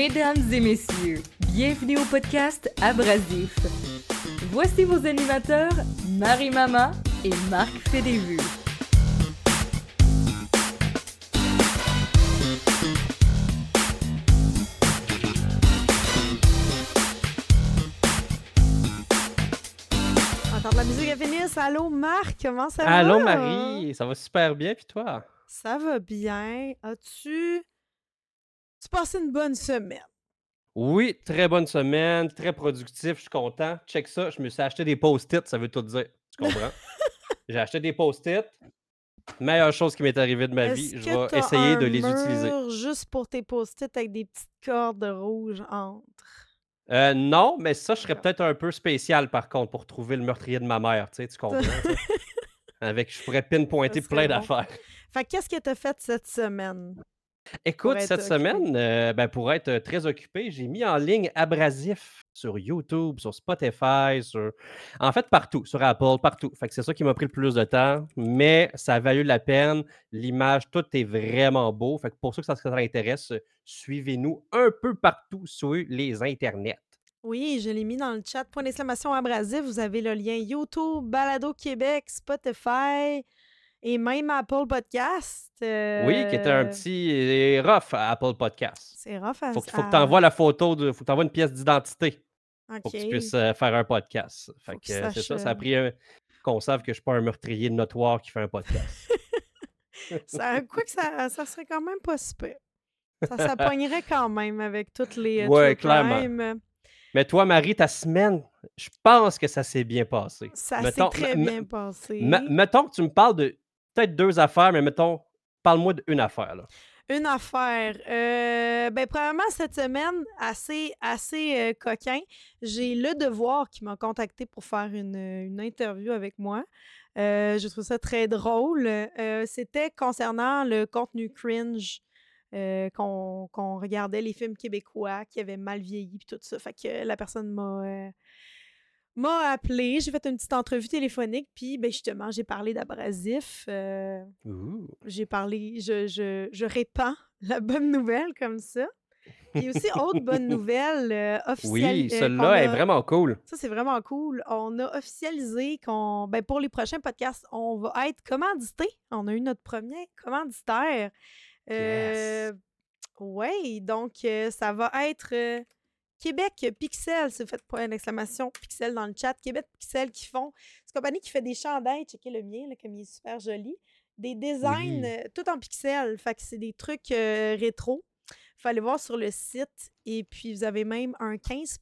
Mesdames et messieurs, bienvenue au podcast Abrasif. Voici vos animateurs, Marie-Mama et Marc Fédévu. Entendre la musique à finir. Allô, Marc, comment ça va? Allô Marie, ça va super bien, puis toi? Ça va bien. As-tu... Tu passé une bonne semaine? Oui, très bonne semaine, très productif, je suis content. Check ça, je me suis acheté des post-it, ça veut tout dire. Tu comprends? J'ai acheté des post-it. Meilleure chose qui m'est arrivée de ma vie, je vais essayer de les utiliser. mur juste pour tes post-it avec des petites cordes rouges entre? Euh, non, mais ça, je serais peut-être un peu spécial par contre pour trouver le meurtrier de ma mère, tu sais, tu comprends? Avec, je pourrais pinpointer plein bon. d'affaires. Fait que qu'est-ce que t'as fait cette semaine? Écoute, être cette semaine, euh, ben, pour être euh, très occupé, j'ai mis en ligne Abrasif sur YouTube, sur Spotify, sur... en fait partout, sur Apple, partout. Fait que c'est ça qui m'a pris le plus de temps, mais ça a valu la peine. L'image, tout est vraiment beau. Fait que pour ceux que ça, ça intéresse, suivez-nous un peu partout sur les internets. Oui, je l'ai mis dans le chat. Point d'exclamation abrasif. Vous avez le lien YouTube, Balado Québec, Spotify et même Apple Podcast. Oui, qui était un Euh, petit rough à Apple Podcast. C'est rough à... Faut, que- faut que tu envoies la photo, de, faut que tu envoies une pièce d'identité. Pour que tu puisses euh, faire un podcast. Fait que euh, c'est ça, ça a pris un- qu'on sache que je suis pas un meurtrier notoire qui fait un podcast. Ça, quoi que ça, ça serait quand même pas super. Ça s'appoignerait quand même avec toutes les true clairement. Mais toi, Marie, ta semaine, je pense que ça s'est bien passé. Ça s'est très bien passé. me- mettons que tu me parles de peut-être deux affaires, mais mettons, parle-moi d'une affaire. Une affaire. Euh, ben, premièrement, cette semaine, assez, assez euh, coquin, j'ai Le Devoir qui m'a contacté pour faire une, une interview avec moi. Euh, je trouve ça très drôle. Euh, C'était concernant le contenu cringe. euh, qu'on qu'on regardait les films québécois qui avaient mal vieilli puis tout ça. Fait que la personne m'a euh, m'a appelé, j'ai fait une petite entrevue téléphonique, puis ben justement, j'ai parlé d'abrasif. euh, j'ai parlé, je, je, je répands la bonne nouvelle comme ça. Puis aussi, autre bonne nouvelle euh, officielle. Oui, euh, celle-là est a- vraiment cool. Ça, c'est vraiment cool. On a officialisé qu'on, ben, pour les prochains podcasts, on va être commandité. On a eu notre premier commanditaire. Euh, Oui, donc euh, ça va être euh, Québec Pixel. Si vous faites point d'exclamation Pixel dans le chat. Québec Pixel qui font. C'est une compagnie qui fait des chandails. Checkez le mien, là, comme il est super joli. Des designs Oui. euh, tout en pixels. Fait que c'est des trucs euh, rétro. Il faut aller voir sur le site. Et puis, vous avez même un 15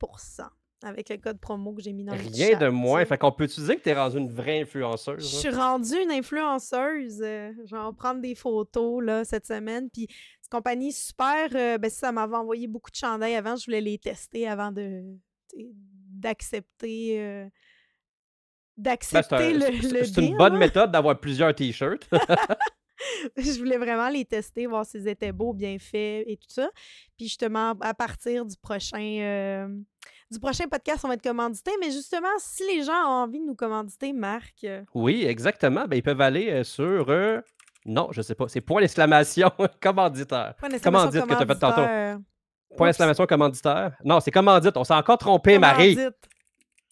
avec le code promo que j'ai mis dans le Rien de moins. Fait qu'on peut-tu dire que tu es rendue une vraie Je influenceuse? hein? suis rendue une influenceuse. euh, je vais en prendre des photos là, cette semaine. Puis, cette compagnie super. euh, ben, ça m'avait envoyé beaucoup de chandails avant. Je voulais les tester avant de d'accepter. euh, Ben, d'accepter le, le c'est une bonne méthode d'avoir plusieurs t-shirts. je voulais vraiment les tester, voir s'ils étaient beaux, bien faits et tout ça. Puis justement, à partir du prochain, euh, du prochain podcast, on va être commandité. Mais justement, si les gens ont envie de nous commanditer, Marc, euh, oui, exactement. Ben, ils peuvent aller euh, sur. euh, Non, je sais pas. C'est point d'exclamation commanditaire. point Commandite que t'as fait tantôt. Point d'exclamation commanditaire. Non, c'est commandite. On s'est encore trompé, Marie.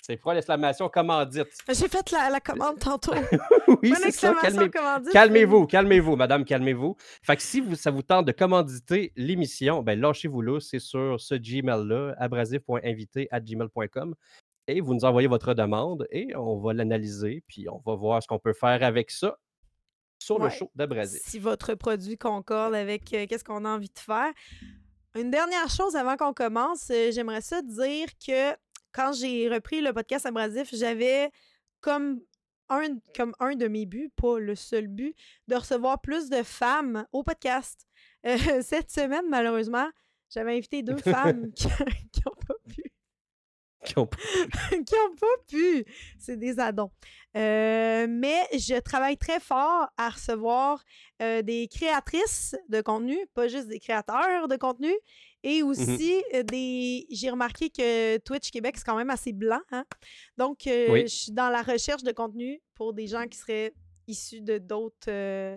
C'est point d'exclamation commandite? J'ai fait la, la commande tantôt. oui, c'est ça. Calmez- commandite. Calmez-vous, calmez-vous, madame, calmez-vous. Fait que si vous, ça vous tente de commanditer l'émission, ben lâchez-vous là, c'est sur ce Gmail-là, abrasif.invité@gmail.com et vous nous envoyez votre demande et on va l'analyser puis on va voir ce qu'on peut faire avec ça sur le show d'Abrasif. Si votre produit concorde avec euh, qu'est-ce qu'on a envie de faire. Une dernière chose avant qu'on commence, euh, j'aimerais ça dire que quand j'ai repris le podcast Abrasif, j'avais comme un, comme un de mes buts, pas le seul but, de recevoir plus de femmes au podcast. Euh, cette semaine, malheureusement, j'avais invité deux femmes qui n'ont pas pu. Qui ont- qui n'ont pas pu. C'est des addons. Euh, mais je travaille très fort à recevoir euh, des créatrices de contenu, pas juste des créateurs de contenu. Et aussi, euh, des. J'ai remarqué que Twitch Québec, c'est quand même assez blanc. hein. Donc, euh, Oui. je suis dans la recherche de contenu pour des gens qui seraient issus de d'autres. euh,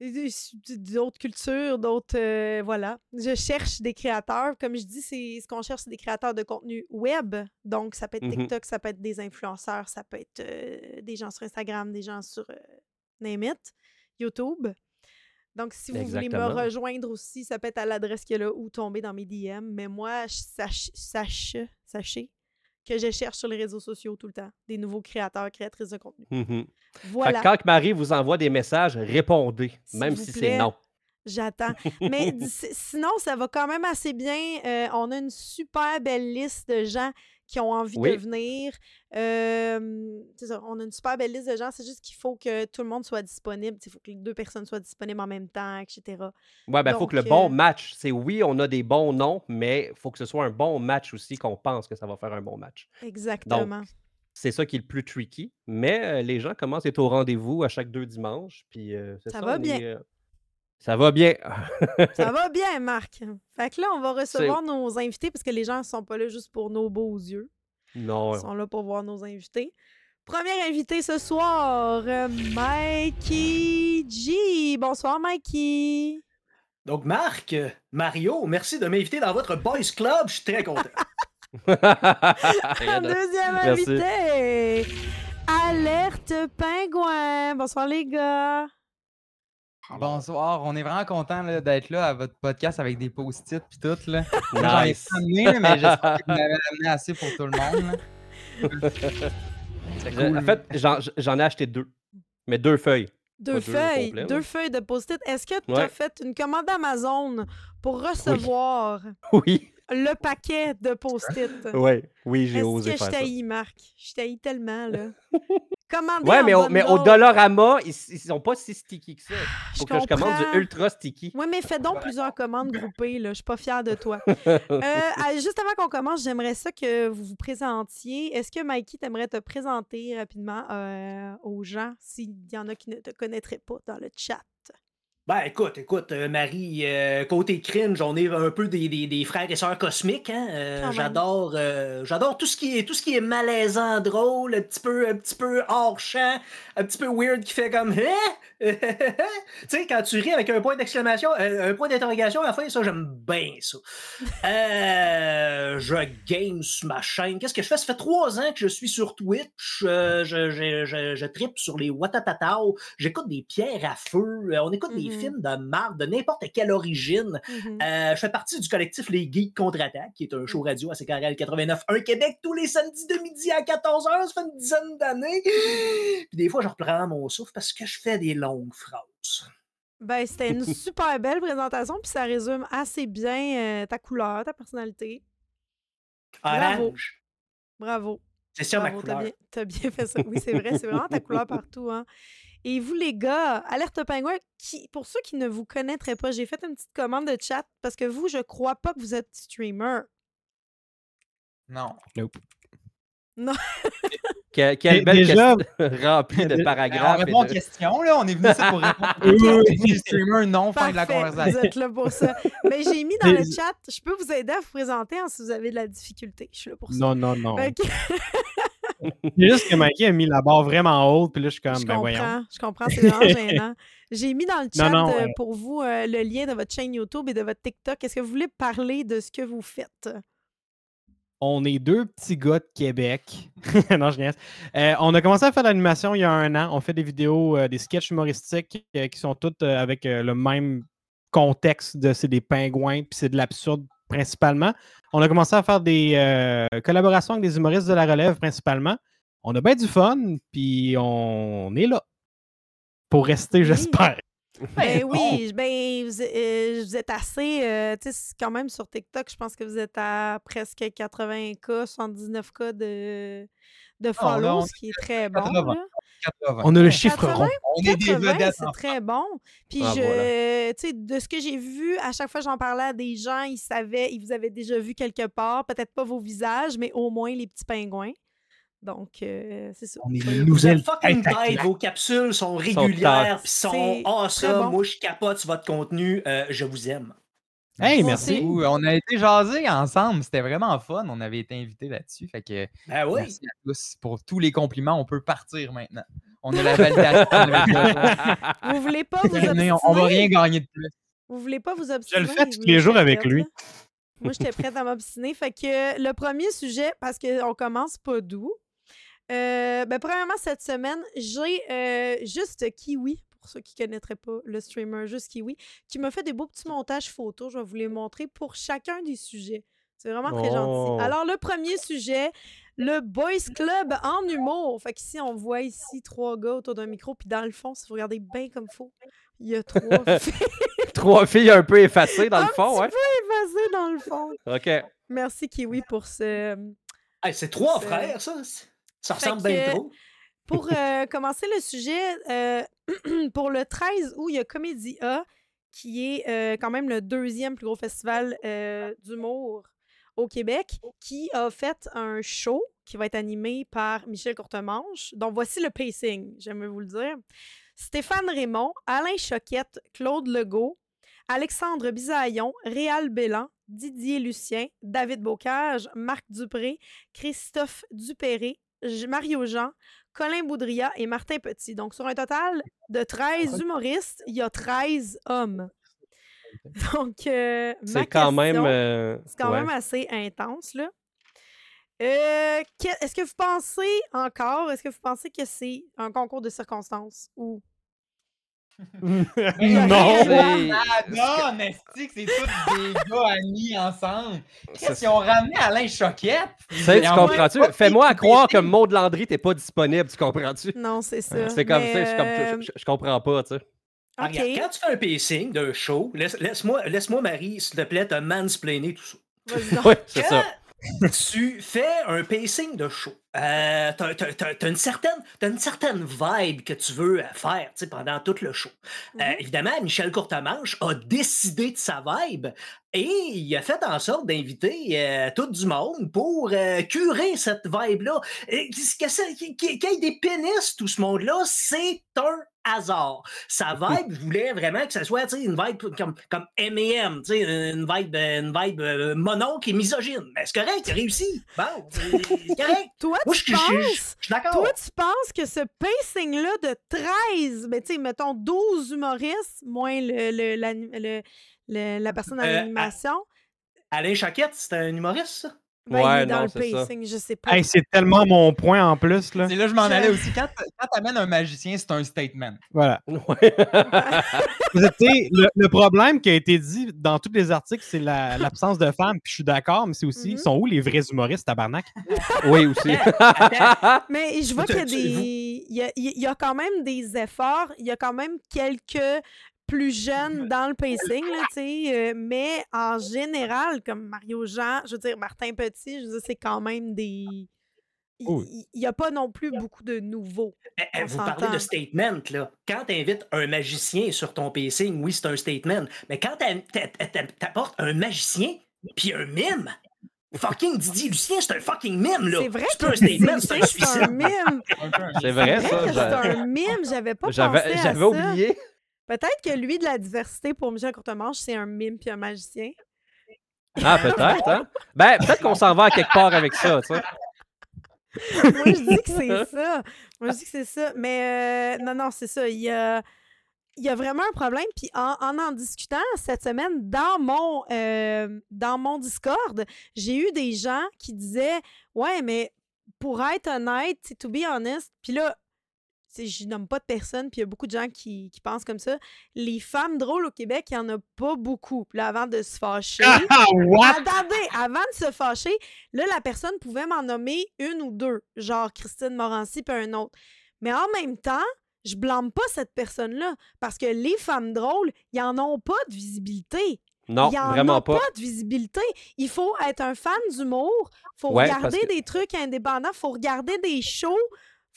d'autres cultures, d'autres. euh, voilà. Je cherche des créateurs. Comme je dis, c'est ce qu'on cherche, c'est des créateurs de contenu web. Donc, ça peut être Mhm. TikTok, ça peut être des influenceurs, ça peut être euh, des gens sur Instagram, des gens sur euh, Name it, YouTube. Donc, si vous voulez me rejoindre aussi, ça peut être à l'adresse qu'il y a là ou tomber dans mes DM. Mais moi, sache, sache, sachez que je cherche sur les réseaux sociaux tout le temps des nouveaux créateurs, créatrices de contenu. Fait Voilà. que quand Marie vous envoie des messages, répondez, même si c'est non. J'attends. Mais sinon, ça va quand même assez bien. Euh, on a une super belle liste de gens qui ont envie Oui. de venir. Euh, ça, on a une super belle liste de gens. C'est juste qu'il faut que tout le monde soit disponible. Il faut que les deux personnes soient disponibles en même temps, etc. Ouais, ben, il faut que le Donc, bon euh, match. C'est oui, on a des bons noms, mais il faut que ce soit un bon match aussi qu'on pense que ça va faire un bon match. Exactement. C'est ça qui est le plus tricky. Mais euh, les gens commencent à être au rendez-vous à chaque deux dimanches. Puis euh, Ça ça, va bien. est, ça va bien. Ça va bien, Marc. Fait que là, on va recevoir nos invités parce que les gens ne sont pas là juste pour nos beaux yeux. non. Ils sont là pour voir nos invités. Premier invité ce soir, euh, Mikey G. Bonsoir, Mikey. Donc, Marc, euh, Mario, merci de m'inviter dans votre Boys Club. Je suis très content. Deuxième Merci. invité, Alerte Pingouin. Bonsoir, les gars. Bonsoir, on est vraiment content d'être là à votre podcast avec des post-it puis tout. Là. J'en ai amené, mais j'espère que vous m'avez amené assez pour tout le monde. En fait, j'en j'en ai acheté deux. Mais deux feuilles. Deux Pas deux au feuilles, complet, deux là. feuilles de post-it. Est-ce que tu as Ouais. fait une commande Amazon pour recevoir? Oui. Le paquet de post-it? Oui, oui, j'ai osé que je faire ça. t'haïs, Marc? Je t'haïs tellement, là. Commandez Ouais, mais au, mais au. Dollarama, ils, ils sont pas si sticky que ça. Je Faut que je commande du ultra sticky. Oui, mais fais donc plusieurs commandes groupées, là. Je suis pas fière de toi. Euh, ah, juste avant qu'on commence, j'aimerais ça que vous vous présentiez. Est-ce que Mikey, t'aimerais te présenter rapidement euh, aux gens, s'il y en a qui ne te connaîtraient pas dans le chat? Ben, écoute, écoute, euh, Marie, euh, côté cringe, on est un peu des, des- des frères et sœurs cosmiques. Hein? euh, j'adore, euh, j'adore tout ce qui est tout ce qui est malaisant, drôle, un petit peu, un petit peu hors champ, un petit peu weird qui fait comme, hein? tu sais, quand tu ris avec un point d'exclamation, euh, un point d'interrogation à la fin, ça j'aime bien ça. Euh, je game sur ma chaîne. Qu'est-ce que je fais? Ça fait trois ans que je suis sur Twitch. euh, je, je, je, je tripe sur les Watatatao. J'écoute des pierres à feu. on écoute des Mhm. films de marde de n'importe quelle origine. Mhm. Euh, je fais partie du collectif Les Geeks Contre-Attaque, qui est un show radio à CKRL 89.1 Québec tous les samedis de midi à 14h. Ça fait une dizaine d'années. Puis des fois, je reprends mon souffle parce que je fais des Ben, c'était une super belle présentation, puis ça résume assez bien euh, ta couleur, ta personnalité. Bravo. Orange. Bravo. C'est ça ma Bravo, t'as couleur. bien, t'as bien fait ça. Oui, c'est vrai, c'est vraiment ta couleur partout. Hein. Et vous, les gars, Alerte Pingouin, qui, pour ceux qui ne vous connaîtraient pas, j'ai fait une petite commande de chat parce que vous, je crois pas que vous êtes streamer. Non. Que- quelle belle déjà- question remplie de paragraphes. aux de- questions, là. On est venu ici pour répondre. Oui, streamer, non, fin de la Parfait, conversation. vous êtes là pour ça. Mais j'ai mis dans le chat, je peux vous aider à vous présenter hein, si vous avez de la difficulté. Je suis là pour ça. Non, non, non. Fait que- C'est juste que Mikey a mis la barre vraiment haute, puis là, je suis comme, je ben comprends, voyons. je comprends, c'est vraiment gênant. J'ai mis dans le chat non, euh, ouais. pour vous euh, le lien de votre chaîne YouTube et de votre TikTok. Est-ce que vous voulez parler de ce que vous faites? On est deux petits gars de Québec. non, je. Euh, on a commencé à faire de l'animation il y a un an. On fait des vidéos, euh, des sketchs humoristiques euh, qui sont toutes euh, avec le même contexte de c'est des pingouins, puis c'est de l'absurde principalement. On a commencé à faire des collaborations avec des humoristes de la relève principalement. On a bien du fun, puis on est là. Pour rester, j'espère. Ben bon. oui, ben vous, euh, vous êtes assez, euh, tu sais, c'est quand même sur TikTok, je pense que vous êtes à presque 80K, 79K de, de Ah, follow, ce qui est très bon. 80. là. 80. On a le chiffre 80? rond. On est des 80, vedettes. c'est très bon. Puis Ah, je, voilà. tu sais, de ce que j'ai vu, à chaque fois que j'en parlais à des gens, ils savaient, ils vous avaient déjà vu quelque part, peut-être pas vos visages, mais au moins les petits pingouins. Donc, euh, c'est ça. On est les nouvelles fucking claque. vos capsules sont régulières, puis sont Ah, ça, bon. moi je capote sur votre contenu, euh, je vous aime. Hey, merci. On a été jasés ensemble, c'était vraiment fun. On avait été invités là-dessus. Fait que Ben oui. merci à tous pour tous les compliments. On peut partir maintenant. On a la validation. Vous voulez pas vous Mais on, on va rien obstiner? gagner de plus. Vous voulez pas vous Je obstiner? le fais tous les jours avec lui. Moi, j'étais prête à m'obstiner. Fait que le premier sujet, parce qu'on commence pas doux. Euh, ben, premièrement, cette semaine, j'ai euh, juste Kiwi, pour ceux qui ne connaîtraient pas le streamer Juste Kiwi, qui m'a fait des beaux petits montages photos. Je vais vous les montrer pour chacun des sujets. C'est vraiment très Oh. gentil. Alors, le premier sujet, le Boys Club en humour. Fait qu'ici, on voit ici trois gars autour d'un micro, puis dans le fond, si vous regardez bien comme faut, il y a trois filles Trois filles un peu effacées dans Un le fond, petit ouais. effacées dans le fond. OK. Merci Kiwi pour ce. Hey, c'est trois frères, ça. Ça ressemble bien trop. Pour euh, commencer le sujet, euh, pour le 13 août, il y a Comédia, qui est euh, quand même le deuxième plus gros festival d'humour au Québec, qui a fait un show qui va être animé par Michel Courtemanche. Donc voici le pacing, j'aimerais vous le dire. Stéphane Raymond, Alain Choquette, Claude Legault, Alexandre Bisaillon, Réal Bélan, Didier Lucien, David Bocage, Marc Dupré, Christophe Dupéré, Mario Jean, Colin Boudria et Martin Petit. Donc, sur un total de 13 humoristes, il y a 13 hommes. Donc, euh, ma C'est quand même. euh, c'est quand ouais. même assez intense, là. Euh, que- est-ce que vous pensez encore, est-ce que vous pensez que c'est un concours de circonstances ou non! C'est- non, Nesty, que c'est tous des gars amis ensemble. Qu'est-ce qu'ils ont ramené Alain Choquette? Tu sais, comprends-tu? Fais-moi croire que. Maud Landry, t'es pas disponible, tu comprends-tu? non, c'est ça. C'est comme Mais, ça, je, euh, je- je comprends pas, tu sais. Ah, regarde, quand tu fais un pacing d'un show, laisse- laisse-moi, laisse-moi, Marie, s'il te plaît, te mansplainer tout ça. Oui, c'est ça. Tu fais un pacing de show, euh, t'as- t'as une certaine, t'as une certaine vibe que tu veux euh, faire tu pendant tout le show. Euh, Mhm. évidemment, Michel Courtemanche a décidé de sa vibe et il a fait en sorte d'inviter euh, tout du monde pour curer cette vibe-là. Qu'il y ait des pénis, tout ce monde-là, c'est un hasard. Sa vibe voulait vraiment que ça soit une vibe comme, comme M&M, une vibe, une vibe euh, mononcle et misogyne. Mais c'est correct, il réussi. Bon, c'est correct. Toi, Moi, tu je je- je- je penses, suis d'accord. toi, tu penses que ce pacing-là de 13, ben, tu sais, mettons 12 humoristes, moins le, le- le- la personne Euh, à- animation, Alain Choquette, c'est un humoriste, ça? Ben, il Ouais, est dans non, le c'est ça. pacing, je sais pas. Hey, c'est tellement mon point en plus, là. C'est là que je m'en allais aussi. Quand quand t'amènes un magicien, c'est un statement. Voilà. Ouais. Le, le problème qui a été dit dans tous les articles, c'est la- l'absence de femmes. Puis je suis d'accord, mais c'est aussi, Mhm. sont où les vrais humoristes, tabarnak? oui, aussi. Mais je vois qu'il y a des. Il y a, il y a quand même des efforts. Il y a quand même quelques plus jeunes dans le pacing, là, tu sais. euh, mais en général, comme Mario Jean, je veux dire, Martin Petit, je veux dire, c'est quand même des. Il n'y a pas non plus beaucoup de nouveaux. Eh, eh, Vous parlez de statement, là. Quand tu invites un magicien sur ton pacing, oui, c'est un statement. Mais quand tu apportes un magicien puis un mime, fucking Didier Lucien, c'est un fucking mime, là. C'est vrai C'est un statement, c'est un Lucien, c'est un suicide. mime. C'est vrai, C'est ça. c'est un mime. J'avais pas pensé J'avais oublié. Peut-être que lui, de la diversité pour Michel Courtemanche, c'est un mime puis un magicien. Ah, peut-être, hein? Ben, peut-être qu'on s'en va à quelque part avec ça, tu sais. Moi, je dis que c'est ça. Moi, je dis que c'est ça. Mais euh, non, non, c'est ça. Il y a, il y a vraiment un problème. Puis en, en en discutant cette semaine dans mon, euh, dans mon Discord, j'ai eu des gens qui disaient Ouais, mais pour être honnête, to be honest, puis là, je nomme pas de personne, puis il y a beaucoup de gens qui, qui pensent comme ça. Les femmes drôles au Québec, il y en a pas beaucoup. Puis là, avant de se fâcher. Ah, what? Attendez, avant de se fâcher, là, la personne pouvait m'en nommer une ou deux, genre Christine Morancy puis un autre. Mais en même temps, je blâme pas cette personne-là parce que les femmes drôles, ils en ont pas de visibilité. Non, Ils en vraiment ont pas. de visibilité. Il faut être un fan d'humour, faut Ouais, parce regarder que- des trucs indépendants, faut regarder des shows,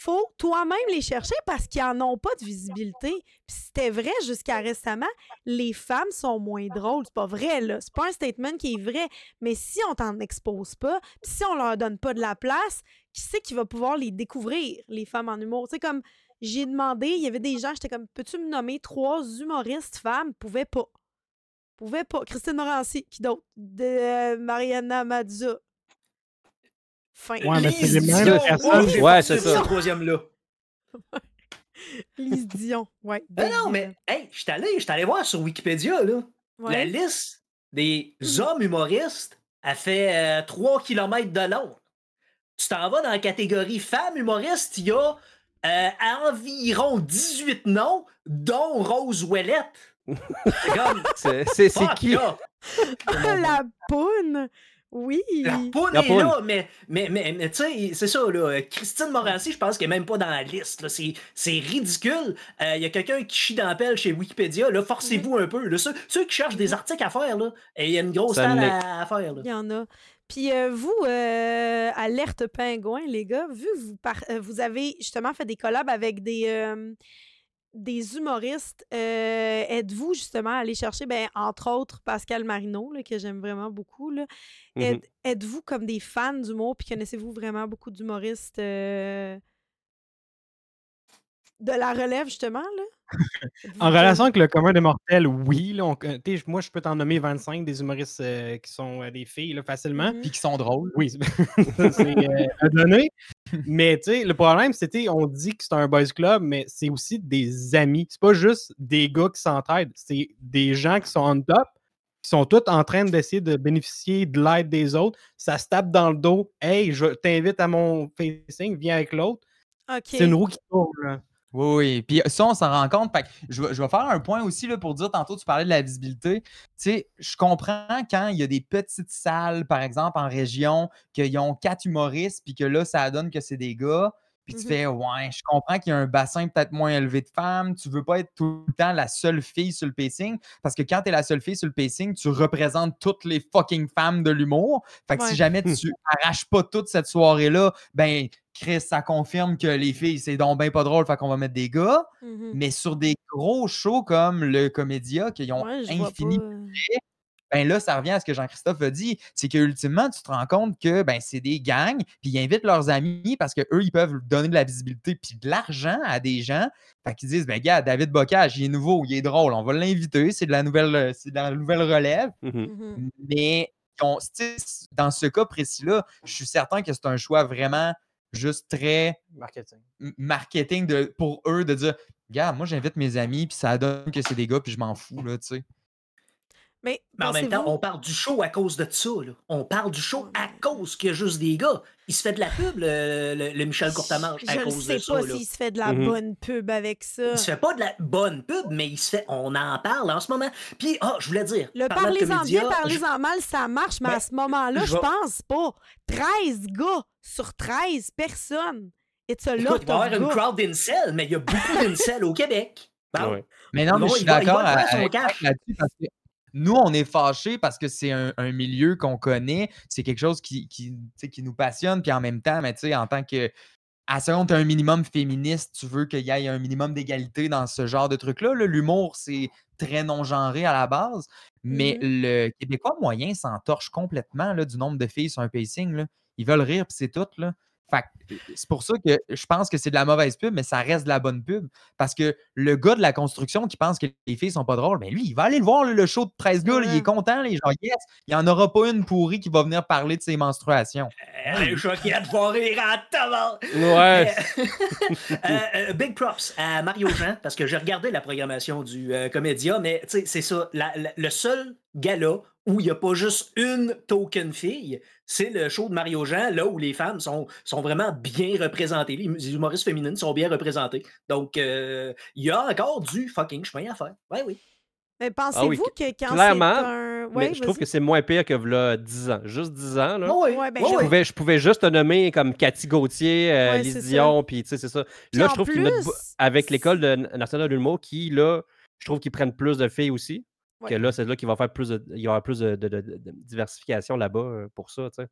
faut toi-même les chercher parce qu'ils en ont pas de visibilité. Puis c'était vrai jusqu'à récemment, les femmes sont moins drôles. C'est pas vrai, là. C'est pas un statement qui est vrai. Mais si on t'en expose pas, puis si on leur donne pas de la place, qui c'est qui va pouvoir les découvrir, les femmes en humour? Sais, comme j'ai demandé, il y avait des gens, j'étais comme, peux-tu me nommer trois humoristes femmes? Pouvaient pas. Pouvaient pas. Christine Morancy, qui d'autre? De euh, Mariana Mazza. Fin. Ouais, mais c'est les mêmes Dion. personnes. Oh, Ouais, c'est ce ça. troisième-là. Lise Dion, ouais. Non, Big non, mais hey, je suis allé, voir sur Wikipédia, là. La Ouais. liste des Mhm. hommes humoristes a fait euh, 3 km de long. Tu t'en vas dans la catégorie femmes humoristes, il y a euh, environ 18 noms, dont Rose Ouellette. C'est qui? là. Ah, la poune! Oui! La est là, mais, mais, mais, mais tu sais, c'est ça, là. Christine Morancy, je pense qu'elle est même pas dans la liste. là. C'est c'est ridicule. Euh, Il y a quelqu'un qui chie dans la pelle chez Wikipédia. Là, forcez-vous un peu. là. Ceux, ceux qui cherchent des articles à faire, là, et il y a une grosse salle à, à faire. Là. Il y en a. Puis euh, vous, euh, Alerte Pingouin, les gars, vu que vous, par- euh, vous avez justement fait des collabs avec des, euh, des humoristes, euh, êtes-vous justement allé chercher, ben, entre autres, Pascal Marino, là, que j'aime vraiment beaucoup, là. Êtes- Êtes-vous comme des fans d'humour, puis connaissez-vous vraiment beaucoup d'humoristes euh, de la relève, justement, là? En relation avec le commun des mortels, oui. Là, on- euh, moi, je peux t'en nommer 25 des humoristes euh, qui sont euh, des filles là, facilement. Mhm. Puis qui sont drôles. Oui, c'est euh, à donner. Mais le problème, c'était, on dit que c'est un boys club, mais c'est aussi des amis. C'est pas juste des gars qui s'entraident, c'est des gens qui sont on top, qui sont tous en train d'essayer de bénéficier de l'aide des autres. Ça se tape dans le dos. Hey, je t'invite à mon facing, viens avec l'autre. C'est une roue qui tourne. Oui, oui. Puis ça, on s'en rend compte. Fait que je, vais, faire un point aussi pour dire, tantôt, tu parlais de la visibilité. Tu sais, je comprends quand il y a des petites salles, par exemple, en région, qu'ils ont quatre humoristes, puis que là, ça donne que c'est des gars. Puis tu Mhm. fais, ouais, je comprends qu'il y a un bassin peut-être moins élevé de femmes. Tu veux pas être tout le temps la seule fille sur le pacing. Parce que quand tu es la seule fille sur le pacing, tu représentes toutes les fucking femmes de l'humour. Fait que Ouais. si jamais tu arraches pas toute cette soirée-là, ben, Chris, ça confirme que les filles, c'est donc ben pas drôle, fait qu'on va mettre des gars. Mhm. Mais sur des gros shows comme le Comédia, qui ont Ouais, infini, pas, ben là, ça revient à ce que Jean-Christophe a dit, c'est qu'ultimement, tu te rends compte que ben, c'est des gangs, puis ils invitent leurs amis parce qu'eux, ils peuvent donner de la visibilité puis de l'argent à des gens. Fait qu'ils disent, ben gars, David Bocage, il est nouveau, il est drôle, on va l'inviter, c'est de la nouvelle, euh, c'est de la nouvelle relève. Mhm. mhm. Mais on- dans ce cas précis-là, je suis certain que c'est un choix vraiment juste très Marketing. m- marketing de, pour eux de dire Gars, moi j'invite mes amis, puis ça donne que c'est des gars, puis je m'en fous, là, tu sais. Mais, Mais en même temps, on parle du show à cause de ça. Là. On parle du show à cause qu'il y a juste des gars. Il se fait de la pub, le, le- le Michel Courtemanche, à Je ne cause sais de ça. pas là. s'il se fait de la Mhm. bonne pub avec ça. Il se fait pas de la bonne pub, mais il se fait. On en parle en ce moment. Puis, ah, je voulais dire. Le parlez-en bien, parlez-en mal, ça marche, mais Ben, à ce moment-là, je je pense pas. 13 gars sur 13 personnes. It's a je- lot Écoute, il va y of avoir une gars. crowd d'incel, mais il y a beaucoup d'incel au Québec. Bon. Ouais. Mais non, mais Bon, je suis d'accord avec là-dessus parce que nous, on est fâchés parce que c'est un, un milieu qu'on connaît, c'est quelque chose qui, nous passionne, puis en même temps, mais en tant que. À seconde, tu as un minimum féministe, tu veux qu'il y ait un minimum d'égalité dans ce genre de truc-là. là. L'humour, c'est très non-genré à la base, mais le Québécois moyen s'entorche complètement là, du nombre de filles sur un pacing. là. Ils veulent rire, puis c'est tout. Là. C'est pour ça que je pense que c'est de la mauvaise pub, mais ça reste de la bonne pub. Parce que le gars de la construction qui pense que les filles sont pas drôles, ben lui, il va aller le voir, le show de 13 gars, il est content, les gens, yes, il n'y en aura pas une pourrie qui va venir parler de ses menstruations. Elle est choquée de voir rire tabac. Ouais. Euh, euh, big props à Mario Jean, parce que j'ai regardé la programmation du euh, Comédia, mais tu sais, c'est ça. la- la- le seul gala où il n'y a pas juste une token fille, c'est le show de Mario Jean, là où les femmes sont, sont vraiment bien représentées. Les, humoristes féminines sont bien représentées. Donc, euh, il y a encore du fucking chemin à faire. Ouais, oui. Mais Ah pensez-vous oui, que quand clairement, c'est un... Mais Ouais, je trouve que c'est moins pire que là, 10 ans. Juste 10 ans. Là. Oh, oui. Ouais, ben, je- oui. pouvais, je pouvais juste te nommer comme Cathy Gauthier, euh, Ouais, Lise. Dion, puis tu sais, c'est ça. Là, je trouve qu'ils mettent plus, bo- avec l'école de- nationale de l'humour qui, là, je trouve qu'ils prennent plus de filles aussi. Ouais. Que là, c'est là qu'il va faire plus de, il y aura plus de, de- de- de diversification là-bas euh, pour ça, tu sais.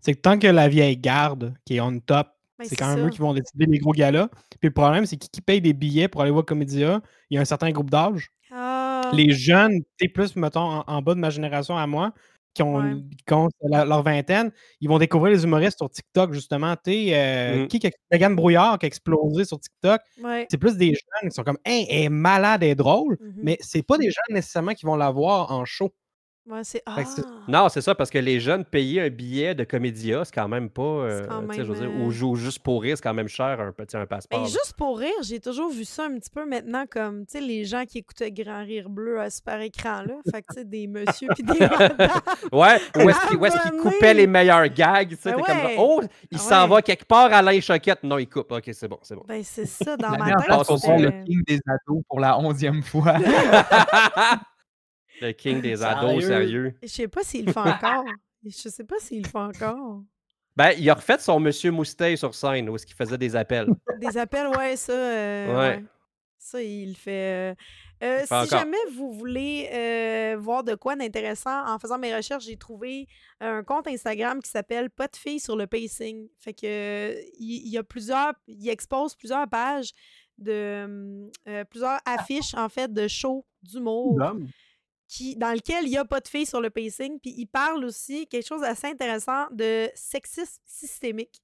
C'est que tant que la vieille garde qui est on top, Ben, c'est quand même ça. eux qui vont décider des gros galas. Puis le problème, c'est qui qui paye des billets pour aller voir Comédia, il y a un certain groupe d'âge. Ah, Les jeunes, tu plus, mettons, en, en bas de ma génération à moi, qui ont, Ouais. qui ont la- leur vingtaine, ils vont découvrir les humoristes sur TikTok, justement. Tu euh, Mm. qui, Megan Brouillard qui a explosé sur TikTok, ouais. c'est plus des jeunes qui sont comme, hey, elle est malade, elle est drôle, Mhm. mais c'est pas des gens nécessairement qui vont la voir en show. Ouais, c'est. Ah! Non, c'est ça, parce que les jeunes payer un billet de comédia, c'est quand même pas. euh, quand tu sais, je veux même, dire, ou euh, jou- juste pour rire, c'est quand même cher un petit un passeport. Ben, juste pour rire, j'ai toujours vu ça un petit peu maintenant comme, tu sais, les gens qui écoutaient Grand Rire Bleu à super écran, là. Fait que, tu sais, des messieurs puis des madames. Ouais, où est-ce qu'il où est-ce qu'il Abonné. coupait les meilleurs gags? tu sais, Ben comme, oh, il s'en Ouais. va quelque part à la choquette. Non, il coupe. Ok, c'est bon, c'est bon. Ben, c'est ça, dans La ma tête. voir le king des ados pour la onzième fois. le king des ados, Sérieux? sérieux. Je sais pas s'il le fait encore. Je sais pas s'il le fait encore. Ben, il a refait son Monsieur Moustache sur scène, où est-ce qu'il faisait des appels. Des appels, ouais, ça. euh, Ouais. ouais. Ça, il le fait. euh. Euh, Il fait si encore. jamais vous voulez euh, voir de quoi d'intéressant, en faisant mes recherches, j'ai trouvé un compte Instagram qui s'appelle Pas de filles sur le pacing. Fait que il il y, a plusieurs. Il expose plusieurs pages de euh, plusieurs affiches en fait de shows d'humour qui, dans lequel il n'y a pas de filles sur le pacing. Puis il parle aussi quelque chose d'assez intéressant de sexisme systémique.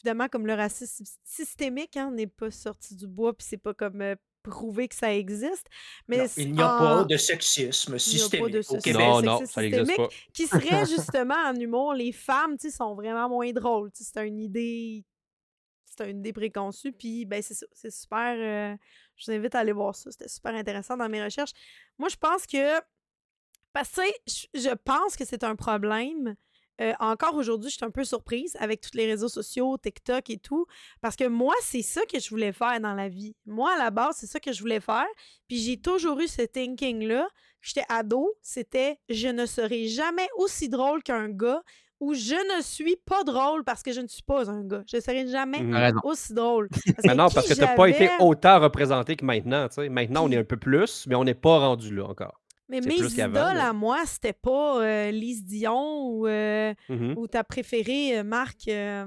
Évidemment, comme le racisme systémique hein, n'est pas sorti du bois, puis c'est pas comme euh, prouvé que ça existe. Mais Non, il n'y a en- pas de sexisme de systémique au. Québec. Non, sexisme non, ça n'existe systémique. pas. qui serait justement en humour, les femmes, sont vraiment moins drôles. C'est une idée, c'est une idée préconçue. Puis, ben, c'est c'est super. euh, je vous invite à aller voir ça. C'était super intéressant dans mes recherches. Moi, je pense que, parce que, je pense que c'est un problème. Euh, encore aujourd'hui, je suis un peu surprise avec tous les réseaux sociaux, TikTok et tout, parce que moi, c'est ça que je voulais faire dans la vie. Moi, à la base, c'est ça que je voulais faire. Puis j'ai toujours eu ce thinking-là. J'étais ado, c'était je ne serai jamais aussi drôle qu'un gars ou je ne suis pas drôle parce que je ne suis pas un gars. Je ne serai jamais raison. aussi drôle. Parce Mais non, parce que tu n'as pas été autant représenté que maintenant. Maintenant, on est un peu plus, mais on n'est pas rendu là encore. Mais mes idoles à moi, c'était pas euh, Lise Dion ou, euh, Mhm. ou ta préférée, euh, Marc, euh,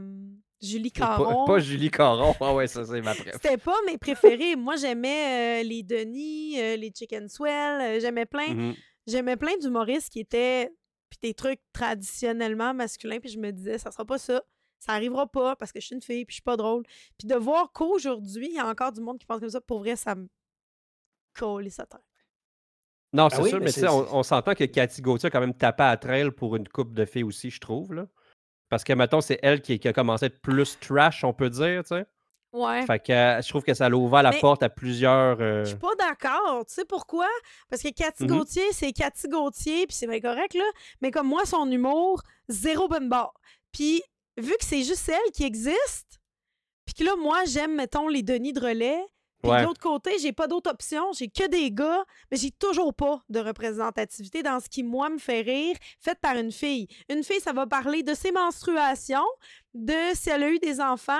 Julie Pas, Caron. pas Julie Caron. Ah ouais, ça, c'est ma préf. C'était pas mes préférés. Moi, j'aimais les Denis, les Chicken Swell. j'aimais plein, Mhm. j'aimais plein d'humoristes qui étaient puis des trucs traditionnellement masculins. Puis je me disais, ça sera pas ça. Ça arrivera pas parce que je suis une fille puis je suis pas drôle. Puis de voir qu'aujourd'hui, il y a encore du monde qui pense comme ça, pour vrai, ça me colle sa tête. Non, Ah c'est oui, sûr, mais mais tu sais, on, on s'entend que Cathy Gauthier a quand même tapé à trail pour une coupe de filles aussi, je trouve. Là. Parce que, mettons, c'est elle qui, qui a commencé à être plus trash, on peut dire. tu sais. Ouais. Fait que euh, je trouve que ça l'a ouvert la Mais- porte à plusieurs. euh, Je suis pas d'accord. Tu sais pourquoi? Parce que Cathy Mhm. Gauthier, c'est Cathy Gauthier, puis c'est bien correct, là. Mais comme moi, son humour, zéro bonne barre. Puis, vu que c'est juste elle qui existe, puis que là, moi, j'aime, mettons, les Denis de relais, puis Ouais. de l'autre côté, j'ai pas d'autre option, j'ai que des gars, mais j'ai toujours pas de représentativité dans ce qui, moi, me fait rire, fait par une fille. Une fille, ça va parler de ses menstruations, de si elle a eu des enfants,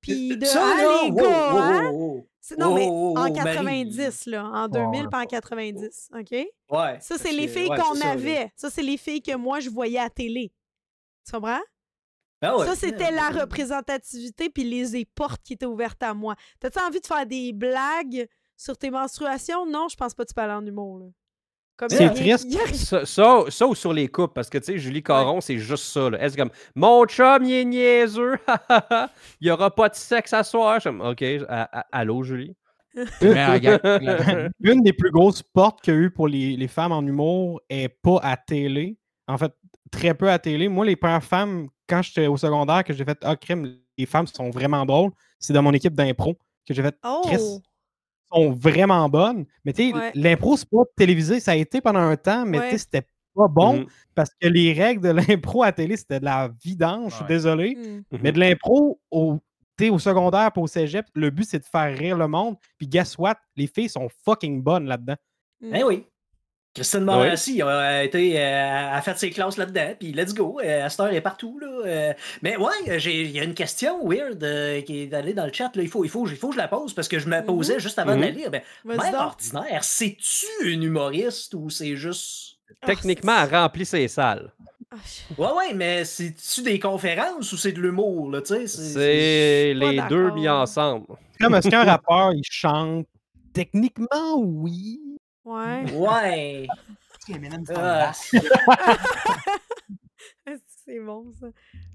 puis de Ça, ah, là, les wow, gars, wow, hein? wow, wow. C'est- Non, mais en oh, Marie. 90, là. En 2000, ouais. pas en 90, OK? Ouais. Ça, c'est les filles ouais, qu'on avait. Ça, c'est les filles que moi, je voyais à télé. Tu comprends? Ah ouais. Ça, c'était la représentativité puis les portes qui étaient ouvertes à moi. T'as-tu envie de faire des blagues sur tes menstruations? Non, je pense pas que tu peux aller en humour, là. C'est triste. a Ça, ça, ça ou sur les coupes, parce que tu sais, Julie Caron, c'est juste ça. Là. Elle, c'est comme Mon chum, il est niaiseux. il n'y aura pas de sexe à soir? Je suis comme, OK, à- à- allô, Julie? Mais regarde, là, Une des plus grosses portes qu'il y a eu pour les, les femmes en humour est pas à télé. En fait, très peu à télé. Moi, les premières femmes, quand j'étais au secondaire, que j'ai fait Ah, crème, les femmes sont vraiment drôles, c'est dans mon équipe d'impro que j'ai fait Chris, Oh! sont vraiment bonnes. Mais tu sais, Ouais. l'impro, c'est pas télévisé. Ça a été pendant un temps, mais tu Ouais. sais, c'était pas bon Mhm. parce que les règles de l'impro à télé, c'était de la vidange. Je suis désolé. Hmm. Mais de l'impro au, au secondaire et au cégep, le but, c'est de faire rire le monde. Puis guess what? Les filles sont fucking bonnes là-dedans. Eh oui. Christine Morancy a, été, euh, a fait ses classes là-dedans, puis let's go. Euh, à cette heure, elle est partout. Là. Euh, mais ouais, j'ai- il y a une question weird euh, qui est allée dans le chat. Là. Il, faut, il, faut, il faut que je la pose parce que je me Mhm. posais juste avant de la lire. Ben, mère ordinaire, c'est-tu une humoriste ou c'est juste. Techniquement, Ah, elle remplit ses salles. Ah, Ouais, ouais, mais c'est-tu des conférences ou c'est de l'humour? là, tu sais, C'est pas les deux mis ensemble. Comme est-ce qu'un rappeur, il chante? Techniquement, oui. Ouais. Ouais. Ah, c'est bon, ça? Euh,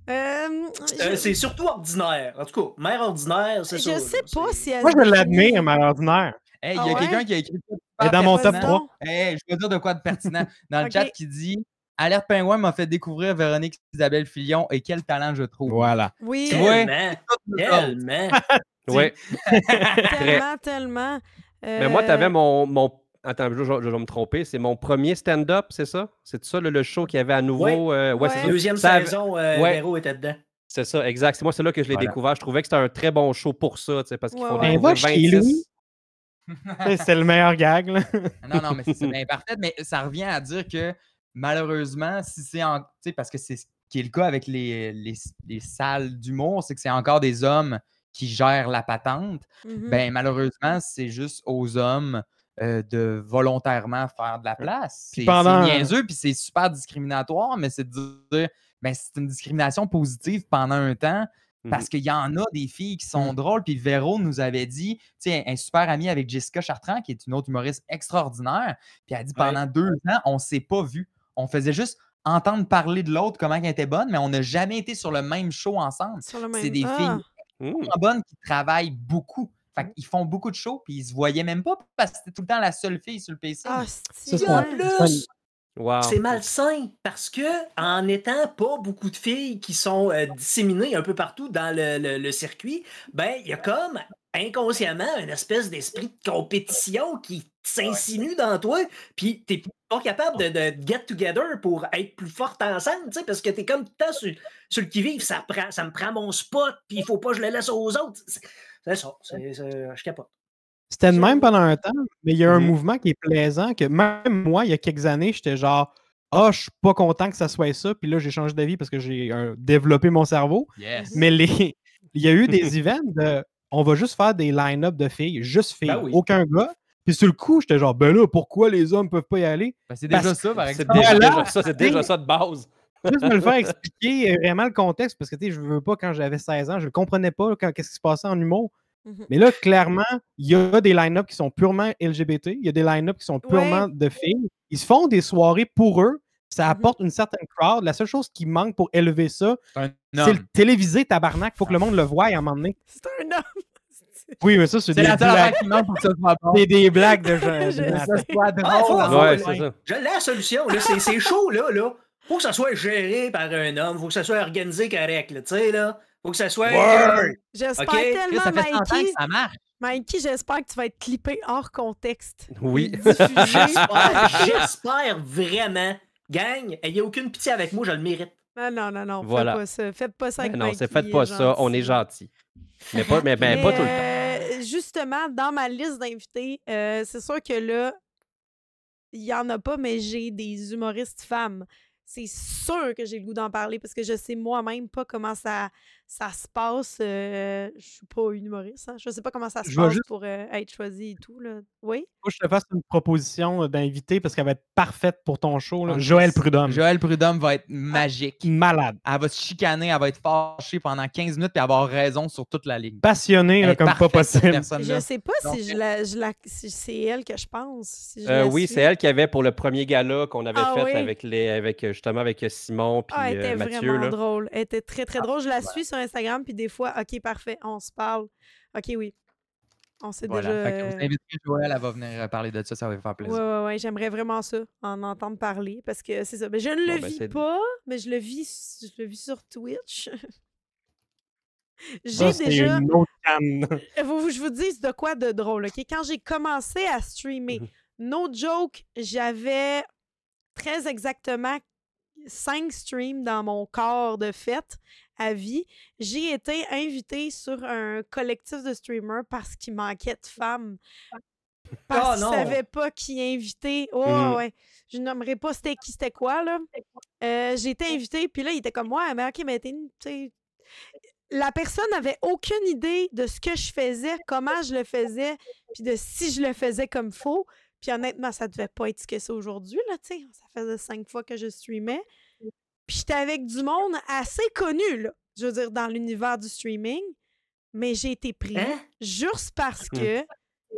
Euh, je- c'est surtout ordinaire. En tout cas, mère ordinaire, c'est je ça. sais là, pas si elle. Moi, je l'admire, mais à l'ordinaire. Hey, il y Ah a ouais? quelqu'un qui a écrit. Elle est dans mon top Vas-y 3. donc. Hey, je vais dire de quoi de pertinent. Dans le chat qui dit Alerte Pingouin m'a fait découvrir Véronique Isabelle Filion et quel talent je trouve. Voilà. Oui? Tellement, tellement. Ouais. tellement, tellement. Mais moi, tu avais Euh, mon, mon. Attends, je, je- je vais me tromper. C'est mon premier stand-up, c'est ça? C'est ça le, le show qu'il y avait à nouveau? euh, ouais, ça? Deuxième Ça saison, euh, Ouais. Véro était dedans. C'est ça, exact. C'est moi, c'est là que je l'ai Voilà. découvert. Je trouvais que c'était un très bon show pour ça, tu sais, parce qu'ils Ouais, font ouais. des Ben, va chez lui. C'est le meilleur gag, là. Non, non, mais c'est bien parfait. Mais ça revient à dire que malheureusement, si c'est en. Parce que c'est ce qui est le cas avec les, les, les salles d'humour, c'est que c'est encore des hommes qui gèrent la patente. mhm. Ben malheureusement, c'est juste aux hommes euh, de volontairement faire de la place. Puis C'est pendant- niaiseux, puis c'est super discriminatoire, mais c'est de dire. Ben, c'est une discrimination positive pendant un temps. Parce qu'il y en a des filles qui sont Mm. drôles. Puis Véro nous avait dit, tu sais, un super ami avec Jessica Chartrand, qui est une autre humoriste extraordinaire. Puis elle a dit Ouais. pendant deux ans, on ne s'est pas vu. On faisait juste entendre parler de l'autre, comment elle était bonne, mais on n'a jamais été sur le même show ensemble. C'est des Ah, filles Mmh. bonnes qui travaillent beaucoup. Fait qu'ils font beaucoup de shows, puis ils se voyaient même pas parce que c'était tout le temps la seule fille sur le PC. Ah, c'est En plus, Wow. c'est malsain parce que en étant pas beaucoup de filles qui sont euh, disséminées un peu partout dans le, le- le circuit, ben il y a comme inconsciemment une espèce d'esprit de compétition qui s'insinue dans toi, puis t'es pas capable de, de get together pour être plus forte ensemble, tu sais, parce que t'es comme tout le temps sur, sur le qui-vive, ça, prend- ça me prend mon spot, puis il faut pas que je le laisse aux autres. C'est c'est ça, c'est- c'est- je capote. C'était de même pendant un temps, mais il y a un Mhm. mouvement qui est plaisant que même moi, il y a quelques années, j'étais genre Ah, je suis pas content que ça soit ça. Puis là, j'ai changé d'avis parce que j'ai euh, développé mon cerveau. Yes. Mais les... il y a eu des events de on va juste faire des line-up de filles, juste filles, Ben oui. aucun gars. Puis sur le coup, j'étais genre Ben là, pourquoi les hommes peuvent pas y aller Ben, c'est Parce déjà ça, par C'est exemple. déjà, Voilà. déjà ça, c'est déjà ça de base. Juste me le faire expliquer euh, vraiment le contexte parce que tu sais, je veux pas quand j'avais 16 ans, je le comprenais pas quand- qu'est-ce qui se passait en humour. Mhm. Mais là, clairement, il y a des line-up qui sont purement LGBT, il y a des line-up qui sont purement de filles. Ils se font des soirées pour eux, ça Mhm. apporte une certaine crowd. La seule chose qui manque pour élever ça, C'est le télévisé tabarnak. Faut que le monde le voie à un moment donné. C'est un homme. Oui, mais ça, c'est C'est des, seule blagues, affaire qui manque pour que ça soit bon. c'est des blagues de gens. Je drôle. Ah, Ouais. Je la solution, là. C'est, c'est chaud, là, là. Faut que ça soit géré par un homme. Faut que ça soit organisé correct. Tu sais, là. Faut que ça soit. Ouais. J'espère tellement, Ça fait 100 ans Mikey. que ça marche. Mikey, j'espère que tu vas être clippé hors contexte. Oui. J'espère, vraiment. Gang, ayez aucune pitié avec moi, je le mérite. Non, non, non, non. Voilà. Faites pas ça. Faites pas ça avec non, c'est faites pas ça, on est gentil. gentil. Mais pas, mais, ben, Mais, pas tout le temps. euh, justement, dans ma liste d'invités, euh, c'est sûr que là, il y en a pas, mais j'ai des humoristes femmes. C'est sûr que j'ai le goût d'en parler parce que je sais moi-même pas comment ça, ça se passe. euh, je suis pas une humoriste. Hein, je sais pas comment ça se Je passe juste- pour euh, être choisi et tout. Là. Oui? Faut que je te fasse une proposition d'invité parce qu'elle va être parfaite pour ton show. là. Ah, Joël. Prudhomme. Joël Prudhomme va être magique. Malade. Elle va se chicaner, elle va être fâchée pendant 15 minutes puis avoir raison sur toute la ligne. Passionné Elle là, comme pas possible. Je sais pas Donc, si, je la, je la- si c'est elle que je pense. si je Euh, oui, c'est elle qui avait pour le premier gala qu'on avait Ah fait oui? avec les, avec justement avec Simon puis Ah, elle était Mathieu. vraiment Là. drôle. Elle était très, Ah, très drôle. Je la suis sur Instagram, puis des fois, OK, parfait, on se parle. OK, oui. On s'est Voilà. déjà... Fait que vous euh, inviterez Joël, elle va venir euh, parler de ça, ça va lui faire plaisir. ouais, ouais, j'aimerais vraiment ça, en entendre parler, parce que c'est ça. Mais je ne le Bon, ben, vis pas, mais je le vis, je le vis sur Twitch. J'ai Ça, c'est déjà... une autre canne. Vous, je vous dis de quoi de drôle, OK? Quand j'ai commencé à streamer, Mhm. no joke, j'avais très exactement cinq streams dans mon corps de fête à vie. J'ai été invitée sur un collectif de streamers parce qu'il manquait de femmes. Parce Ah, qu'ils non! savaient pas qui inviter. Oh, ouais. Je nommerai pas c'était qui, c'était quoi, là. Euh, j'ai été invitée, puis là, il était comme, ouais, mais OK, mais t'es la personne n'avait aucune idée de ce que je faisais, comment je le faisais, puis de si je le faisais comme faux. Puis honnêtement, ça devait pas être ce que c'est aujourd'hui, là, tu sais. Ça faisait cinq fois que je streamais. Puis j'étais avec du monde assez connu, là, je veux dire, dans l'univers du streaming. Mais j'ai été pris Hein? juste parce que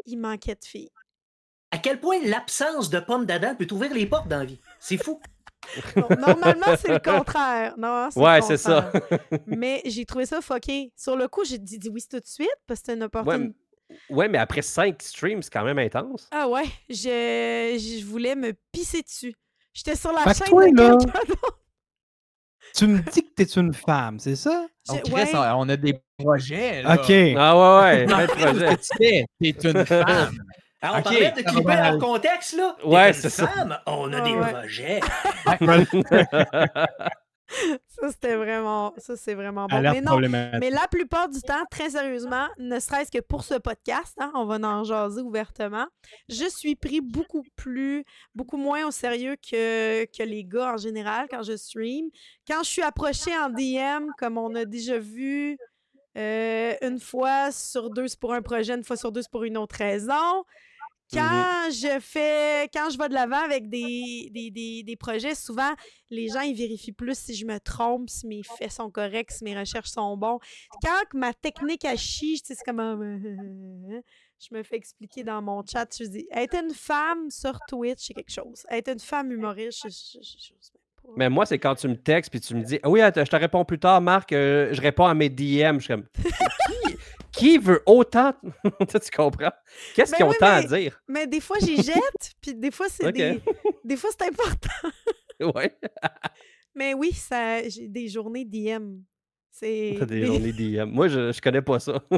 il manquait de filles. À quel point l'absence de pommes d'Adam peut ouvrir les portes dans la vie? C'est fou. Normalement, c'est le contraire. Non, Ouais, c'est ça. Mais j'ai trouvé ça fucké. Sur le coup, j'ai dit, dit oui tout de suite parce que c'était une opportunité. ouais, mais après cinq streams, c'est quand même intense. Ah ouais, je, je voulais me pisser dessus. J'étais sur la Fait chaîne toi, de là- quelqu'un d'autre. Tu me dis que t'es une femme, c'est ça? On, J'ai- Chris, ouais. on on a des projets. Là. OK. Ah ouais, ouais, Non, fais le Qu'est-ce projet. que tu fais? T'es une femme. Ah, on Ok, parlait de ça va clipper bien hors contexte, là. T'es Ouais, une c'est ça. femme, On a Ah, des ouais. projets. Ça, c'était vraiment. Ça, c'est vraiment bon. Mais non, mais la plupart du temps, très sérieusement, ne serait-ce que pour ce podcast, hein, on va en jaser ouvertement, je suis pris beaucoup plus, beaucoup moins au sérieux que, que les gars en général quand je stream. Quand je suis approchée en DM, comme on a déjà vu euh, une fois sur deux, c'est pour un projet, une fois sur deux, c'est pour une autre raison. Quand je fais, quand je vais de l'avant avec des, des, des, des projets, souvent, les gens, ils vérifient plus si je me trompe, si mes faits sont corrects, si mes recherches sont bons. Quand ma technique à chie, c'est comme un... Je me fais expliquer dans mon chat, je dis, être une femme sur Twitch, c'est quelque chose. Être une femme humoriste, je, je, je-. Mais moi, c'est quand tu me textes puis tu me dis Ah Oui, attends, je te réponds plus tard, Marc. euh, je réponds à mes DM. Je suis comme Qui, qui veut autant Tu comprends? Qu'est-ce Ben qu'ils ont oui, tant mais- à dire? Mais des fois, j'y jette, puis des fois, c'est des... Des fois, c'est important. Ouais. Mais oui, ça, j'ai des journées DM. C'est... Des journées DM. Moi, je, je connais pas ça. que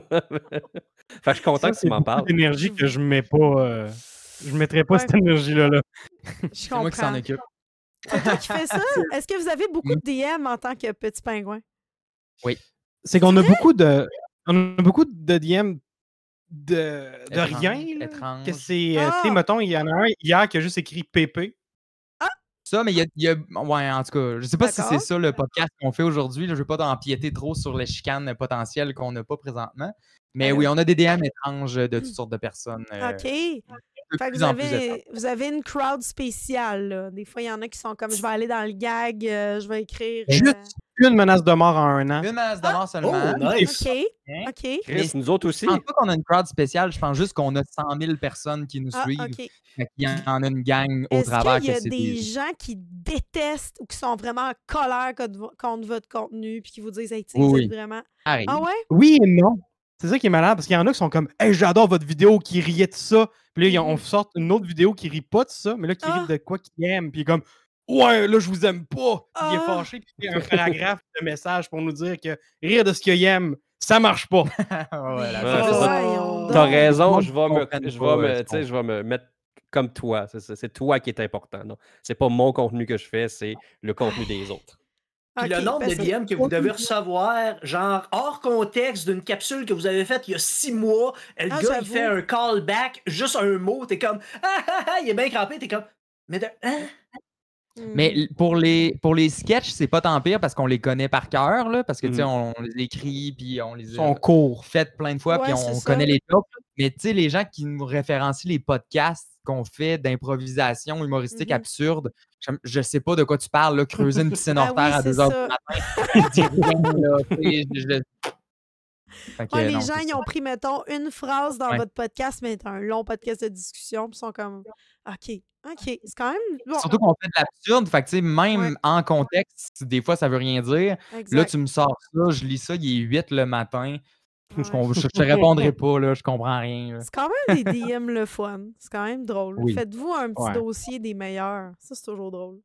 je suis content Ça, que tu c'est m'en parles. d'énergie que je mets pas. euh, Je mettrais pas Ouais. cette énergie-là. Là. Je C'est moi qui s'en occupe. C'est toi qui fais ça? Est-ce que vous avez beaucoup de DM en tant que petit pingouin? C'est qu'on a beaucoup de. On a beaucoup de DM de, de Étrange, rien. étrange. Que c'est. euh, tu Ah! sais, mettons, il y en a un hier qui a juste écrit PP. Ça, mais il y a, il y a- Ouais, en tout cas, je sais pas si c'est ça le podcast qu'on fait aujourd'hui. là, Je veux pas empiéter trop sur les chicanes potentielles qu'on n'a pas présentement. Mais Ah oui, on a des DM étranges de toutes sortes de personnes. euh, OK. Fait plus vous en plus avez, vous avez une crowd spéciale. Là. Des fois, il y en a qui sont comme je vais aller dans le gag, euh, je vais écrire. Juste une menace de mort en un an. Une menace de Ah! mort Oh, seulement. nice. euh, OK. Hein? OK. Chris, nous autres aussi. Je pense pas qu'on a une crowd spéciale. Je pense juste qu'on a 100 000 personnes qui nous Ah, suivent. OK. Fait qu'il y en a une gang au Est-ce travers qu'il y a des des... gens qui détestent ou qui sont vraiment en colère contre, vo- contre votre contenu puis qui vous disent, hey, tu Oui, vraiment. Ah ouais? Oui et non. C'est ça qui est malade parce qu'il y en a qui sont comme Hey, j'adore votre vidéo qui riait de ça. Puis là, ils ont- on sort une autre vidéo qui rit pas de ça, mais là, qui Ah. rit de quoi qu'il aime. Puis il est comme Ouais, là, je vous aime pas. Il est Ah. fâché. Puis il fait un paragraphe de message pour nous dire que rire de ce qu'il aime, ça marche pas. Ouais. Voyons T'as raison, je vais me, je vais me, je vais me mettre comme toi. C'est toi qui est important. Non, c'est pas mon contenu que je fais, c'est le contenu des autres. Puis le nombre parce de DM que vous devez recevoir, genre hors contexte d'une capsule que vous avez faite il y a six mois, le Ah, gars il fait un callback, juste un mot, t'es comme ah ah ah, il est bien crampé, t'es comme mais de, hein? Mais Hmm. l- pour les, pour les sketchs, c'est pas tant pire parce qu'on les connaît par cœur, là, parce que, tu sais, Mhm. on, on les écrit, puis on les sont courts. fait plein de fois, puis on, ça. connaît les jokes. Mais, tu sais, les gens qui nous référencient les podcasts qu'on fait d'improvisation humoristique Mhm. absurde, je, je sais pas de quoi tu parles, là, creuser une piscine Ah hors terre oui, à c'est 2 heures du matin. je je- que, Ouais, les non, gens, ils ont pris, mettons, une phrase dans Ouais. votre podcast, mais c'est un long podcast de discussion, puis ils sont comme OK, OK. C'est quand même. Bon, Surtout qu'on fait de l'absurde, fait que, même Ouais. en contexte, des fois, ça veut rien dire. Là, tu me sors ça, je lis ça, il est 8 le matin. Je, Ouais. com- je- je te répondrai pas, là, je comprends rien. C'est quand même des DM le fun. C'est quand même drôle. Oui. Faites-vous un petit Ouais. dossier des meilleurs. Ça, c'est toujours drôle.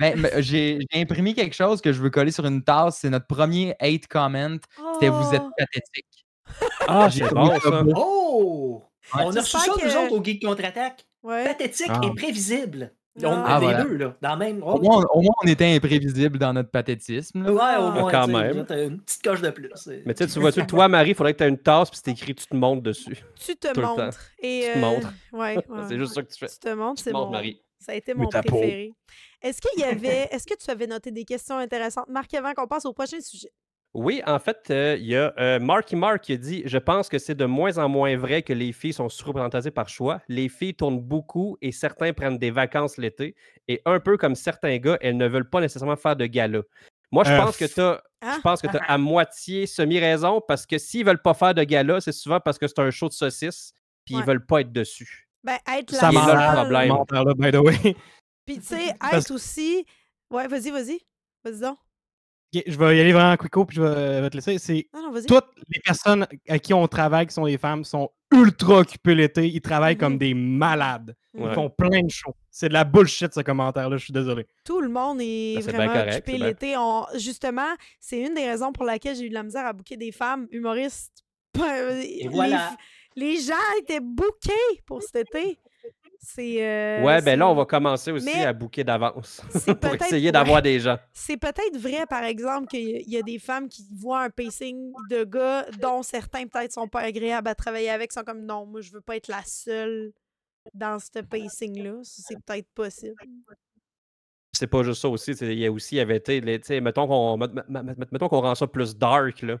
Mais, mais, j'ai imprimé quelque chose que je veux coller sur une tasse. C'est notre premier hate comment. C'était Vous êtes Oh! pathétique. Ah, J'ai bon ça. Oh! Ouais. On a reçu ça, nous que- autres, au Geek Contre-Attaque. Ouais. Pathétique Ah. et prévisible. Ah. On Ah, les voilà. deux, là, dans même. Au moins, on- au moins, on était imprévisible dans notre pathétisme. là. Ouais, au moins, quand même. êtes une petite coche de plus. Mais tu sais, tu vois-tu, toi, Marie, il faudrait que tu aies une tasse puis c'est écrit tu te montres dessus. Tu te montres. Et, Tu te euh, montres. Ouais, ouais, c'est juste ça que tu fais. Tu te montres, c'est mon. Marie. Ça a été mon préféré. Est-ce qu'il y avait. Est-ce que tu avais noté des questions intéressantes? Marc, avant qu'on passe au prochain sujet. Oui, en fait, euh, il y a euh, Marky Mark qui a dit Je pense que c'est de moins en moins vrai que les filles sont surreprésentées par choix. Les filles tournent beaucoup et certains prennent des vacances l'été. Et un peu comme certains gars, elles ne veulent pas nécessairement faire de gala. Moi, je Euh, pense que tu as. Hein? Je pense que tu as à moitié semi-raison parce que s'ils veulent pas faire de gala, c'est souvent parce que c'est un show de saucisses puis Ouais. ils veulent pas être dessus. Ben, être la Ça là le seule- problème. Menteur, là, by the way. Puis, tu sais, Parce- être aussi. Ouais, vas-y, vas-y. Vas-y donc. Je vais y aller vraiment quick puis je vais, vais te laisser. C'est toutes les personnes à qui on travaille qui sont des femmes sont ultra occupés l'été. Ils travaillent comme Mhm. des malades. Ils font plein de shows. C'est de la bullshit, ce commentaire-là. Je suis désolé. Tout le monde est Ben, vraiment correct, occupé l'été. On- Justement, c'est une des raisons pour laquelle j'ai eu de la misère à booker des femmes humoristes. Les, voilà. les gens étaient bookés pour cet été. C'est. euh, Ouais, ben là, on va commencer aussi Mais à booker d'avance pour essayer ouais. d'avoir des gens. C'est peut-être vrai, par exemple, qu'il y a- des femmes qui voient un pacing de gars dont certains peut-être sont pas agréables à travailler avec, sont comme non, moi je veux pas être la seule dans ce pacing-là. C'est peut-être possible. C'est pas juste ça aussi. Il y a aussi, il y avait été, les- tu sais, mettons qu'on met- met- met- mettons qu'on rend ça plus dark, là,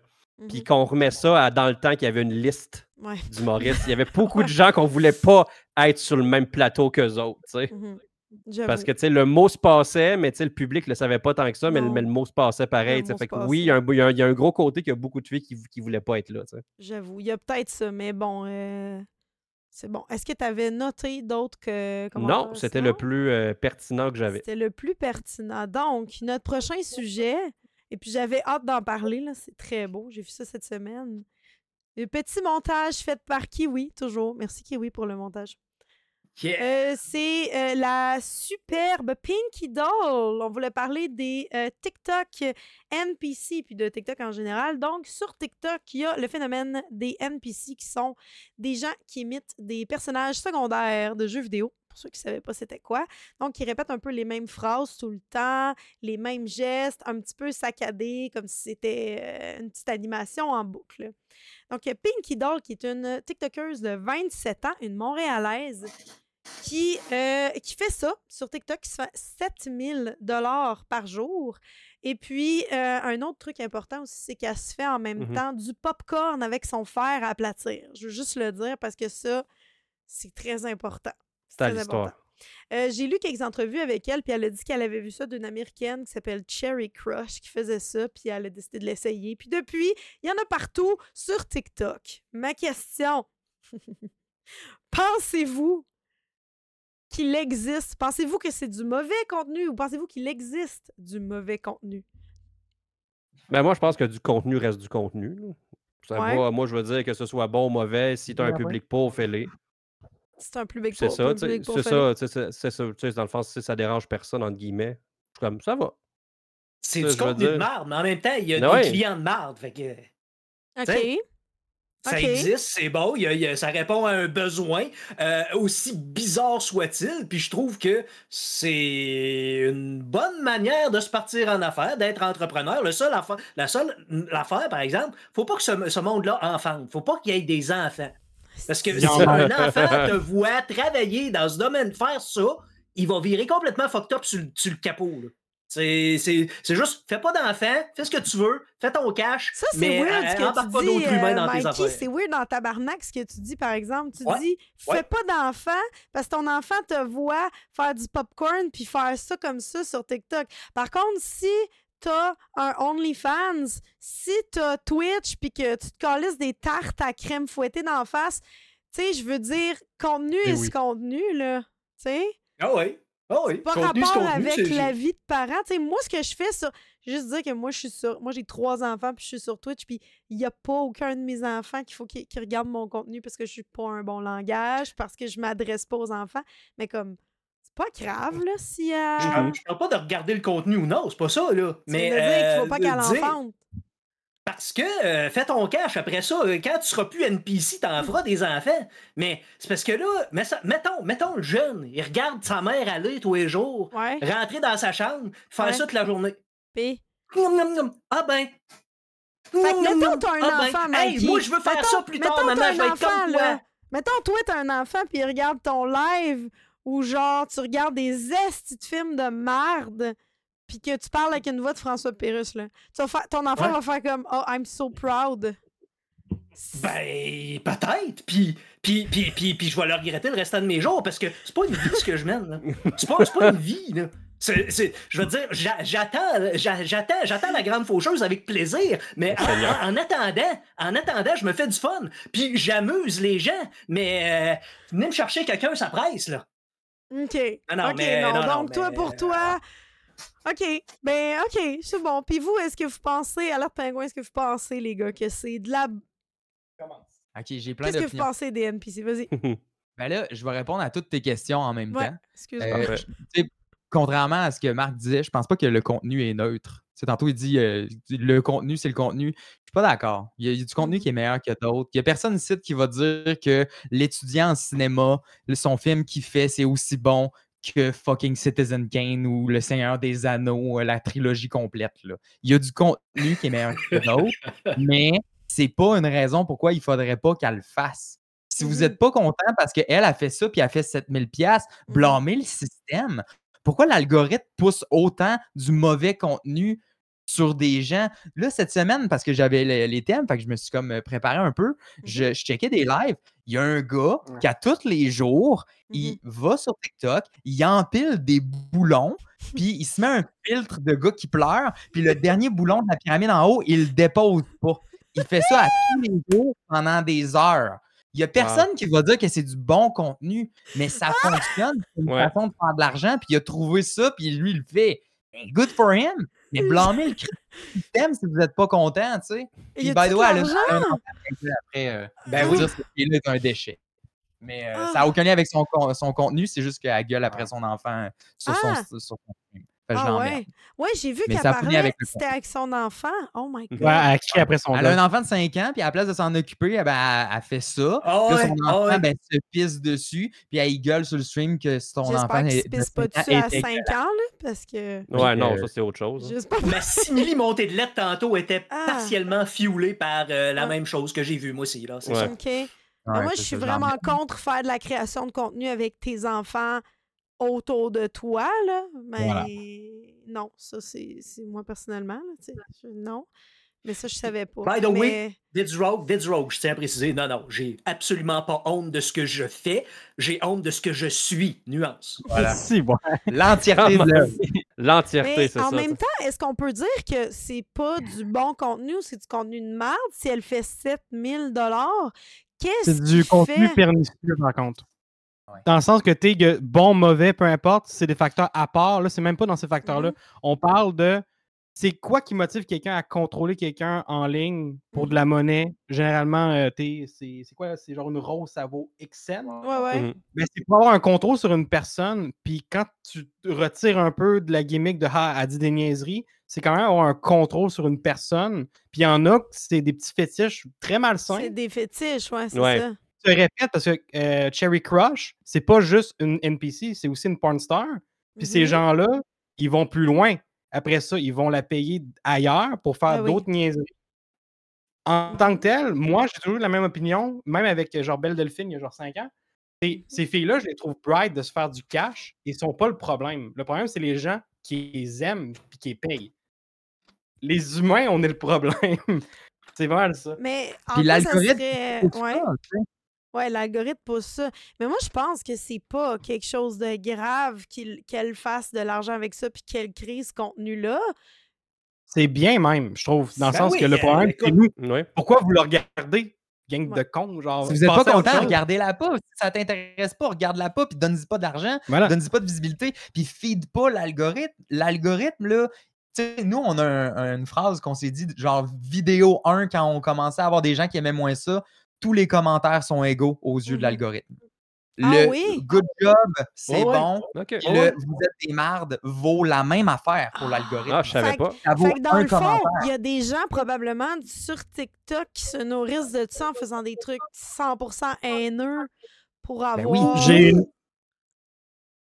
puis Mhm. qu'on remet ça à- dans le temps qu'il y avait une liste Ouais. d'humoristes. Il y avait beaucoup de gens qu'on voulait pas être sur le même plateau qu'eux autres. Mhm. Parce que tu sais, le mot se passait, mais le public le savait pas tant que ça, mais, le- mais le mot se passait pareil. Fait que oui, il y, a un, il y a un- il y a un gros côté qu'il y a beaucoup de filles qui, qui voulaient pas être là. J'avoue, il y a peut-être ça, mais bon, euh, c'est bon. Est-ce que tu avais noté d'autres que Non, c'était le plus euh, pertinent que j'avais. C'était le plus pertinent. Donc, notre prochain sujet, et puis j'avais hâte d'en parler, là, c'est très beau, j'ai vu ça cette semaine. Le petit montage fait par Kiwi, toujours. Merci Kiwi pour le montage. Yeah. Euh, c'est euh, la superbe Pinky Doll. On voulait parler des euh, TikTok NPC puis de TikTok en général. Donc, sur TikTok, il y a le phénomène des NPC qui sont des gens qui imitent des personnages secondaires de jeux vidéo. Pour ceux qui ne savaient pas c'était quoi. Donc, ils répètent un peu les mêmes phrases tout le temps, les mêmes gestes, un petit peu saccadés, comme si c'était euh, une petite animation en boucle. Donc, il y a Pinky Doll, qui est une TikTokeuse de 27 ans, une Montréalaise, qui, euh, qui fait ça sur TikTok, qui se fait 7000 dollars par jour. Et puis, euh, un autre truc important aussi, c'est qu'elle se fait en même Mhm. temps du popcorn avec son fer à aplatir. Je veux juste le dire parce que ça, c'est très important. C'est C'est à très l'histoire. Euh, J'ai lu quelques entrevues avec elle, puis elle a dit qu'elle avait vu ça d'une américaine qui s'appelle Cherry Crush, qui faisait ça, puis elle a décidé de l'essayer. Puis depuis, il y en a partout sur TikTok. Ma question, pensez-vous qu'il existe, pensez-vous que c'est du mauvais contenu ou pensez-vous qu'il existe du mauvais contenu? Ben, moi, je pense que du contenu reste du contenu. Ça Ouais. moi, je veux dire que ce soit bon ou mauvais. Si tu as un ouais. public pauvre, fais-le. C'est un public C'est pour- ça, c'est ça, tu sais, c'est c'est ça, tu sais, dans le fond, si ça dérange personne, entre guillemets. Je suis comme, ça va. C'est Ça, du contenu de marde, mais en même temps, il y a ouais. des clients de marde. Fait que OK. Ça existe, c'est bon, il y a- y a- ça répond à un besoin, euh, aussi bizarre soit-il. Puis je trouve que c'est une bonne manière de se partir en affaires, d'être entrepreneur. Le seul affaire, la seule affaire, par exemple, faut pas que ce, ce monde-là enfante. Faut pas qu'il y ait des enfants. Parce que si un enfant te voit travailler dans ce domaine, faire ça, il va virer complètement fucked up sur, le- sur le capot. là. C'est c'est- c'est juste, fais pas d'enfant, fais ce que tu veux, fais ton cash, Ça, c'est mais weird ce que embarque tu pas dis, euh, dans tes Mikey, affaires. c'est weird dans tabarnak ce que tu dis, par exemple. Tu Ouais, dis, fais ouais. pas d'enfant parce que ton enfant te voit faire du popcorn puis faire ça comme ça sur TikTok. Par contre, si t'as un OnlyFans, si t'as Twitch puis que tu te calisses des tartes à crème fouettée d'en face, tu sais, je veux dire, contenu Eh est oui. ce contenu, là. Tu sais? Ah oui. Ah oui. pas Contenu, rapport contenu, avec la vie de parents. Tu sais, moi, ce que je fais sur. Juste dire que moi, je suis sur. Moi, j'ai trois enfants, puis je suis sur Twitch, puis il n'y a pas aucun de mes enfants qu'il faut qu'ils regardent mon contenu parce que je suis pas un bon langage, parce que je m'adresse pas aux enfants. Mais comme, pas grave, là, si. euh, Je parle- je parle pas de regarder le contenu ou non, c'est pas ça, là. tu Mais dire qu'il faut euh, pas de qu'elle enfante. Parce que euh, fais ton cash après ça. euh, Quand tu seras plus NPC, t'en feras des enfants. Mais c'est parce que là, mais ça- mettons, mettons le jeune, il regarde sa mère aller tous les jours, Ouais. rentrer dans sa chambre, faire Ouais. ça toute la journée. Puis. Ah ben. Fait que mettons, t'as un Ah ben. enfant, Hey, Mikey. moi, je veux faire Mettons- ça plus tard, maman. Je vais être comme là. toi. Mettons, toi, t'as un enfant, puis il regarde ton live, ou genre, tu regardes des estis de films de merde, puis que tu parles avec une voix de François Pérus, là. Tu vas faire- ton enfant Ouais. va faire comme « Oh, I'm so proud ». Ben, peut-être. Puis, puis, puis, puis, puis je vais le regretter le restant de mes jours parce que c'est pas une vie ce que je mène. là. C'est pas, c'est pas une vie. Là. Je veux dire, j'a- j'attends, j'a- j'attends, j'attends la grande faucheuse avec plaisir, mais en attendant, en attendant, je me fais du fun, puis j'amuse les gens, mais euh, venez me chercher quelqu'un, ça presse là. OK. Ah non, OK, mais- non. non, non, Donc, toi, mais- pour toi... OK. Ben, OK, c'est bon. Puis vous, est-ce que vous pensez, alors Pingouin, est-ce que vous pensez, les gars, que c'est de la... Ok, j'ai plein Qu'est-ce que vous pensez des NPC? Vas-y. Ben là, je vais répondre à toutes tes questions en même Ouais, temps. excuse-moi. Euh, contrairement à ce que Marc disait, je pense pas que le contenu est neutre. Sais, tantôt, il dit euh, le contenu, c'est le contenu. Je suis pas d'accord. Il y, a, il y a du contenu Mhm. qui est meilleur que d'autres. Il y a personne ici qui va dire que l'étudiant en cinéma, son film qu'il fait, c'est aussi bon que fucking Citizen Kane ou Le Seigneur des Anneaux, euh, la trilogie complète. Là. Il y a du contenu qui est meilleur que d'autres, mais c'est pas une raison pourquoi il faudrait pas qu'elle le fasse. Si vous n'êtes pas content parce qu'elle a fait ça puis elle a fait 7000 pièces, Mhm. blâmez le système. Pourquoi l'algorithme pousse autant du mauvais contenu sur des gens? Là, cette semaine, parce que j'avais le- les thèmes, fait que je me suis comme euh, préparé un peu, je, je checkais des lives. Il y a un gars qui, à tous les jours, il Mhm. va sur TikTok, il empile des boulons, puis il se met un filtre de gars qui pleure, puis le dernier boulon de la pyramide en haut, il le dépose pas. Il fait ça à tous les jours pendant des heures. Il n'y a personne qui va dire que c'est du bon contenu, mais ça fonctionne. C'est une Ouais. façon de faire de l'argent, puis il a trouvé ça, puis lui, il le fait. Ben, good for him! Mais blâmez le système si vous n'êtes pas content, tu sais. Puis, by the way, elle a l'argent? un enfant avec elle après. euh, Ben pour oui. dire que est un déchet. Mais euh, Ah. ça n'a aucun lien avec son, son contenu, c'est juste qu'elle gueule après son enfant sur son, Ah. sur son film. Fait que je Ah ouais? Ouais, j'ai vu qu'elle parlait, c'était avec son enfant. Oh my God. Ouais, qui après son Elle a un enfant de 5 ans, puis à la place de s'en occuper, eh ben, elle, elle fait ça. Puis là, ouais, son ah enfant ouais. ben, se pisse dessus, puis elle gueule sur le stream que son enfant J'espère qu'il se est- pisse pas 5 ans dessus à était 5 ans, là, parce que... Ouais, non, euh, ça c'est autre chose. hein. Ma simili montée de lettres tantôt était Ah. partiellement fuelée par euh, la Ah. même chose que j'ai vue moi aussi. Là, c'est Ouais. ça. OK. Ouais, moi, je suis vraiment contre faire de la création de contenu avec tes enfants autour de toi, là. Mais Voilà. non, ça, c'est moi personnellement, là, tu sais, je- Non. Mais ça, je savais pas. By the way, Mais- Vid's Rogue, Vid's Rogue, je tiens à préciser, non, non, j'ai absolument pas honte de ce que je fais, j'ai honte de ce que je suis. Nuance. Voilà. Si, bon. L'entièreté. L'entièreté, Mais c'est en ça. même temps, est-ce qu'on peut dire que c'est pas du bon contenu ou c'est du contenu de merde si elle fait 7000 Qu'est-ce C'est du contenu fait... pernicieux, par contre. Ouais. Dans le sens que t'es que bon, mauvais, peu importe, c'est des facteurs à part. Là, c'est même pas dans ces facteurs-là. Mhm. On parle de c'est quoi qui motive quelqu'un à contrôler quelqu'un en ligne pour de la monnaie? Généralement, euh, t'es- c'est quoi? C'est genre une rose, ça vaut X cents? Ouais, ouais. Mhm. Ben, c'est pour avoir un contrôle sur une personne, puis quand tu retires un peu de la gimmick de Ah, elle dit des niaiseries, c'est quand même avoir un contrôle sur une personne. Puis il y en a c'est des petits fétiches très malsains. C'est des fétiches, ouais, c'est Ouais. ça. Je te répète parce que euh, Cherry Crush, c'est pas juste une NPC, c'est aussi une porn star. Puis ces Mhm. gens-là, ils vont plus loin. Après ça, ils vont la payer ailleurs pour faire Ah oui. d'autres niaiseries. En tant que tel, moi, j'ai toujours la même opinion, même avec euh, genre Belle Delphine il y a genre 5 ans. C'est- Ces filles-là, je les trouve bright de se faire du cash. Ils sont pas le problème. Le problème, c'est les gens qui les aiment et qui les payent. Les humains, on est le problème. c'est mal ça. Mais en Puis l'algorithme, serait... C'est Ouais. Ouais, l'algorithme pousse ça. Mais moi, je pense que c'est pas quelque chose de grave qu'il- qu'elle fasse de l'argent avec ça puis qu'elle crée ce contenu-là. C'est bien même, je trouve. Dans le Ben sens oui, que le euh, problème, c'est nous. Pourquoi vous le regardez? Gang Ouais. de cons, genre? Si vous n'êtes pas content, regardez-la pas. Si ça t'intéresse pas, regarde-la pas, puis donne-y pas d'argent, Voilà. donne-y pas de visibilité, puis feed pas l'algorithme. L'algorithme, là, tu sais, nous, on a un- une phrase qu'on s'est dit, genre vidéo 1, quand on commençait à avoir des gens qui aimaient moins ça, tous les commentaires sont égaux aux yeux de Mhm. l'algorithme. Ah Le oui? good job, c'est ouais. bon. Le ouais. vous êtes des mardes vaut la même affaire pour l'algorithme. Ah, je savais Fait pas. Ça vaut Fait que dans un le fond, commentaire. il y a des gens probablement sur TikTok qui se nourrissent de ça en faisant des trucs 100% haineux pour Ben avoir... oui, J'ai une.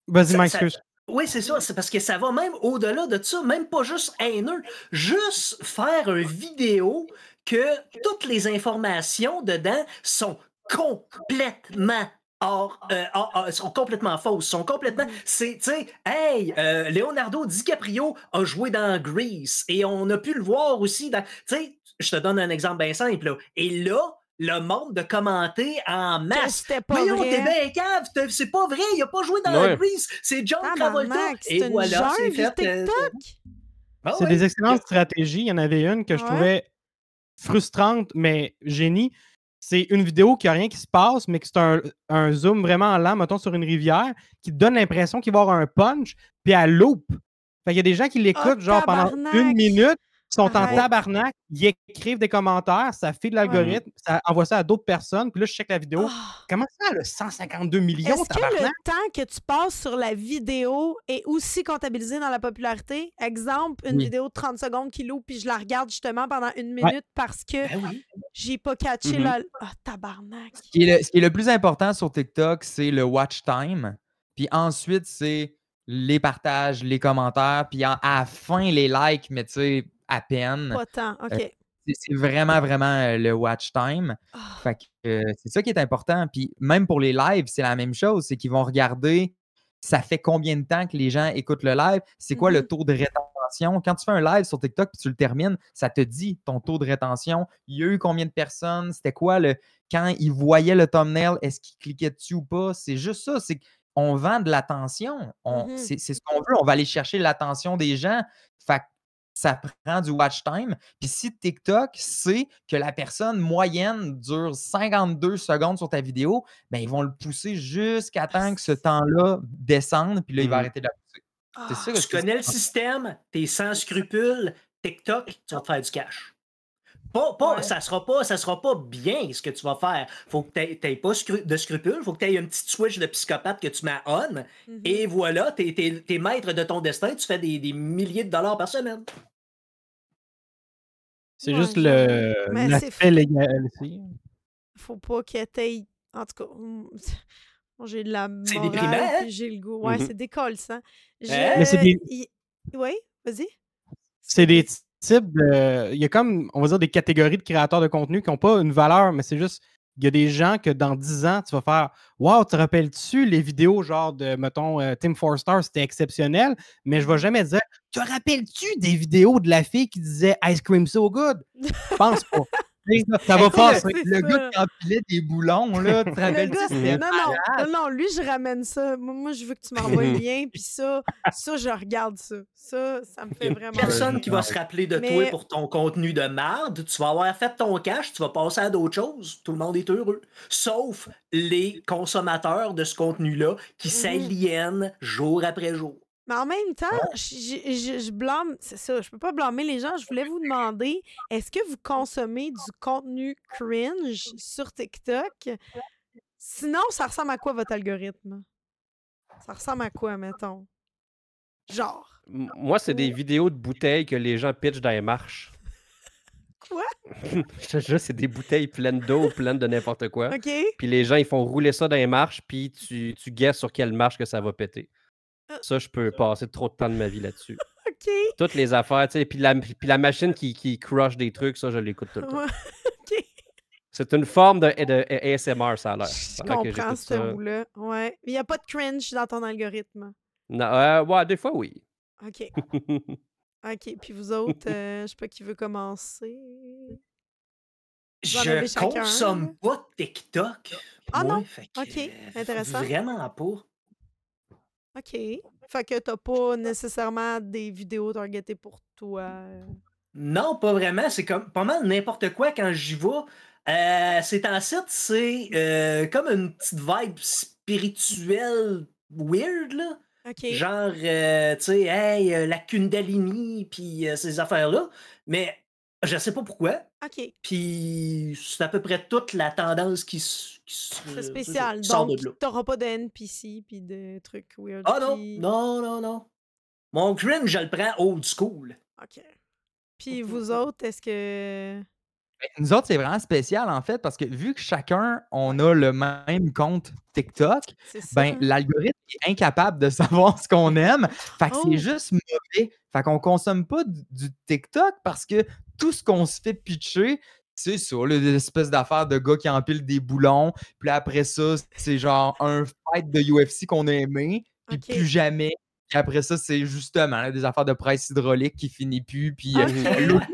Vas-y, Ça- Mike, ça- excuse. Oui, c'est ça. C'est parce que ça va même au-delà de ça, même pas juste haineux. Juste faire une vidéo que toutes les informations dedans sont complètement hors, euh, hors- hors- sont complètement fausses, sont complètement. C'est, tu sais, hey, euh, Leonardo DiCaprio a joué dans Grease et on a pu le voir aussi dans. Tu sais, je te donne un exemple bien simple. là. Et là, le monde de commenter en masse. c'était pas Voyons, t'es bien cave, c'est pas vrai, il a pas joué dans Ouais. Grease, c'est John Travolta. Tabarnak, Et voilà, c'est fait. euh, TikTok. ah C'est ouais. des excellentes stratégies. Il y en avait une que je Ouais. trouvais frustrante, mais génie. C'est une vidéo qui a rien qui se passe, mais que c'est un, un zoom vraiment lent, mettons, sur une rivière, qui te donne l'impression qu'il va y avoir un punch, puis elle loupe. Fait qu'il y a des gens qui l'écoutent, genre, pendant une minute, Ils sont en Arrête. tabarnak, ils écrivent des commentaires, ça fait de l'algorithme, ça envoie ça à d'autres personnes, puis là, je check la vidéo. Ah. Comment ça, le 152 millions, Est-ce que le temps que tu passes sur la vidéo est aussi comptabilisé dans la popularité? Exemple, une Oui. vidéo de 30 secondes qui loue, puis je la regarde justement pendant une minute parce que Ben oui. j'ai pas catché Mhm. la... Ah, tabarnak. Ce qui, est le, ce qui est le plus important sur TikTok, c'est le watch time. Puis ensuite, c'est les partages, les commentaires. Puis à la fin, les likes, mais tu sais, à peine. Pas tant. OK. C'est- C'est vraiment, vraiment euh, le watch time. Ah. Fait que euh, c'est ça qui est important. Puis même pour les lives, c'est la même chose. C'est qu'ils vont regarder ça fait combien de temps que les gens écoutent le live, c'est quoi le Mhm. taux de rétention? Quand tu fais un live sur TikTok puis tu le termines, ça te dit ton taux de rétention. Il y a eu combien de personnes, c'était quoi le. Quand ils voyaient le thumbnail, est-ce qu'ils cliquaient dessus ou pas? C'est juste ça. C'est qu'on vend de l'attention. On- Mhm. C'est ce qu'on veut. On va aller chercher l'attention des gens. Fait ça prend du watch time. Puis si TikTok sait que la personne moyenne dure 52 secondes sur ta vidéo, ben ils vont le pousser jusqu'à temps que ce temps-là descende, puis là, il va Mhm. arrêter de la pousser. C'est ça que Tu connais le système, t'es sans scrupules, TikTok, tu vas te faire du cash. Pas, pas, Ouais. ça sera pas, ça sera pas bien ce que tu vas faire. Faut que t'aies t'aies pas scru- de scrupules, faut que tu aies une petite switch de psychopathe que tu mets on, Mhm. et voilà, t'es es, maître de ton destin, tu fais des, des milliers de dollars par semaine. C'est Ouais, juste le Mais c'est l'aspect légal ici. Faut pas qu'elle t'aille. En tout cas, j'ai de la C'est morale, j'ai le goût. Ouais, Mhm. c'est décollissant. Je... Hein? Mais c'est des- y- Oui, vas-y. C'est des de. Il y a comme, on va dire, des catégories de créateurs de contenu qui n'ont pas une valeur, mais c'est juste. Il y a des gens que dans 10 ans, tu vas faire Wow, te rappelles-tu les vidéos genre de, mettons, euh, Tim Forster, c'était exceptionnel, mais je vais jamais dire Te rappelles-tu des vidéos de la fille qui disait Ice cream so good? Je pense pas. ça va passer. Le ça. gars qui empilait des boulons, là, tu te Le gars, non, non, non, non, lui, je ramène ça. Moi, moi, je veux que tu m'envoies le lien, puis ça, ça, je regarde ça. Ça, ça me fait vraiment. Personne qui va se rappeler de Mais- toi pour ton contenu de merde. Tu vas avoir fait ton cash, tu vas passer à d'autres choses. Tout le monde est heureux. Sauf les consommateurs de ce contenu-là qui Mhm. s'aliènent jour après jour. Mais en même temps, je, je- je- je blâme, c'est ça, je peux pas blâmer les gens. Je voulais vous demander, est-ce que vous consommez du contenu cringe sur TikTok? Sinon, ça ressemble à quoi votre algorithme? Ça ressemble à quoi, mettons? Genre. M- Moi, c'est des vidéos de bouteilles que les gens pitchent dans les marches. Quoi? Je te jure, c'est des bouteilles pleines d'eau, pleines de n'importe quoi. OK? Puis les gens, ils font rouler ça dans les marches, puis tu, tu guesses sur quelle marche que ça va péter. Ah. Ça, je peux passer trop de temps de ma vie là-dessus. OK. Toutes les affaires, tu sais, puis la, puis la machine qui, qui crush des trucs, ça, je l'écoute tout le temps. OK. C'est une forme de, de ASMR, ça a l'air. Je comprends ce bout-là. Ouais. Il n'y a pas de cringe dans ton algorithme. Non, euh, ouais, des fois, oui. OK. OK. Puis vous autres, euh, je sais pas qui veut commencer. Vous Je consomme pas TikTok. Ah moi, non? fait que, Ok, euh, intéressant. Vraiment pas. OK. Fait que t'as pas nécessairement des vidéos targetées pour toi. euh? Non, pas vraiment. C'est comme pas mal n'importe quoi quand j'y vais. Euh, c'est en site, c'est euh, comme une petite vibe spirituelle weird, là. OK. Genre, euh, tu sais, hey, la Kundalini, puis ces affaires-là. Mais je sais pas pourquoi. OK. Puis c'est à peu près toute la tendance qui, s- qui s- C'est euh, spécial. qui sort Donc, de là. t'auras pas de NPC puis de trucs weird. Ah non, qui- non, non, non. Mon cringe, je le prends old school. OK. Puis vous autres, est-ce que. Ben, Nous autres, c'est vraiment spécial, en fait, parce que vu que chacun, on a le même compte TikTok, C'est ça. ben, l'algorithme est incapable de savoir ce qu'on aime. Fait que Oh. c'est juste mauvais. Fait qu'on consomme pas du, du TikTok parce que tout ce qu'on se fait pitcher, c'est ça, espèces d'affaires de gars qui empilent des boulons. Puis après ça, c'est genre un fight de UFC qu'on a aimé, puis plus jamais. Puis après ça, c'est justement là, des affaires de presse hydraulique qui finit plus. Puis euh, l'autre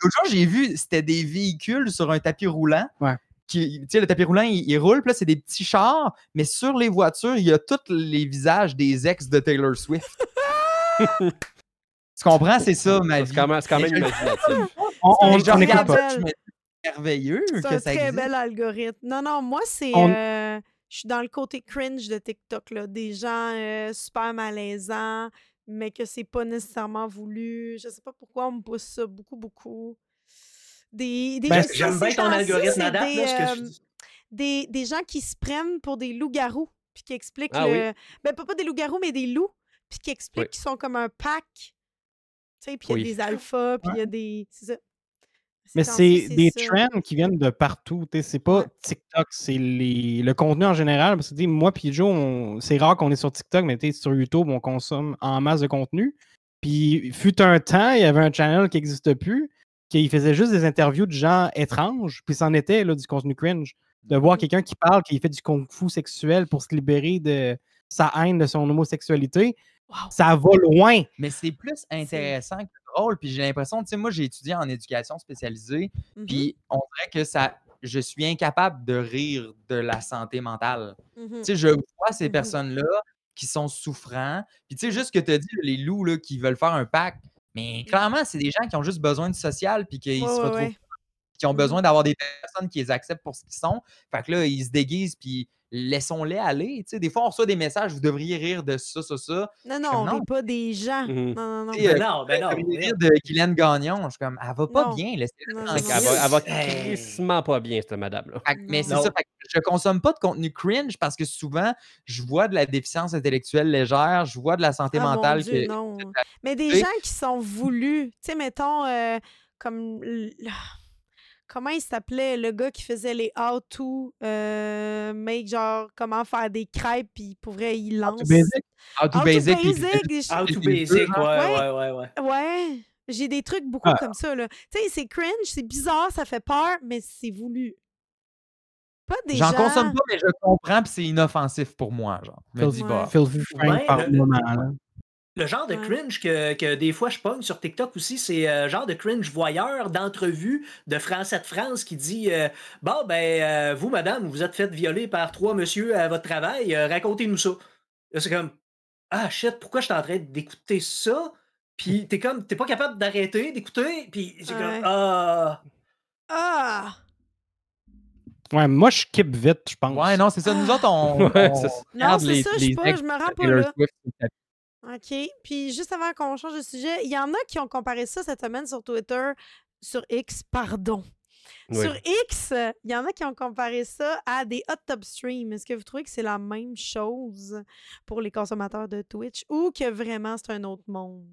jour, j'ai vu, c'était des véhicules sur un tapis roulant. Ouais. Qui, tu sais, le tapis roulant, il, il roule, puis là, c'est des petits chars, mais sur les voitures, il y a tous les visages des ex de Taylor Swift. tu comprends? C'est ça, ma vie. C'est quand même, quand même imaginatif. On, C'est on, un je on écoute regarde pas. belle. ça, je me dis, c'est merveilleux C'est que un ça très existe. bel algorithme. Non, non, moi, c'est. On- euh, je suis dans le côté cringe de TikTok, là. Des gens euh, super malaisants, mais que c'est pas nécessairement voulu. Je sais pas pourquoi on me pousse ça beaucoup, beaucoup. Des, des Ben, J'aime bien ton algorithme c'est à date, des, là, ce que je euh, dis. des, des gens qui se prennent pour des loups-garous, puis qui expliquent Ah oui. le... Ben, pas, pas des loups-garous, mais des loups, puis qui expliquent Oui. qu'ils sont comme un pack. Tu sais, puis il y a Oui. des alphas, puis il y a des... C'est ça. Mais c'est des ça. trends qui viennent de partout. C'est pas. TikTok, c'est les... le contenu en général. Parce que moi puis Joe, on- c'est rare qu'on est sur TikTok, mais sur YouTube, on consomme en masse de contenu. Puis, fut un temps, il y avait un channel qui n'existe plus, qui faisait juste des interviews de gens étranges, puis c'en était là, du contenu cringe. De voir Mhm. quelqu'un qui parle, qui fait du kung-fu sexuel pour se libérer de sa haine de son homosexualité, Wow. ça va loin. Mais c'est plus intéressant que drôle. Puis j'ai l'impression, tu sais, moi, j'ai étudié en éducation spécialisée. Mhm, Puis on dirait que ça. Je suis incapable de rire de la santé mentale. mhm. Tu sais, je vois ces Mhm. personnes-là qui sont souffrants. Puis tu sais, juste ce que tu as dit, les loups là, qui veulent faire un pack. Mais clairement, c'est des gens qui ont juste besoin de social puis qu'ils Ouais, se retrouvent ouais. Qui ont Mhm. besoin d'avoir des personnes qui les acceptent pour ce qu'ils sont. Fait que là, ils se déguisent puis laissons-les aller. Tu sais, des fois, on reçoit des messages, vous devriez rire de ça, ça, ça. Non, non, on rit pas des gens. Mhm. Non, non, non. Ben euh, non, ben non. Rires de Guylaine Gagnon, je suis comme, elle va pas Non. bien, Non, non. Elle va, elle va crissement pas bien, cette madame-là. Mais c'est ça, fait que je consomme pas de contenu cringe parce que souvent, je vois de la déficience intellectuelle légère, je vois de la santé Ah, mon mentale Dieu, que- non. Mais des gens qui sont voulus. Tu sais, mettons, euh, comme. Comment il s'appelait le gars qui faisait les how-to, euh, make genre comment faire des crêpes, puis pour vrai, il lance. basic? How to How to basic, basic, How choses- to basic, ouais, ouais, ouais, ouais. Ouais, j'ai des trucs beaucoup Ah. comme ça, là. Tu sais, c'est cringe, c'est bizarre, ça fait peur, mais c'est voulu. Pas des J'en gens... consomme pas, mais je comprends, puis c'est inoffensif pour moi, genre. Me dis, bah, Filthy Frank Ouais, par le- moment. là. Le genre de cringe que, que des fois je pogne sur TikTok aussi, c'est euh, genre de cringe voyeur d'entrevue de Français de France qui dit euh, Bon, ben, euh, vous, madame, vous êtes fait violer par trois messieurs à votre travail, euh, racontez-nous ça. Là, c'est comme Ah shit, pourquoi je suis en train d'écouter ça? Puis t'es comme, t'es pas capable d'arrêter, d'écouter, puis c'est Ouais. comme Ah. Ah! Ouais, moi, je skip vite, je pense. Ouais, non, c'est ça. Nous autres, on, on. Non, c'est ça, je sais pas, je me rends pas là. OK. Puis juste avant qu'on change de sujet, il y en a qui ont comparé ça cette semaine sur Twitter, sur X, pardon. Oui. Sur X, euh, il y en a qui ont comparé ça à des hot tub streams. Est-ce que vous trouvez que c'est la même chose pour les consommateurs de Twitch ou que vraiment c'est un autre monde?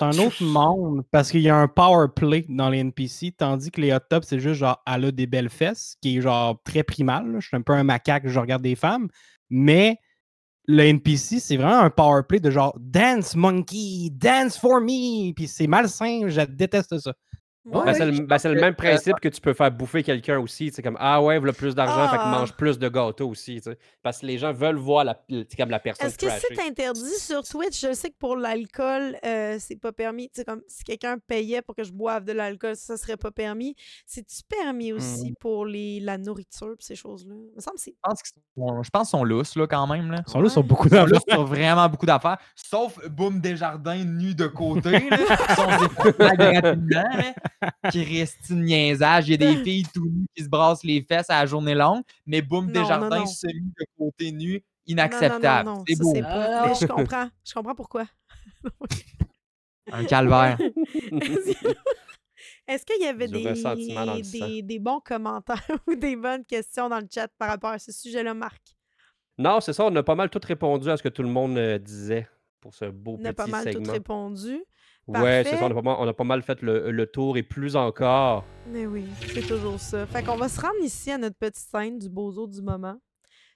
C'est un autre monde parce qu'il y a un power play dans les NPC, tandis que les hot tubs, c'est juste genre, elle a des belles fesses, qui est genre très primal. là. Je suis un peu un macaque, je regarde des femmes. Mais le NPC, c'est vraiment un power play de genre dance monkey, dance for me. Puis c'est malsain, je déteste ça. Ben, Ouais. c'est le, ben, c'est le que- même principe que tu peux faire bouffer quelqu'un aussi. C'est comme Ah ouais, voilà plus d'argent, fait que Ah. mange plus de gâteaux aussi. Parce que les gens veulent voir la, le- comme la personne Est-ce que c'est interdit sur Twitch? Je sais que pour l'alcool, euh, c'est pas permis. Comme si quelqu'un payait pour que je boive de l'alcool, ça serait pas permis. C'est-tu permis aussi Mmh. pour les, la nourriture et ces choses-là? Il me semble que c'est. Je pense qu'ils sont, je pense qu'ils sont lousses, là, quand même. Là. Ils sont sur Ouais. beaucoup Ils sont d'affaires. sur vraiment beaucoup d'affaires. Sauf Boom Desjardins nu de côté. Là, qui sont des une niaisage? Il y a des filles tout nues qui se brassent les fesses à la journée longue. Mais non, Desjardins non. semi de côté nu, inacceptable. Non, non, non, C'est ça, beau. c'est pas. Ah, Mais je comprends. Je comprends pourquoi. Un calvaire. Est-ce qu'il y avait des, des, des bons commentaires ou des bonnes questions dans le chat par rapport à ce sujet-là, Marc? Non, c'est ça, on a pas mal tout répondu à ce que tout le monde euh, disait pour ce beau On a petit pas mal tout segment. Répondu. Ouais, c'est Parfait. ça, on a, pas mal, on a pas mal fait le, le tour et plus encore. Mais oui, c'est toujours ça. Fait qu'on va se rendre ici à notre petite scène du bozo du moment.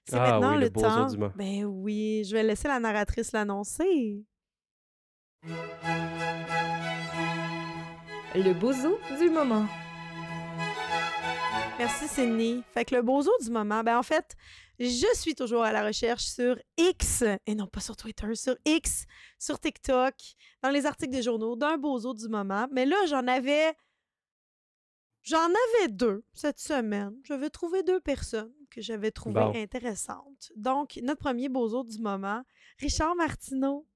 C'est Ah maintenant oui, le le, bozo temps. du moment. Ben oui, je vais laisser la narratrice l'annoncer. Le bozo du moment. Merci Sydney. Fait que le bozo du moment, ben en fait, je suis toujours à la recherche sur X, et non pas sur Twitter, sur X, sur TikTok, dans les articles des journaux, d'un bozo du moment. Mais là, j'en avais. J'en avais deux cette semaine. J'avais trouvé deux personnes que j'avais trouvées Bon. intéressantes. Donc, notre premier bozo du moment, Richard Martineau.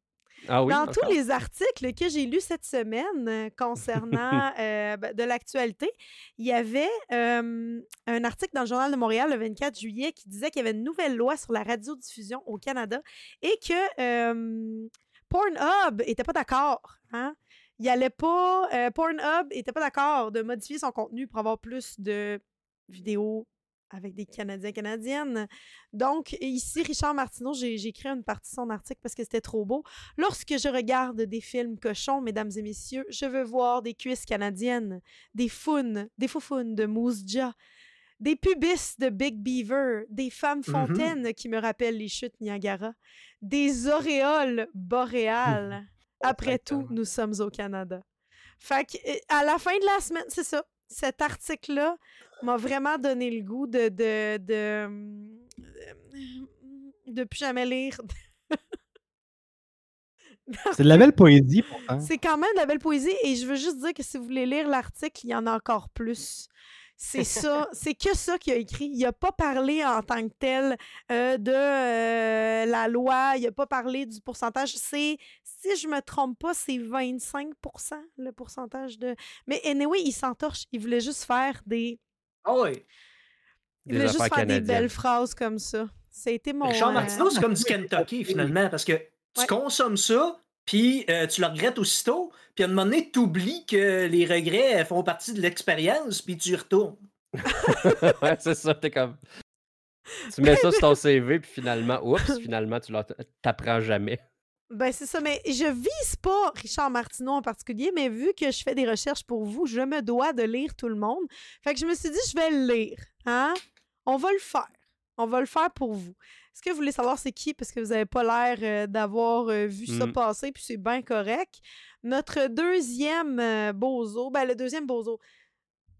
Ah oui, Dans tous les articles que j'ai lus cette semaine euh, concernant euh, ben, de l'actualité, il y avait euh, un article dans le Journal de Montréal le 24 juillet qui disait qu'il y avait une nouvelle loi sur la radiodiffusion au Canada et que euh, Pornhub était pas d'accord. Hein? Il allait pas. euh, Pornhub était pas d'accord de modifier son contenu pour avoir plus de vidéos avec des Canadiens Canadiennes. Donc, ici, Richard Martineau, j'ai écrit une partie de son article parce que c'était trop beau. Lorsque je regarde des films cochons, mesdames et messieurs, je veux voir des cuisses canadiennes, des founes, des foufounes de Moose Jaw, des pubis de Big Beaver, des femmes Mhm. fontaines qui me rappellent les chutes Niagara, des auréoles boréales. Après tout, nous sommes au Canada. Fait que, à la fin de la semaine, c'est ça. Cet article-là m'a vraiment donné le goût de de, de, euh, de plus jamais lire. C'est de la belle poésie pourtant. C'est quand même de la belle poésie et je veux juste dire que si vous voulez lire l'article, il y en a encore plus. C'est ça, c'est que ça qu'il a écrit. Il n'a pas parlé en tant que tel euh, de euh, la loi, il n'a pas parlé du pourcentage. C'est, si je me trompe pas, c'est 25% le pourcentage de. Mais anyway, il s'entorche. Il voulait juste faire des. Ah oui. Il voulait juste faire des belles phrases comme ça. Ça a été mon. Richard euh, Martineau, c'est comme du Kentucky, finalement, parce que tu Ouais. consommes ça, puis euh, tu le regrettes aussitôt, puis à un moment donné, tu oublies que les regrets font partie de l'expérience, puis tu y retournes. ouais, c'est ça, t'es comme. Tu mets ça sur ton CV, puis finalement, oups, finalement, tu t'apprends jamais. Ben, c'est ça, mais je vise pas Richard Martineau en particulier, mais vu que je fais des recherches pour vous, je me dois de lire tout le monde. Fait que je me suis dit, je vais le lire. Hein? On va le faire. On va le faire pour vous. Est-ce que vous voulez savoir c'est qui? Parce que vous n'avez pas l'air euh, d'avoir euh, vu ça Mm. passer, puis c'est bien correct. Notre deuxième euh, bozo, ben le deuxième bozo,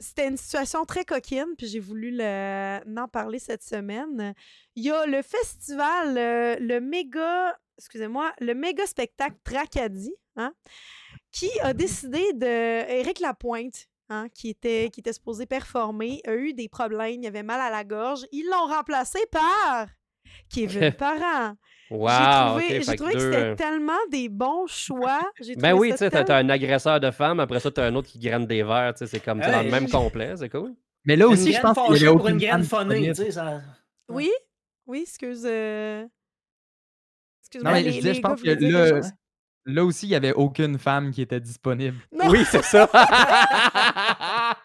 c'était une situation très coquine, puis j'ai voulu le- en parler cette semaine. Il y a le festival, le méga, excusez-moi, le méga spectacle Tracadie, hein, qui a décidé de. Éric Lapointe, hein, qui, était, qui était supposé performer, a eu des problèmes, il avait mal à la gorge. Ils l'ont remplacé par Kevin Parent. Wow! j'ai trouvé, que, deux, c'était euh, tellement des bons choix. J'ai Ben oui, tu sais, t'as un agresseur de femmes, après ça, t'as un autre qui graine des verres, tu sais, c'est comme dans le même complet, c'est cool. Mais là aussi, une je pense qu'il y avait pour une graine sais, ça... Oui, oui, excuse. euh, Non, mais les, je disais, les je pense que là, là aussi, il n'y avait aucune femme qui était disponible. Non. Oui, c'est ça!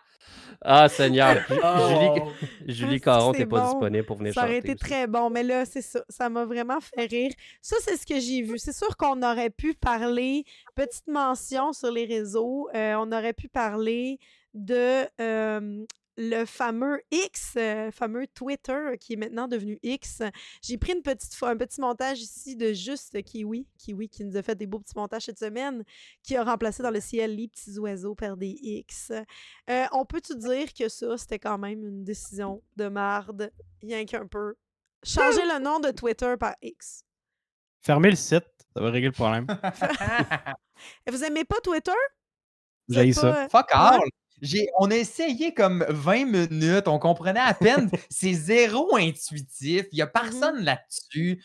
ah, Seigneur! Ju- Julie, Oh. Julie Ah, Caron, t'es pas bon. disponible pour venir Ça aurait chanter. été aussi. très bon, mais là, c'est ça. Ça m'a vraiment fait rire. Ça, c'est ce que j'ai vu. C'est sûr qu'on aurait pu parler, petite mention sur les réseaux, euh, on aurait pu parler de euh, le fameux X, euh, fameux Twitter qui est maintenant devenu X. J'ai pris une petite, un petit montage ici de juste Kiwi, Kiwi qui nous a fait des beaux petits montages cette semaine, qui a remplacé dans le ciel les petits oiseaux par des X. Euh, on peut-tu dire que ça, c'était quand même une décision de marde, rien qu'un peu? Changer le nom de Twitter par X. Fermez le site, ça va régler le problème. Et Vous aimez pas Twitter? Vous J'ai êtes ça. pas, euh, Fuck all! On a essayé comme 20 minutes, on comprenait à peine. c'est zéro intuitif, il n'y a personne là-dessus.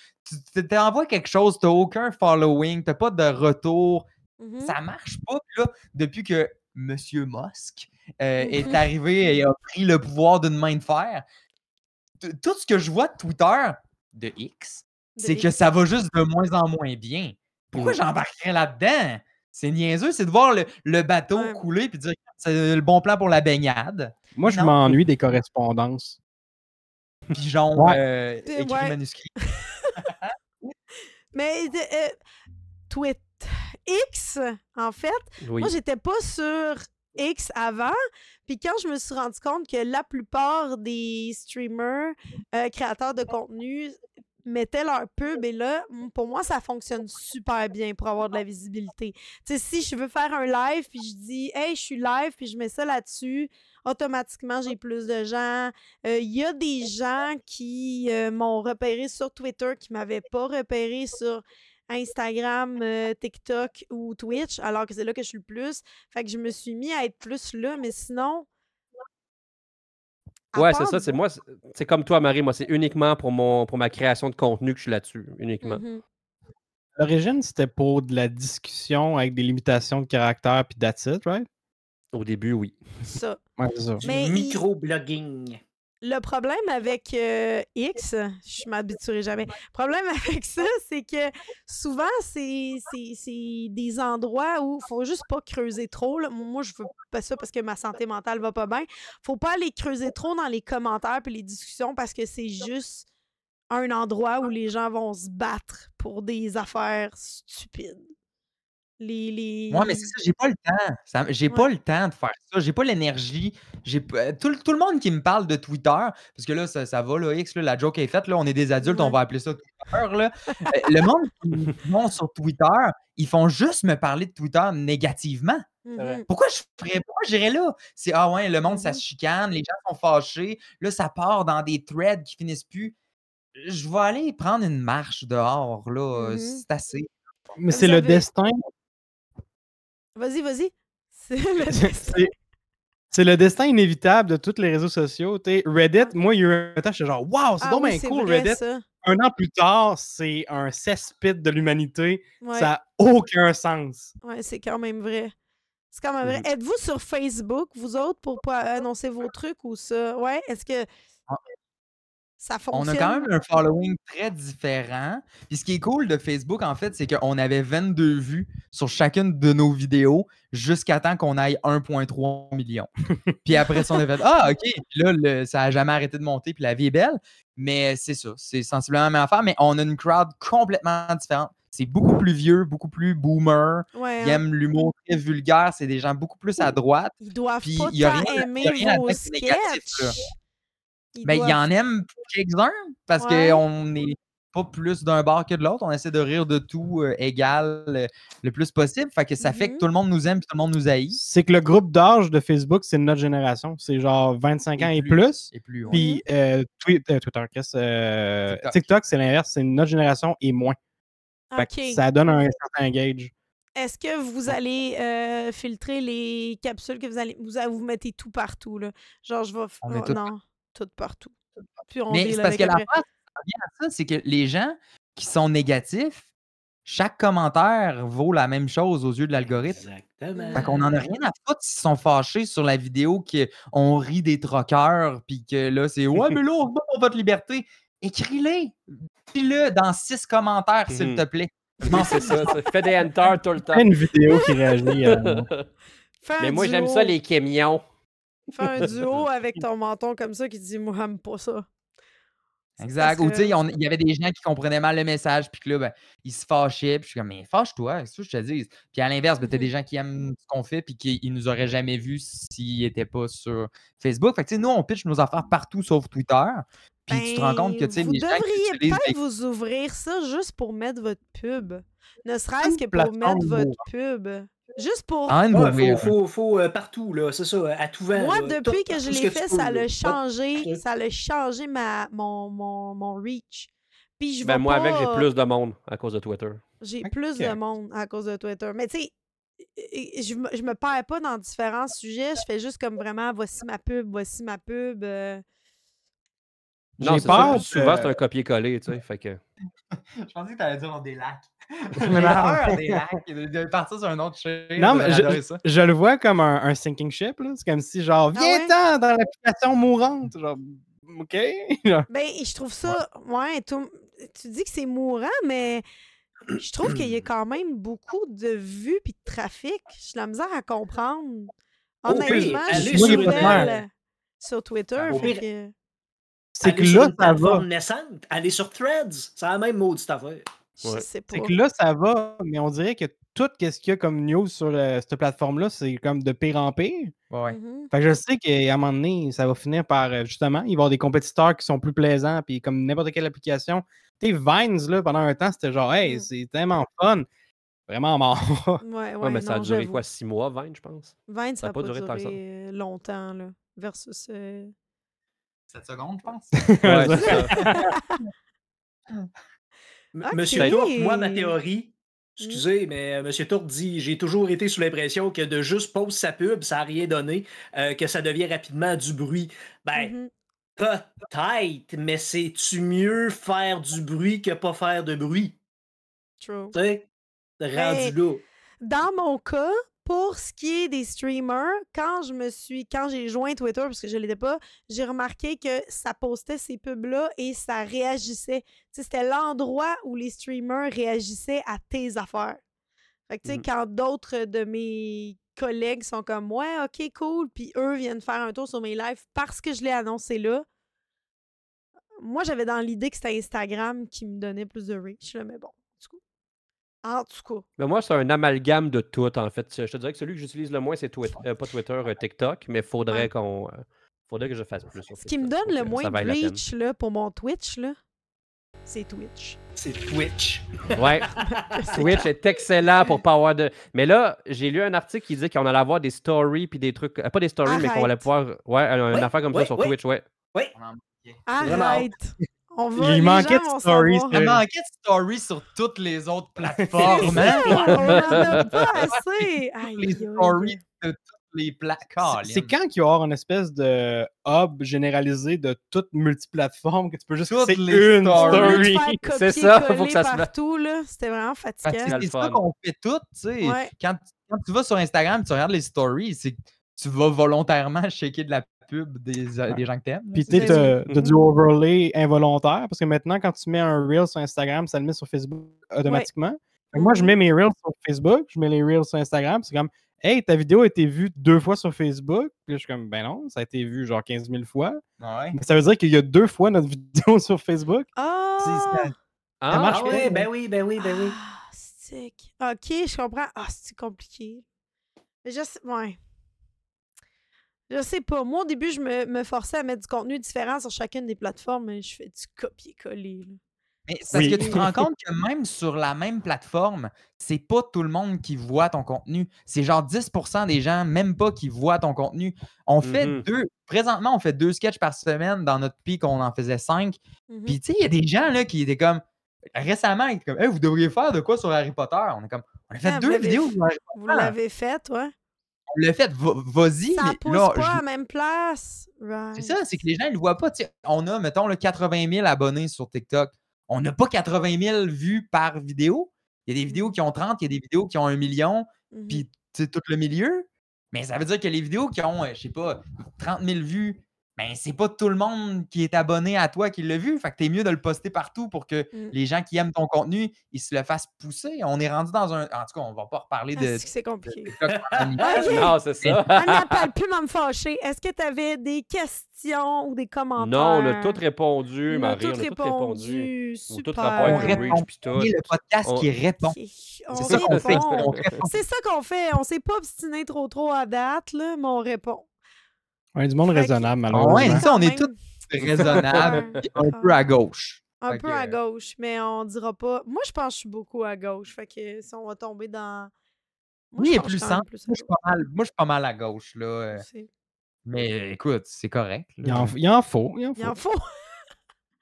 Tu t'envoies quelque chose, tu n'as aucun following, tu n'as pas de retour. mhm. Ça marche pas. Là, depuis que M. Musk euh, est arrivé et a pris le pouvoir d'une main de fer, tout ce que je vois de Twitter, de X, c'est que ça va juste de moins en moins bien. Pourquoi Mm. j'embarquerais là-dedans? C'est niaiseux, c'est de voir le, le bateau Ouais. couler puis dire c'est le bon plan pour la baignade. Moi, je Non. m'ennuie des correspondances. Pigeon Ouais. euh, écrit ouais. manuscrit. Mais euh, Twitter X, en fait, Oui. moi, j'étais pas sur X avant. Puis quand je me suis rendu compte que la plupart des streamers, euh, créateurs de contenu, mettaient leur pub, et là, pour moi, ça fonctionne super bien pour avoir de la visibilité. Tu sais, si je veux faire un live, puis je dis, hey, je suis live, puis je mets ça là-dessus, automatiquement, j'ai plus de gens. Euh, Il y a des gens qui euh, m'ont repéré sur Twitter, qui m'avaient pas repéré sur Instagram, euh, TikTok ou Twitch, alors que c'est là que je suis le plus. Fait que je me suis mis à être plus là, mais sinon. Ouais, c'est ça. C'est moi, c'est- comme toi, Marie. Moi, c'est uniquement pour mon pour ma création de contenu que je suis là-dessus. Uniquement. Mhm. À L'origine, c'était pour de la discussion avec des limitations de caractère puis that's it, right? Au début, oui. Ça. Ouais, c'est ça. Du Mais il- micro-blogging. Le problème avec euh, X, je m'habituerai jamais. Le problème avec ça, c'est que souvent, c'est des endroits où il faut juste pas creuser trop. là. Moi, je veux pas ça parce que ma santé mentale va pas bien. faut pas aller creuser trop dans les commentaires et les discussions parce que c'est juste un endroit où les gens vont se battre pour des affaires stupides. Les, les... Moi, mais c'est ça, j'ai pas le temps. Ça- J'ai pas Ouais. le temps de faire ça. J'ai pas l'énergie. J'ai euh, tout, le- tout le monde qui me parle de Twitter, parce que là, ça, ça va, là, X, là, la joke est faite, là, on est des adultes, on Ouais. va appeler ça Twitter. Là. Euh, le monde qui vont sur Twitter, ils font juste me parler de Twitter négativement. Mhm. Pourquoi je ferais pourquoi j'irais là? C'est ah ouais, le monde, ça Mhm. se chicane, les gens sont fâchés, là, ça part dans des threads qui finissent plus. Je vais aller prendre une marche dehors, là. euh, Mhm. C'est assez. Mais c'est le avez- destin. Vas-y, vas-y. C'est le destin. C'est c'est le destin inévitable de tous les réseaux sociaux. t'sais. Reddit, moi, il y a eu un temps, j'étais genre, waouh, c'est Ah donc oui, bien c'est cool, vrai, Reddit. ça. Un an plus tard, c'est un cesspit de l'humanité. Ouais. Ça n'a aucun sens. Ouais, c'est quand même vrai. C'est quand même vrai. Mhm. Êtes-vous sur Facebook, vous autres, pour pas annoncer vos trucs ou ça? Ouais, est-ce que Ça On fonctionne? a quand même un following très différent. Puis ce qui est cool de Facebook, en fait, c'est qu'on avait 22 vues sur chacune de nos vidéos jusqu'à temps qu'on aille 1,3 million. Puis après ça, on a fait Ah, OK. Puis là, le- ça n'a jamais arrêté de monter. Puis la vie est belle. Mais c'est ça. C'est sensiblement la même affaire. Mais on a une crowd complètement différente. C'est beaucoup plus vieux, beaucoup plus boomer. Ouais, Ils hein. aiment l'humour très vulgaire. C'est des gens beaucoup plus à droite. Ils doivent Puis pas il y a rien- y aimer a rien à vos sketchs. Ils Ben, il y doivent- en aime quelques-uns parce Ouais. qu'on n'est pas plus d'un bord que de l'autre. On essaie de rire de tout euh, égal euh, le plus possible. Fait que ça fait que Mhm. tout le monde nous aime et tout le monde nous haït. C'est que le groupe d'âge de Facebook, c'est notre génération. C'est genre 25 ans Et et plus. Et plus. ouais. Puis euh, Twi- euh, Twitter, qu'est-ce, euh, TikTok. TikTok, c'est l'inverse. C'est notre génération et moins. Fait que OK. ça donne un certain gauge. Est-ce que vous allez euh, filtrer les capsules que vous allez. Vous, vous mettez tout partout, là? Genre, je vais. On oh, tout non, tout partout. Puis on Mais c'est parce que la face, ça revient à ça, c'est que les gens qui sont négatifs, chaque commentaire vaut la même chose aux yeux de l'algorithme. Exactement. Fait qu'on en a rien à foutre s'ils sont fâchés sur la vidéo qu'on rit des troqueurs, puis que là, c'est Ouais, mais là, on bat pour votre liberté. Écris-les. Dis-le dans six commentaires, s'il Mhm. te plaît. Non, c'est ça. Fais des enter tout le temps. Fais une vidéo qui réagit. euh, Mais moi, j'aime ça, les camions. Fais un duo avec ton menton comme ça qui dit Moi, j'aime pas ça. Exact. Ou tu sais, il y avait des gens qui comprenaient mal le message, puis que là, ben, ils se fâchaient, puis je suis comme, mais fâche-toi, c'est ça que je te dis. Puis à l'inverse, ben, t'as des Mhm. gens qui aiment ce qu'on fait, puis qui nous auraient jamais vus s'ils n'étaient pas sur Facebook. Fait que tu sais, nous, on pitch nos affaires partout sauf Twitter. Puis tu te rends compte que tu sais, Ben, vous les gens qui devriez peut-être des- vous ouvrir ça juste pour mettre votre pub. Ne serait-ce que pour mettre votre pub. Juste pour. Ouais, mourir. faut, faut, faut, euh, partout, là, c'est ça, à tout vent. Moi, là, depuis tout- que je l'ai fait, ça l'a changé. Ça l'a changé ma, mon, mon, mon reach. Puis je Ben, moi, avec, j'ai plus de monde à cause de Twitter. J'ai plus de monde à cause de Twitter. Mais tu sais, euh, je, me- je me perds pas dans différents sujets. Je fais juste comme vraiment, voici ma pub, voici ma pub. euh. Non, c'est Souvent, c'est un copier-coller, tu sais. Fait que... Je pensais que tu allais dire on des lacs. Peur peur des lacs. De, de partir sur un autre chaîne. Non, mais j'adorais je, ça. je le vois comme un, un sinking ship. là. C'est comme si, genre, Ah ouais? viens-t'en dans l'application mourante. Genre, OK? Ben, je trouve ça. Ouais, tout- tu dis que c'est mourant, mais je trouve qu'il y a quand même beaucoup de vues puis de trafic. J'ai de la misère à comprendre. Honnêtement, je suis sur nouvelle Twitter. sur que- c'est que sur là, une ça va. naissante, aller sur Threads, c'est la même maudite affaire. Je Ouais. sais pas. C'est que là, ça va, mais on dirait que tout ce qu'il y a comme news sur euh, cette plateforme-là, c'est comme de pire en pire. Ouais. Mhm. Fait que je sais qu'à un moment donné, ça va finir par, euh, justement, il va y avoir des compétiteurs qui sont plus plaisants, puis comme n'importe quelle application. Tu sais, Vines, là, pendant un temps, c'était genre, hey, Mm. c'est tellement fun. Vraiment mort. Ouais, ouais, Ouais, mais ça a duré j'avoue. quoi, six mois, 20, je pense? Vine, Ça n'a pas pas duré duré tant que ça. euh, longtemps, là. Versus. euh, 7 secondes, je pense. Ouais, c'est ça. M- Ok. Monsieur Tourte, moi, ma théorie, excusez, mais Monsieur Tourte dit j'ai toujours été sous l'impression que de juste poser sa pub, ça n'a rien donné, euh, que ça devient rapidement du bruit. Ben, mhm. peut-être, mais c'est-tu mieux faire du bruit que pas faire de bruit? True. Tu sais? Rendu Ben, là. Dans mon cas, pour ce qui est des streamers, quand je me suis, quand j'ai joint Twitter, parce que je ne l'étais pas, j'ai remarqué que ça postait ces pubs-là et ça réagissait. C'était l'endroit où les streamers réagissaient à tes affaires. Fait que, tu sais, Mhm. quand d'autres de mes collègues sont comme, ouais, ok, cool, puis eux viennent faire un tour sur mes lives parce que je l'ai annoncé là, moi, j'avais dans l'idée que c'était Instagram qui me donnait plus de reach, là, mais bon. En tout cas. Mais moi, c'est un amalgame de tout, en fait. Je te dirais que celui que j'utilise le moins, c'est Twitter, euh, pas Twitter, euh, TikTok, mais faudrait Ouais. qu'on. euh, faudrait que je fasse plus. sur Ce qui me donne le moins de reach là, pour mon Twitch, là, c'est Twitch. C'est Twitch. Ouais. Twitch est excellent pour pas avoir de. Mais là, j'ai lu un article qui disait qu'on allait avoir des stories puis des trucs. euh, pas des stories, mais qu'on allait pouvoir. Ouais, un- une affaire comme ça sur. Twitch, ouais. Oui. Arrête! On va, Il manquait de stories, savoir. Il manquait de stories sur toutes les autres plateformes. ça, hein? on en a pas assez! Aïe, les stories de toutes les plateformes. C'est- quand qu'il va y avoir une espèce de hub généralisé de toutes multiplateformes que tu peux juste Toutes c'est les une story. C'est ça, faut copier-coller que ça se fasse. partout, là, c'était vraiment fatigant. c'est ça qu'on fait tout, tu sais. Ouais. Quand, quand tu vas sur Instagram, tu regardes les stories, c'est que tu vas volontairement checker de la pub des, des gens que t'aimes. Puis tu sais. t'as du overlay involontaire parce que maintenant, quand tu mets un reel sur Instagram, ça le met sur Facebook automatiquement. Moi, je Mhm. mets mes reels sur Facebook, je mets les reels sur Instagram. C'est comme, hey, ta vidéo a été vue deux fois sur Facebook. Puis là, je suis comme, ben non, ça a été vu genre 15 000 fois. Ouais. Mais ça veut dire qu'il y a deux fois notre vidéo sur Facebook. Ah! Ça. Ah, marche Ah pas, oui, ben oui, ben oui, ben oui. Ah, stick. Ok, je comprends. Ah, c'est compliqué. Mais je sais, ouais. Je sais pas. Moi, au début, je me, me forçais à mettre du contenu différent sur chacune des plateformes, mais je fais du copier-coller. Mais c'est parce Oui. que tu te rends compte que même sur la même plateforme, c'est pas tout le monde qui voit ton contenu. C'est genre 10% des gens, même pas qui voient ton contenu. On fait Mhm. deux. Présentement, on fait deux sketchs par semaine. Dans notre pic, on en faisait cinq. Mhm. Puis, tu sais, il y a des gens là, qui étaient comme. Récemment, ils étaient comme, Hey, vous devriez faire de quoi sur Harry Potter? On est comme, on a fait Ah, deux vidéos fait. sur Harry Vous l'avez fait, ouais. On l'a fait, va- vas-y. Ça mais pousse là, pas je- à la même place. Right. C'est ça, c'est que les gens ne le voient pas. On a, mettons, le 80 000 abonnés sur TikTok. On n'a pas 80 000 vues par vidéo. Il y a des vidéos qui ont 30, il y a des vidéos qui ont un million, Mhm. puis tout le milieu. Mais ça veut dire que les vidéos qui ont, euh, je sais pas, 30 000 vues, ben c'est pas tout le monde qui est abonné à toi qui l'a vu. Fait que t'es mieux de le poster partout pour que Mm. les gens qui aiment ton contenu, ils se le fassent pousser. On est rendu dans un. En tout cas, on va pas reparler Ah, de. c'est que c'est compliqué. Une Ah, ok. Non, c'est ça. Elle n'appelle plus à me fâcher. Est-ce que tu avais des questions ou des commentaires? non, on a tout répondu, On a Marie. tout On a tout répondu. Super. On répond. On le podcast On- qui répond. On C'est ça qu'on fait. On. C'est ça qu'on fait. On s'est pas obstiné trop trop à date, là, mais on répond. Est du monde raisonnable, malheureusement. ouais, ça, on est tous raisonnables, Ouais. un peu à gauche. Un Fait peu que- à gauche, mais on dira pas. Moi, je pense que je suis beaucoup à gauche. Fait que si on va tomber dans. Moi, Lui je est plus à Moi, je suis pas mal, moi, je suis pas mal à gauche, là. euh. Mais écoute, c'est correct. là. Il en, il en faut. Il en Il faut. en faut.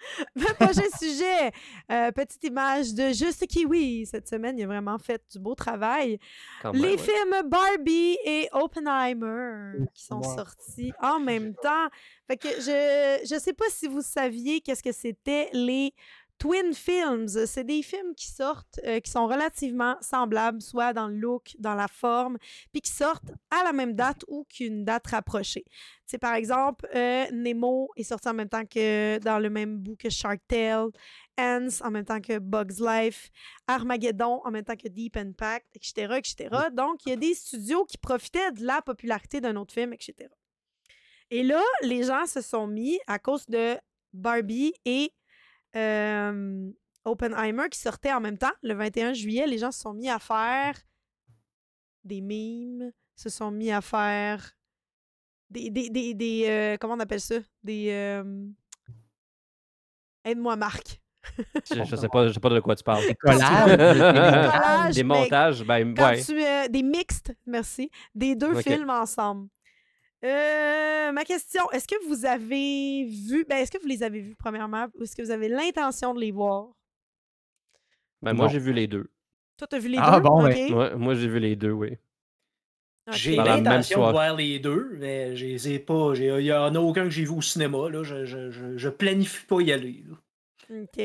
Le prochain sujet, euh, petite image de Juste Kiwi. Cette semaine, il a vraiment fait du beau travail. Quand même, Les ouais. films Barbie et Oppenheimer qui sont sortis en même temps. Fait que je je sais pas si vous saviez qu'est-ce que c'était les Twin Films. C'est des films qui sortent, euh, qui sont relativement semblables, soit dans le look, dans la forme, puis qui sortent à la même date ou qu'une date rapprochée. C'est par exemple, euh, Nemo est sorti en même temps que dans le même bout que Shark Tale, Ants en même temps que Bugs Life, Armageddon en même temps que Deep Impact, etc., etc. Donc, il y a des studios qui profitaient de la popularité d'un autre film, etc. Et là, les gens se sont mis, à cause de Barbie et euh, Oppenheimer qui sortaient en même temps, le 21 juillet, les gens se sont mis à faire des mimes, se sont mis à faire des... des, des, des, euh, comment on appelle ça? Des... euh, Aide-moi, Marc. Je, je sais pas, je sais pas de quoi tu parles. Des collages. Des collages, montages, ben quand ouais. tu, euh, des mixtes, merci, des deux films ensemble. Euh, ma question, est-ce que vous avez vu, ben, est-ce que vous les avez vus premièrement, ou est-ce que vous avez l'intention de les voir? Ben moi j'ai vu les deux. Toi, t'as vu les Ah, deux? bon, OK. ouais. Ouais, moi j'ai vu les deux, oui. J'ai l'intention de voir les deux, mais je les ai pas. j'ai- Il y en a aucun que j'ai vu au cinéma. Là. Je, je, je, je planifie pas y aller. là. OK.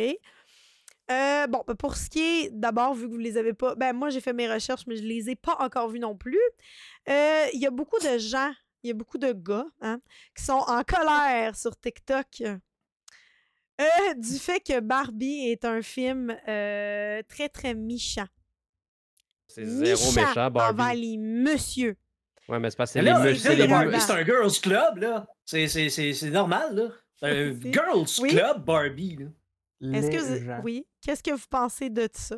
Euh, bon, ben, pour ce qui est, d'abord, vu que vous les avez pas, ben moi j'ai fait mes recherches, mais je les ai pas encore vus non plus. Euh, Il y a beaucoup de gens, il y a beaucoup de gars hein, qui sont en colère sur TikTok euh, du fait que Barbie est un film euh, très très méchant. C'est zéro méchant, envers Barbie. les messieurs. Ouais, mais c'est parce que Mais c'est les muscles. c'est un girls club, là. C'est- C'est c'est- c'est normal, là. C'est un girls Oui. club Barbie, là. Est-ce que vous... oui, qu'est-ce que vous pensez de ça?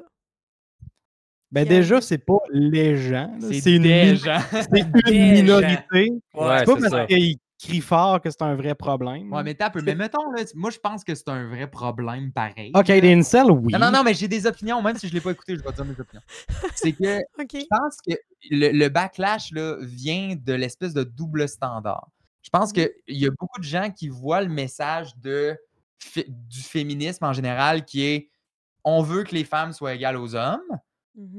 Ben déjà, c'est pas les gens. C'est une, des gens. une Des minorité. Ouais, C'est pas parce qu'ils crient fort que c'est un vrai problème. Ouais, mais t'as un peu. Mais mettons, là, moi, je pense que c'est un vrai problème pareil. Ok, les incels, oui. Non, non, non, mais j'ai des opinions, même si je l'ai pas écouté, je vais dire mes opinions. C'est que je pense que le, le backlash là, vient de l'espèce de double standard. Je pense Mhm. qu'il y a beaucoup de gens qui voient le message de, du féminisme en général qui est on veut que les femmes soient égales aux hommes,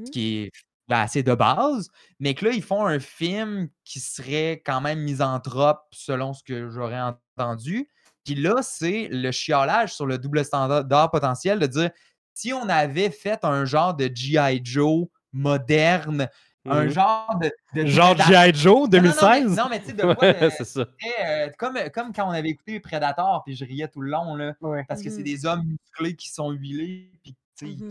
Ce qui est ben, assez de base, mais que là, ils font un film qui serait quand même misanthrope selon ce que j'aurais entendu. Puis là, c'est le chiolage sur le double standard potentiel de dire si on avait fait un genre de G.I. Joe moderne, un Mhm. genre de. de Genre G.I. Joe Non, non, non, mais- 2016. Non, mais tu sais, de quoi Ouais, de- c'est ça. très, euh, comme, comme quand on avait écouté Predator, puis je riais tout le long, là, Ouais. parce que c'est Mhm. des hommes musclés qui sont huilés. Puis.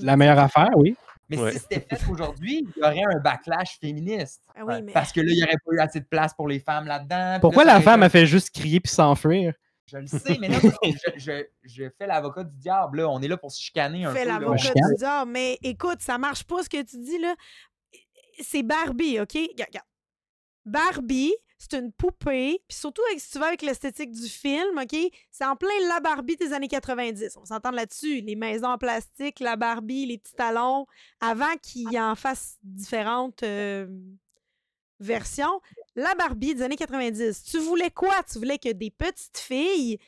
La meilleure affaire, oui. Mais Ouais. si c'était fait aujourd'hui, il y aurait un backlash féministe. Ah oui, mais Parce que là, il n'y aurait pas eu assez de place pour les femmes là-dedans. Pourquoi là, la femme a fait juste crier puis s'enfuir? Je le sais, mais là, je, je, je fais l'avocat du diable. Là. On est là pour se chicaner un fais peu. là. l'avocat du diable. Mais écoute, ça marche pas ce que tu dis là. C'est Barbie, OK? Regarde. Barbie, c'est une poupée, puis surtout avec, si tu vas avec l'esthétique du film, OK? C'est en plein la Barbie des années 90. On s'entend là-dessus. Les maisons en plastique, la Barbie, les petits talons, avant qu'il y en fasse différentes euh, versions. La Barbie des années 90. Tu voulais quoi? Tu voulais que des petites filles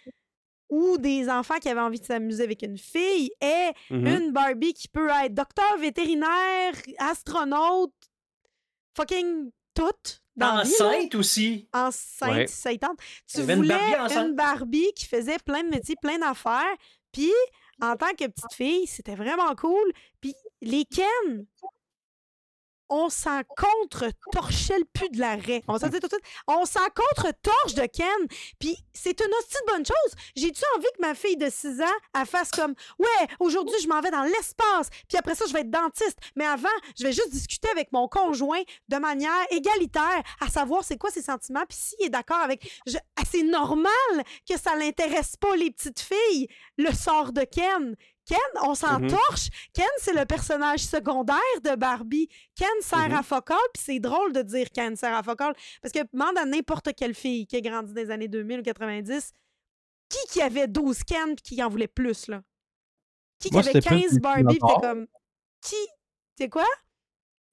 ou des enfants qui avaient envie de s'amuser avec une fille aient Mhm. une Barbie qui peut être docteur, vétérinaire, astronaute, fucking toute dans la vie, là. Enceinte aussi. enceinte, Ouais. saitante. Tu avait une voulais Barbie une Barbie qui faisait plein de métiers, plein d'affaires. Puis, en tant que petite fille, c'était vraiment cool. Puis, les Ken, on s'en contre-torchait le pu de l'arrêt. On va se le dire tout de suite. On s'en contre-torche de Ken. Puis, c'est une hostie de bonne chose. J'ai-tu envie que ma fille de 6 ans, elle fasse comme Ouais, aujourd'hui, je m'en vais dans l'espace. Puis après ça, je vais être dentiste. Mais avant, je vais juste discuter avec mon conjoint de manière égalitaire, à savoir c'est quoi ses sentiments. Puis s'il est d'accord avec. ah, C'est normal que ça l'intéresse pas, les petites filles, le sort de Ken. Ken, on s'en Mhm. torche. Ken, c'est le personnage secondaire de Barbie. Ken sert Mhm. à focal, puis c'est drôle de dire Ken sert à focal. Parce que demande à n'importe quelle fille qui a grandi dans les années 2000 ou 90, qui qui avait 12 Ken puis qui en voulait plus, là? Qui qui avait c'était plus 15 les Barbie puis comme... Qui? C'est quoi?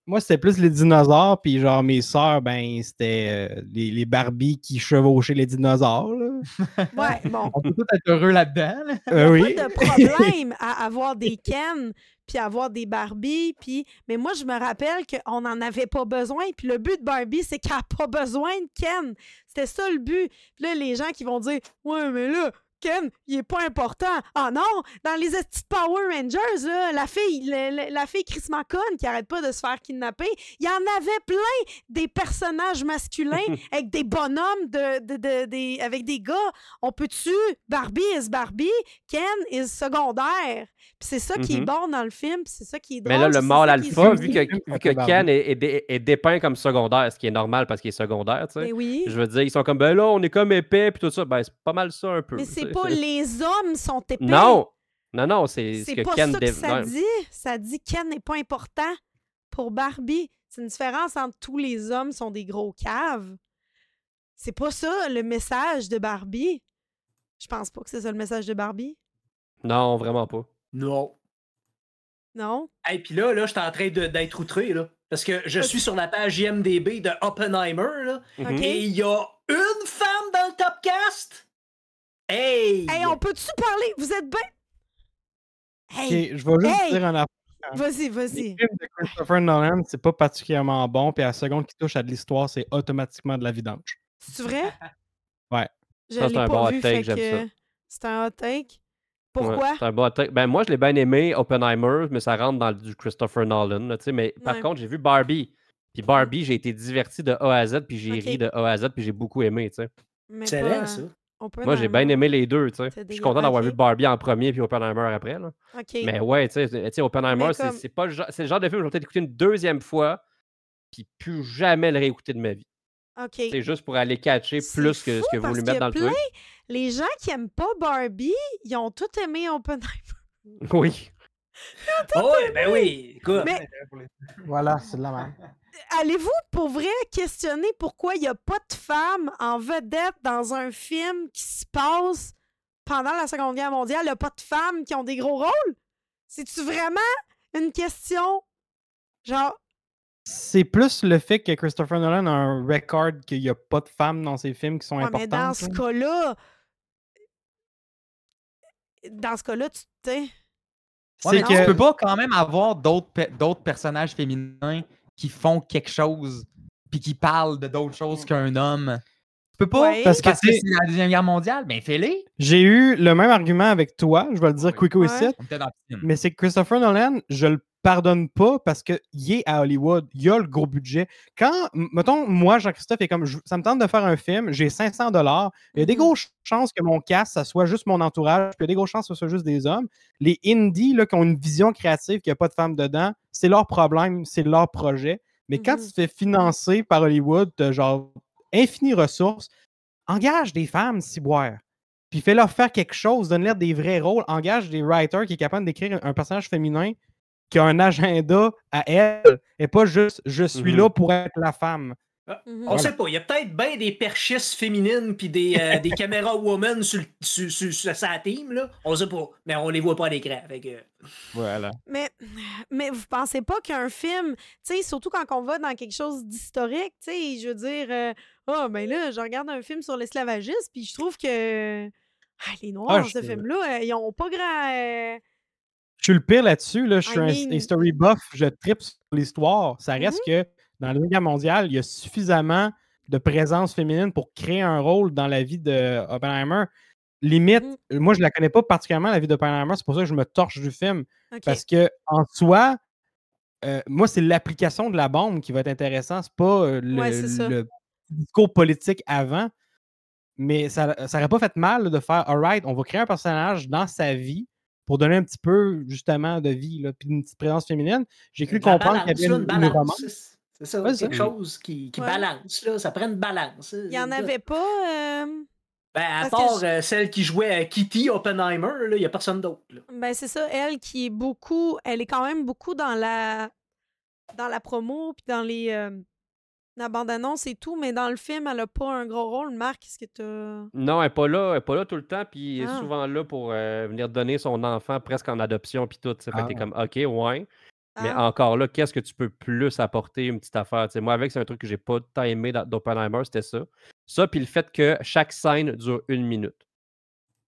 Moi, c'était plus les dinosaures, puis genre mes sœurs, ben, c'était euh, les, les Barbies qui chevauchaient les dinosaures. là. Ouais, bon. On peut tous être heureux là-dedans. là. Euh, oui. pas de problème à avoir des Ken puis avoir des Barbie puis mais moi je me rappelle qu'on n'en avait pas besoin puis le but de Barbie c'est qu'elle n'a pas besoin de Ken c'était ça le but puis là les gens qui vont dire ouais mais là Ken, il est pas important. Ah non, dans les Power Rangers, là, la fille, le- le- la fille Chris McCon qui arrête pas de se faire kidnapper, il y en avait plein des personnages masculins avec des bonhommes de, de- de- des, avec des gars. On peut-tu Barbie is Barbie, Ken is secondaire? Puis c'est ça qui est Mhm. bon dans le film, puis c'est ça qui est drôle. Mais là, le mâle alpha, vu que, vu que. Ken est, est dé- est dépeint comme secondaire, ce qui est normal parce qu'il est secondaire, tu sais. Mais oui. Je veux dire, ils sont comme, ben là, on est comme épais, puis tout ça. Ben, c'est pas mal ça un peu. Mais c'est pas les hommes sont épais. Non! Non, non, c'est ce C'est que pas Ken ça que ça dit. Ça dit Ken n'est pas important pour Barbie. C'est une différence entre tous les hommes sont des gros caves. C'est pas ça le message de Barbie. Je pense pas que c'est ça le message de Barbie. Non, vraiment pas. Non. Non? Et puis là, là, je suis en train de- d'être outré, là. Parce que je suis sur la page IMDB de Oppenheimer, là. Mhm. Et il y a une femme dans le top cast. Hey! Hey, on peut-tu parler? Vous êtes bien? Hey, je vais juste Hey! dire un affaire. vas-y, vas-y. films de Christopher Nolan, c'est pas particulièrement bon, puis à la seconde qui touche à de l'histoire, c'est automatiquement de la vidange. C'est vrai? Ouais. Je Ça, c'est un bon hot take, j'aime que ça. c'est un hot take. Pourquoi? c'est un bon take. Ben, moi, je l'ai bien aimé, Oppenheimer, mais ça rentre dans du Christopher Nolan. là, tu sais, mais par Ouais. contre, j'ai vu Barbie. Puis Barbie, j'ai été diverti de A à Z, puis j'ai ri de A à Z, puis j'ai beaucoup aimé. tu sais. Mais Excellent, pas- ça. Moi, j'ai bien aimé les deux. tu sais. Je suis content d'avoir vu Barbie en premier, puis Oppenheimer après. Là. Mais ouais, tu sais, tu sais, Oppenheimer, c'est comme- pas le genre, c'est le genre de film que je vais peut-être écouter une deuxième fois, puis plus jamais le réécouter de ma vie. OK. C'est juste pour aller catcher plus que ce que vous voulez mettre dans le truc. Les gens qui aiment pas Barbie, ils ont tout aimé Oppenheimer. Oui. Oh, ouais, ben oui. Écoute, Mais Voilà, c'est de la merde. Allez-vous pour vrai questionner pourquoi il n'y a pas de femmes en vedette dans un film qui se passe pendant la Seconde Guerre mondiale? Il n'y a pas de femmes qui ont des gros rôles? C'est-tu vraiment une question? Genre, C'est plus le fait que Christopher Nolan a un record qu'il n'y a pas de femmes dans ses films qui sont ouais, mais importantes. dans ce là. cas-là, dans ce cas-là, tu sais. Ouais, C'est mais que tu peux pas quand même avoir d'autres pe- d'autres personnages féminins qui font quelque chose puis qui parlent de d'autres choses qu'un homme. Tu peux pas Ouais. parce Parce que, que c'est la deuxième guerre mondiale, ben fais-les. j'ai eu le même argument avec toi, je vais le dire Ouais. quick Ouais. ici, mais c'est que Christopher Nolan, je le pardonne pas parce qu'il est à Hollywood, il a le gros budget. Quand, mettons, moi, Jean-Christophe, est comme, je- ça me tente de faire un film, j'ai 500 dollars, il y a des Mhm. grosses chances que mon cast, ça soit juste mon entourage, puis il y a des grosses chances que ce soit juste des hommes. Les indies, là, qui ont une vision créative, qu'il n'y a pas de femmes dedans, c'est leur problème, c'est leur projet. Mais quand Mhm. tu te fais financer par Hollywood, genre infinies ressources, engage des femmes, ciboire. Puis fais-leur faire quelque chose, donne-leur des vrais rôles, engage des writers qui est capable d'écrire un, personnage féminin qui a un agenda à elle, et pas juste je suis Mhm. là pour être la femme. Mhm. on Voilà. sait pas. Il y a peut-être bien des perchistes féminines puis des, euh, des caméras women sur, sur, sur- sur sa team, là. On sait pas. Mais on les voit pas à l'écran. Voilà. Mais, mais vous pensez pas qu'un film, tu sais, surtout quand on va dans quelque chose d'historique, tu sais, je veux dire, euh, ah, ben là, je regarde un film sur l'esclavagisme, puis je trouve que ah, les Noirs Ah, dans ce film-là, euh, ils ont pas grand. euh, Je suis le pire là-dessus. Là. Je suis I un history buff, je tripe sur l'histoire. Ça reste Mm-hmm. que dans la Guerre mondiale, il y a suffisamment de présence féminine pour créer un rôle dans la vie de Oppenheimer. Limite, Mm. moi, je la connais pas particulièrement, la vie d'Oppenheimer. C'est pour ça que je me torche du film. Parce que en soi, euh, moi, c'est l'application de la bombe qui va être intéressant. C'est pas Ouais, le discours politique avant. Mais ça n'aurait pas fait mal là, de faire Alright, on va créer un personnage dans sa vie pour donner un petit peu justement de vie, là, puis une petite présence féminine. J'ai cru comprendre qu'il y avait une, une romance. C'est ça, Ouais, c'est quelque ça. chose qui, qui Ouais. balance, là. Ça prend une balance. Il y en avait pas. euh, Ben, à Parce part je- euh, celle qui jouait à Kitty Oppenheimer, là, il n'y a personne d'autre. Ben, c'est ça, elle qui est beaucoup. Elle est quand même beaucoup dans la. Dans la promo, puis dans les. euh, la bande-annonce et tout, mais dans le film, elle a pas un gros rôle. Marc, est-ce que t'as. Non, elle n'est pas là, elle est pas là tout le temps, puis elle est Ah. souvent là pour euh, venir donner son enfant presque en adoption, puis tout. tu sais. Fait que Ah. comme, OK, ouais. Mais Ah. encore là, qu'est-ce que tu peux plus apporter, une petite affaire? Tu moi, avec, c'est un truc que j'ai pas tant aimé dans- d'Oppenheimer, c'était ça. Ça, puis le fait que chaque scène dure une minute.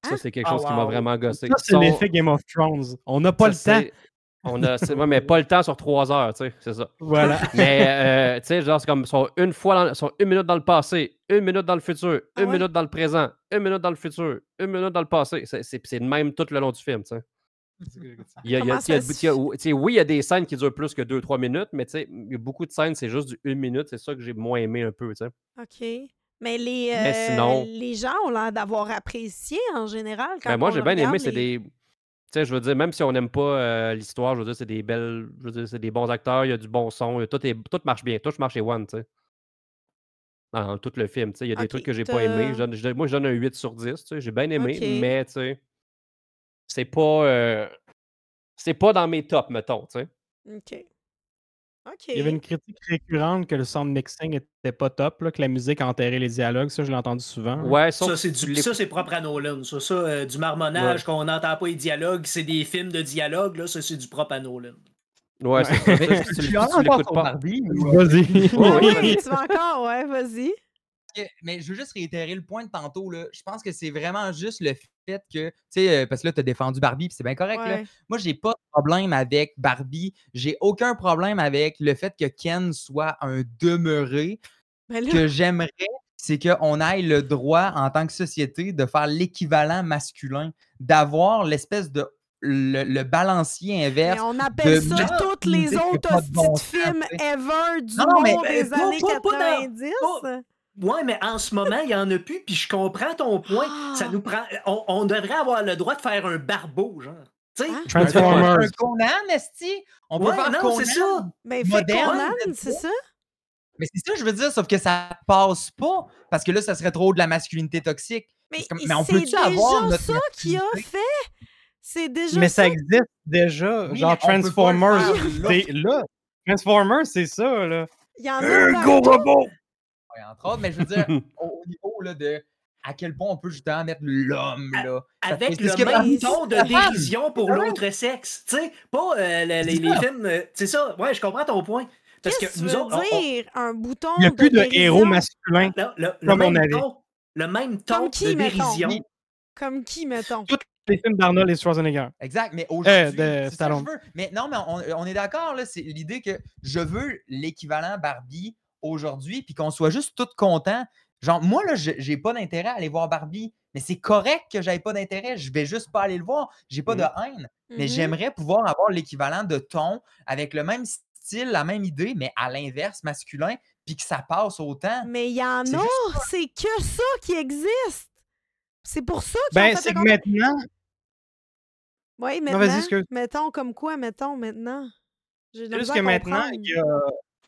Ça, Ah. c'est quelque Ah, chose qui m'a vraiment gossé. Ça, c'est Son- l'effet Game of Thrones. On n'a pas ça, le temps. On a, c'est- ouais, mais pas le temps sur trois heures, tu sais, c'est ça. Voilà. Mais, euh, tu sais, genre, c'est comme, sont une fois, dans- sont une minute dans le passé, une minute dans le futur, Ah une ouais? minute dans le présent, une minute dans le futur, une minute dans le passé. C'est- C'est c'est le même tout le long du film, tu sais. Il y a- il y a- Comment il y a- ça se il y a- tu sais, oui, il y a des scènes qui durent plus que 2-3 minutes, mais tu sais, il y a beaucoup de scènes, c'est juste du 1 minute. C'est ça que j'ai moins aimé un peu. tu sais. OK. Mais les, Mais euh, sinon- les gens ont l'air d'avoir apprécié en général. Quand Ben, moi, on j'ai bien aimé. C'est des. Tu sais, je veux dire, même si on n'aime pas euh, l'histoire, je veux dire, c'est des belles. Je veux dire, c'est des bons acteurs, il y a du bon son, tout, est, tout marche bien. Tout marche chez One, tu sais. Dans tout le film, tu sais. Il y a des trucs que j'ai pas aimés. Je donne- je donne- moi, je donne un 8 sur 10, tu sais. J'ai bien aimé, mais, tu sais. C'est pas. euh, c'est pas dans mes tops, mettons, tu sais. OK. OK. Il y avait une critique récurrente que le sound mixing était pas top, là, que la musique enterrait les dialogues. Ça, je l'ai entendu souvent. Ouais, sauf Ça, c'est du- l'écoutes- ça, c'est propre à Nolan. Ça, ça euh, du marmonnage, Ouais. qu'on n'entend pas les dialogues, c'est des films de dialogue. Là, ça, c'est du propre à Nolan. Ouais, c'est ça. Tu, l'écoutes pas? Vas-y. Ouais, ouais, oui, tu vas encore, ouais, vas-y. Que- mais je veux juste réitérer le point de tantôt. Là. Je pense que c'est vraiment juste le fait que, tu sais, euh, parce que là, tu as défendu Barbie, puis c'est bien correct. Là. Ouais. Moi, j'ai pas de problème avec Barbie. J'ai aucun problème avec le fait que Ken soit un demeuré Ben là, que j'aimerais c'est qu'on ait le droit, en tant que société, de faire l'équivalent masculin, d'avoir l'espèce de le, le balancier inverse. Mais on appelle de ça toutes les autres bon films ever du Non, non, mais, monde euh, des pas- années pas- pas dans- 90. pas- Ouais, mais en ce moment, il n'y en a plus, puis je comprends ton point. Ça Ah! nous prend. On, on devrait avoir le droit de faire un barbeau, genre. Tu sais? Hein? Transformers. Un Conan, Esti? On peut Ouais, faire non, Conan. c'est ça. Moderne, Conan, c'est ça? Mais c'est ça, je veux dire, sauf que ça passe pas, parce que là, ça serait trop de la masculinité toxique. Mais, C'est comme- mais on c'est peut-tu avoir déjà notre ça qu'il a fait? C'est déjà Mais ça. ça? existe déjà. Oui, genre mais peut Transformers. là. C'est là. Transformers, c'est ça, là. Il y en a Un partout. gros robot! Ouais, entre autres, mais je veux dire, au, au niveau là, de à quel point on peut justement mettre l'homme, là. Avec le même ton de dérision pour l'autre sexe. Tu sais, pas euh, le- les, les ça. films. euh, C'est ça. Ouais, je comprends ton point. Parce que nous veux autres. on- on- dire? Un bouton Il n'y a plus de héros masculins. le, le- le Comme on même avait. ton, le même ton Comme qui, de mettons? dérision. Comme qui, mettons? Tous les films d'Arnold et Schwarzenegger. Exact, mais aujourd'hui, de c'est ça que Stallone. je veux. Mais non, mais on, on est d'accord, là, c'est l'idée que je veux l'équivalent Barbie aujourd'hui, puis qu'on soit juste tous contents. Genre, moi, là, je- j'ai pas d'intérêt à aller voir Barbie, mais c'est correct que j'aie pas d'intérêt. Je vais juste pas aller le voir. J'ai pas de haine. Mais Mhm. j'aimerais pouvoir avoir l'équivalent de ton avec le même style, la même idée, mais à l'inverse, masculin, puis que ça passe autant. Mais il y en a, c'est que ça qui existe. C'est pour ça Ben, ont fait c'est que maintenant. Oui, Non, vas-y, maintenant. excuse. mettons comme quoi, mettons, maintenant? Juste que maintenant, il y a,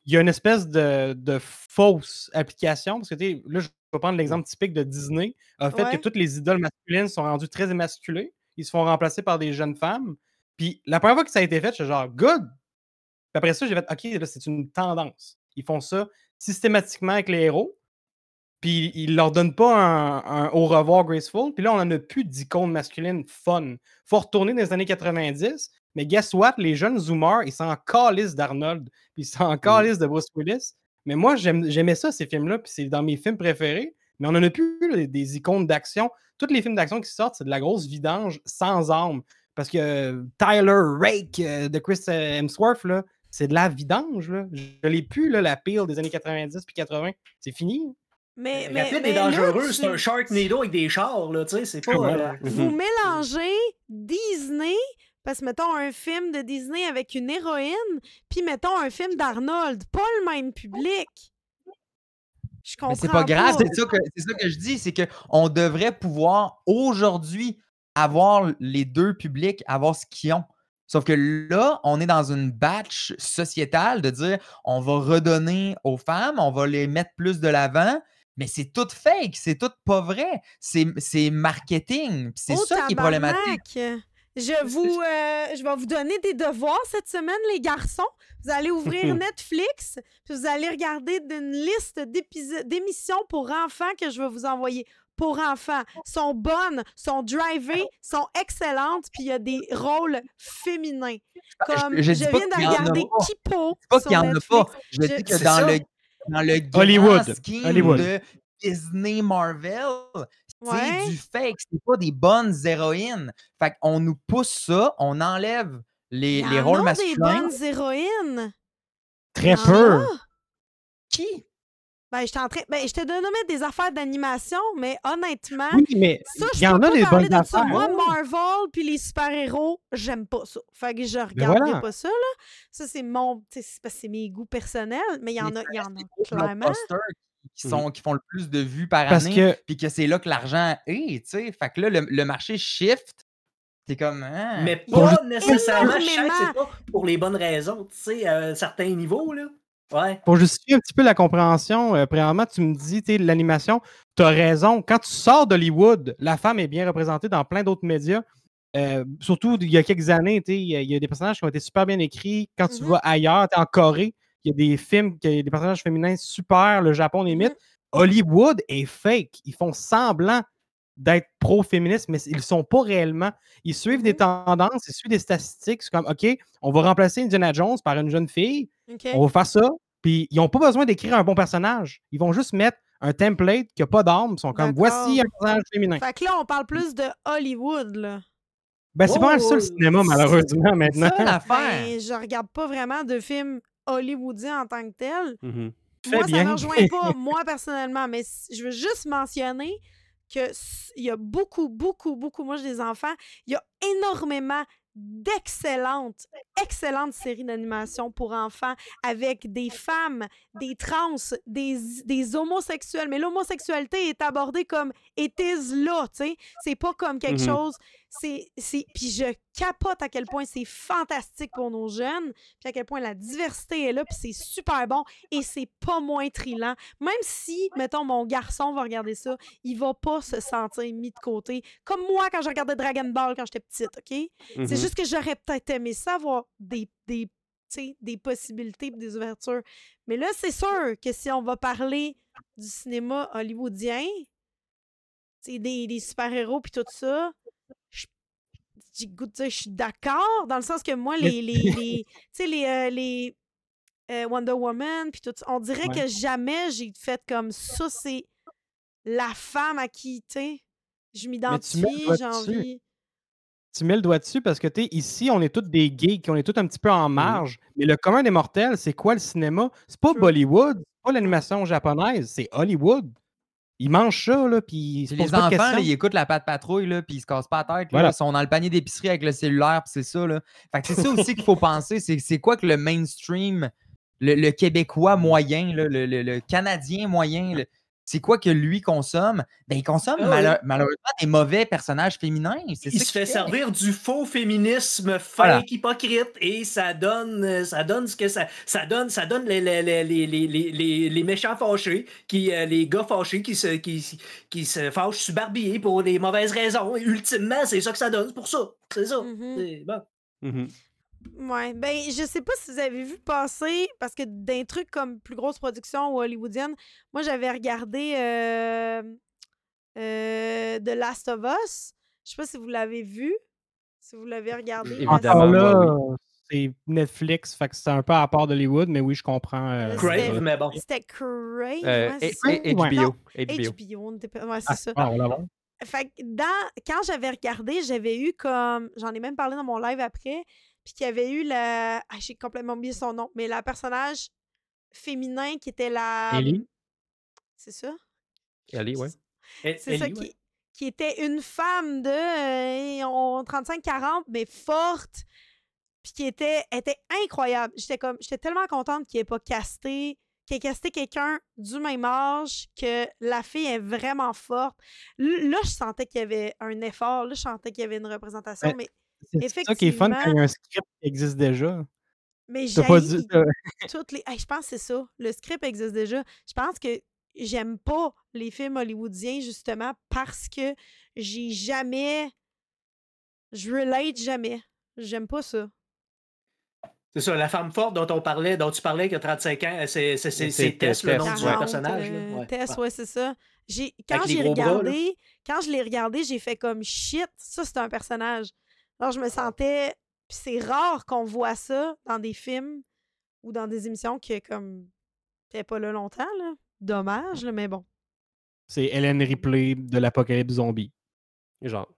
il y a une espèce de, de fausse application. Parce que, tu sais, là, je vais prendre l'exemple typique de Disney. A fait Ouais. que toutes les idoles masculines sont rendues très émasculées. Ils se font remplacer par des jeunes femmes. Puis la première fois que ça a été fait, j'étais genre, good! Puis après ça, j'ai fait, OK, là, c'est une tendance. Ils font ça systématiquement avec les héros. Puis ils leur donnent pas un, un au revoir graceful. Puis là, on n'en a plus d'icônes masculines fun. Faut retourner dans les années 90. Mais guess what? Les jeunes zoomers, ils sont en calice d'Arnold. Puis ils sont en calice de Bruce Willis. Mais moi, j'aime- j'aimais ça, ces films-là. Puis c'est dans mes films préférés. Mais on n'en a plus là, des, des icônes d'action. Tous les films d'action qui sortent, c'est de la grosse vidange sans âme. Parce que euh, Tyler Rake euh, de Chris euh, Hemsworth, là, c'est de la vidange. Là. Je l'ai plus, là, la pile des années 90 puis 80. C'est fini. Mais, mais, Rapide mais là, dangereux, tu- c'est un Sharknado avec des chars, là, tu sais, c'est pas. Euh, Vous mélangez Disney, parce que mettons un film de Disney avec une héroïne, puis mettons un film d'Arnold, pas le même public. Je comprends Mais c'est pas grave, c'est ça, que, c'est ça que je dis, c'est qu'on devrait pouvoir aujourd'hui avoir les deux publics, avoir ce qu'ils ont. Sauf que là, on est dans une batch sociétale de dire on va redonner aux femmes, on va les mettre plus de l'avant, mais c'est tout fake, c'est tout pas vrai. C'est, c'est marketing. C'est Oh, ça qui est problématique. Je, vous, euh, je vais vous donner des devoirs cette semaine, les garçons. Vous allez ouvrir Netflix, puis vous allez regarder une liste d'émissions pour enfants que je vais vous envoyer. Pour enfants. sont bonnes, sont drivées, sont excellentes, puis il y a des rôles féminins. Comme je viens de regarder pas. Kipo. C'est pas sur qu'il n'y en a pas. Netflix. Je Je- dis que dans ça. le, dans le Hollywood. Hollywood. de Disney Marvel, Ouais. c'est du fake, c'est pas des bonnes héroïnes. Fait qu'on nous pousse ça, on enlève les, Il y les en rôles a des masculins. bonnes héroïnes. Très peu. Qui? Ben, je en train... ben, je te donnais des affaires d'animation, mais honnêtement, Oui, mais ça, je y en peux a pas des parler bonnes de ça. affaires. Moi, Marvel puis les super-héros, j'aime pas ça. Fait que je regarde Ben voilà. pas ça, là. Ça, c'est mon... tu sais, C'est parce que c'est mes goûts personnels, mais il y en a, y en a clairement. Qui, Mhm. sont, qui font le plus de vues par Parce année, que puis que c'est là que l'argent est, tu sais. Fait que là, le, le marché shift. C'est comme. hein, Mais Pour pas nécessairement, je sais que énormément. c'est pas pour les bonnes raisons, tu sais, à un certain niveau, là. Ouais. pour justifier un petit peu la compréhension, euh, premièrement, tu me dis, tu sais, l'animation, tu as raison. Quand tu sors d'Hollywood, la femme est bien représentée dans plein d'autres médias. Euh, surtout, il y a quelques années, tu sais, il y, a- il y a des personnages qui ont été super bien écrits. Quand tu Mhm. vas ailleurs, tu en Corée, il y a des films, qui- il y a des personnages féminins super, le Japon limite. Hollywood est fake. Ils font semblant d'être pro-féministes, mais ils ne sont pas réellement. Ils suivent des Mhm. tendances, ils suivent des statistiques. C'est comme, OK, on va remplacer Indiana Jones par une jeune fille. On va faire ça. Puis ils n'ont pas besoin d'écrire un bon personnage. Ils vont juste mettre un template qui n'a pas d'âme. Ils sont comme voici un personnage féminin. Fait que là, on parle plus de Hollywood, là. Ben, c'est Oh, pas mal ça le oh, cinéma, malheureusement, C'est maintenant. ça l'affaire. Ben, je regarde pas vraiment de films hollywoodiens en tant que tel. Mhm. Fais moi, ça ne me rejoint pas, moi, personnellement, mais je veux juste mentionner que s- il y a beaucoup, beaucoup, beaucoup, moi, j'ai des enfants, il y a énormément d'excellentes, excellentes séries d'animation pour enfants avec des femmes, des trans, des, des homosexuels. Mais l'homosexualité est abordée comme it is là, tu sais. C'est pas comme quelque Mhm. chose. C'est, c'est... Puis je capote à quel point c'est fantastique pour nos jeunes, puis à quel point la diversité est là, puis c'est super bon et c'est pas moins trillant. Même si, mettons, mon garçon va regarder ça, il va pas se sentir mis de côté. Comme moi quand je regardais Dragon Ball quand j'étais petite, OK? C'est Mhm. juste que j'aurais peut-être aimé ça avoir des, des, des possibilités des ouvertures. Mais là, c'est sûr que si on va parler du cinéma hollywoodien, des, des super-héros puis tout ça, je- j'ai le goût de dire, je suis d'accord, dans le sens que moi, les, les, les- tu sais, les, euh, les euh, Wonder Woman, puis tout on dirait Ouais. que jamais j'ai fait comme ça, c'est la femme à qui, tu sais, je m'identifie, j'ai envie. tu mets le doigt dessus parce que tu ici, on est tous des geeks, on est tous un petit peu en marge. Mais le commun des mortels, c'est quoi le cinéma? C'est pas. Bollywood, c'est pas l'animation japonaise, c'est Hollywood. Ils mangent ça, là, puis ils les enfants, là, ils écoutent la patte patrouille, là, puis ils se cassent pas la tête. là. Ils sont dans le panier d'épicerie avec le cellulaire, puis c'est ça. Là. Fait que c'est ça aussi qu'il faut penser. C'est, c'est quoi que le mainstream, le, le Québécois moyen, le, le- le Canadien moyen, le- c'est quoi que lui consomme? Ben, il consomme Ah oui. malheureusement des mauvais personnages féminins. Il ça se fait servir du faux féminisme fake, Voilà. hypocrite, et ça donne, euh, ça donne ce que ça, ça donne, ça donne les, les, les, les, les, méchants fâchés, qui, euh, les gars fâchés qui se, qui, qui se fâchent sur Barbie pour les mauvaises raisons. Et ultimement, c'est ça que ça donne, c'est pour ça. C'est ça. Mhm. C'est bon. Mhm. Ouais, ben je sais pas si vous avez vu passer, parce que d'un truc comme plus grosse production ou hollywoodienne, moi j'avais regardé euh, euh, The Last of Us. Je sais pas si vous l'avez vu, si vous l'avez regardé. Évidemment. là, c'est Netflix, fait que c'est un peu à part d'Hollywood, mais oui, je comprends. euh, Crave, c'était- mais bon. C'était Crave, Euh, ouais, et- Ouais. HBO. Non, HBO. HBO, on était pas- ouais, c'est Ah, ça. ah, on l'a vu. Fait que dans, quand j'avais regardé, j'avais eu comme. J'en ai même parlé dans mon live après. Puis qu'il y avait eu la. Ah, j'ai complètement oublié son nom. Mais la personnage féminin qui était la. Ellie? C'est ça? Allez, ouais. Et- C'est ça Ellie, qui, ouais. qui était une femme de euh, on- 35-40, mais forte. Puis qui était, était incroyable. J'étais comme. J'étais tellement contente qu'il ait pas casté. Qu'il ait casté quelqu'un du même âge, que la fille est vraiment forte. L- Là, je sentais qu'il y avait un effort. Là, je sentais qu'il y avait une représentation. Ben, mais C'est ça qui est fun quand il y a un script qui existe déjà. mais t'as- toutes les. Hey, je pense que c'est ça. Le script existe déjà. Je pense que j'aime pas les films hollywoodiens justement parce que j'ai jamais. Je relate jamais. J'aime pas ça. C'est ça, la femme forte dont on parlait, dont tu parlais qui a 35 ans, c'est Tess, le nom du 40, personnage. euh, Ouais. Tess, Ouais. c'est ça. J'ai, quand j'ai bras, regardé, quand je l'ai regardé, j'ai fait comme shit, ça c'est un personnage. Alors je me sentais. Puis c'est rare qu'on voit ça dans des films ou dans des émissions qui comme. T'es pas là longtemps, là. Dommage, là, mais bon. C'est Hélène Ripley de l'apocalypse zombie. Genre.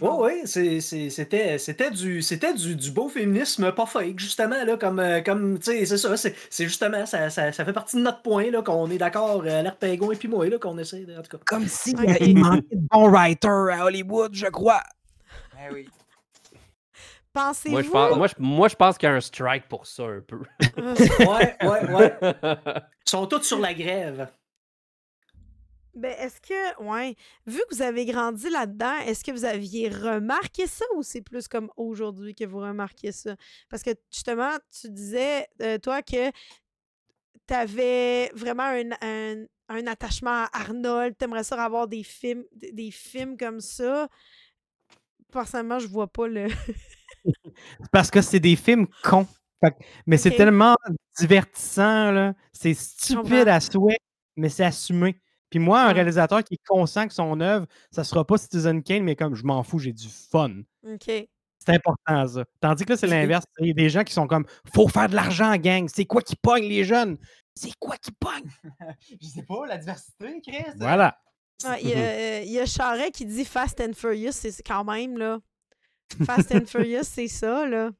Oui, oui, c'était c'était du, c'était du, du beau féminisme pas fake, justement, là, comme, euh, comme tu sais, c'est ça, c'est c'est justement, ça, ça, ça fait partie de notre point, là, qu'on est d'accord, euh, Alerte Pégon et puis moi, là, qu'on essaie, en tout cas. Comme si Ok. il manquait de bons writers à Hollywood, je crois. Ben oui. Pensez-vous? Moi, je pense, moi, je, moi, je pense qu'il y a un strike pour ça, un peu. Ouais, ouais, ouais. Ils sont tous sur la grève. ben, est-ce que. Ouais. Vu que vous avez grandi là-dedans, est-ce que vous aviez remarqué ça ou c'est plus comme aujourd'hui que vous remarquez ça? Parce que justement, tu disais, euh, toi, que tu avais vraiment un, un- un attachement à Arnold. Tu aimerais ça avoir des films, des des films comme ça. Personnellement, je vois pas le. Parce que c'est des films cons. Fait mais c'est tellement divertissant, là. C'est stupide à souhait, mais c'est assumé. Puis moi, un réalisateur qui est conscient que son œuvre, ça sera pas Citizen Kane, mais comme je m'en fous, j'ai du fun. OK. C'est important, ça. Tandis que là, c'est l'inverse. Il y a des gens qui sont comme Faut faire de l'argent, gang. C'est quoi qui pogne les jeunes? C'est quoi qui pogne? Je sais pas, la diversité, Chris. Voilà. Ouais, Il y, a, euh, y a Charret qui dit Fast and Furious, c'est quand même, là. Fast and Furious, c'est ça, là.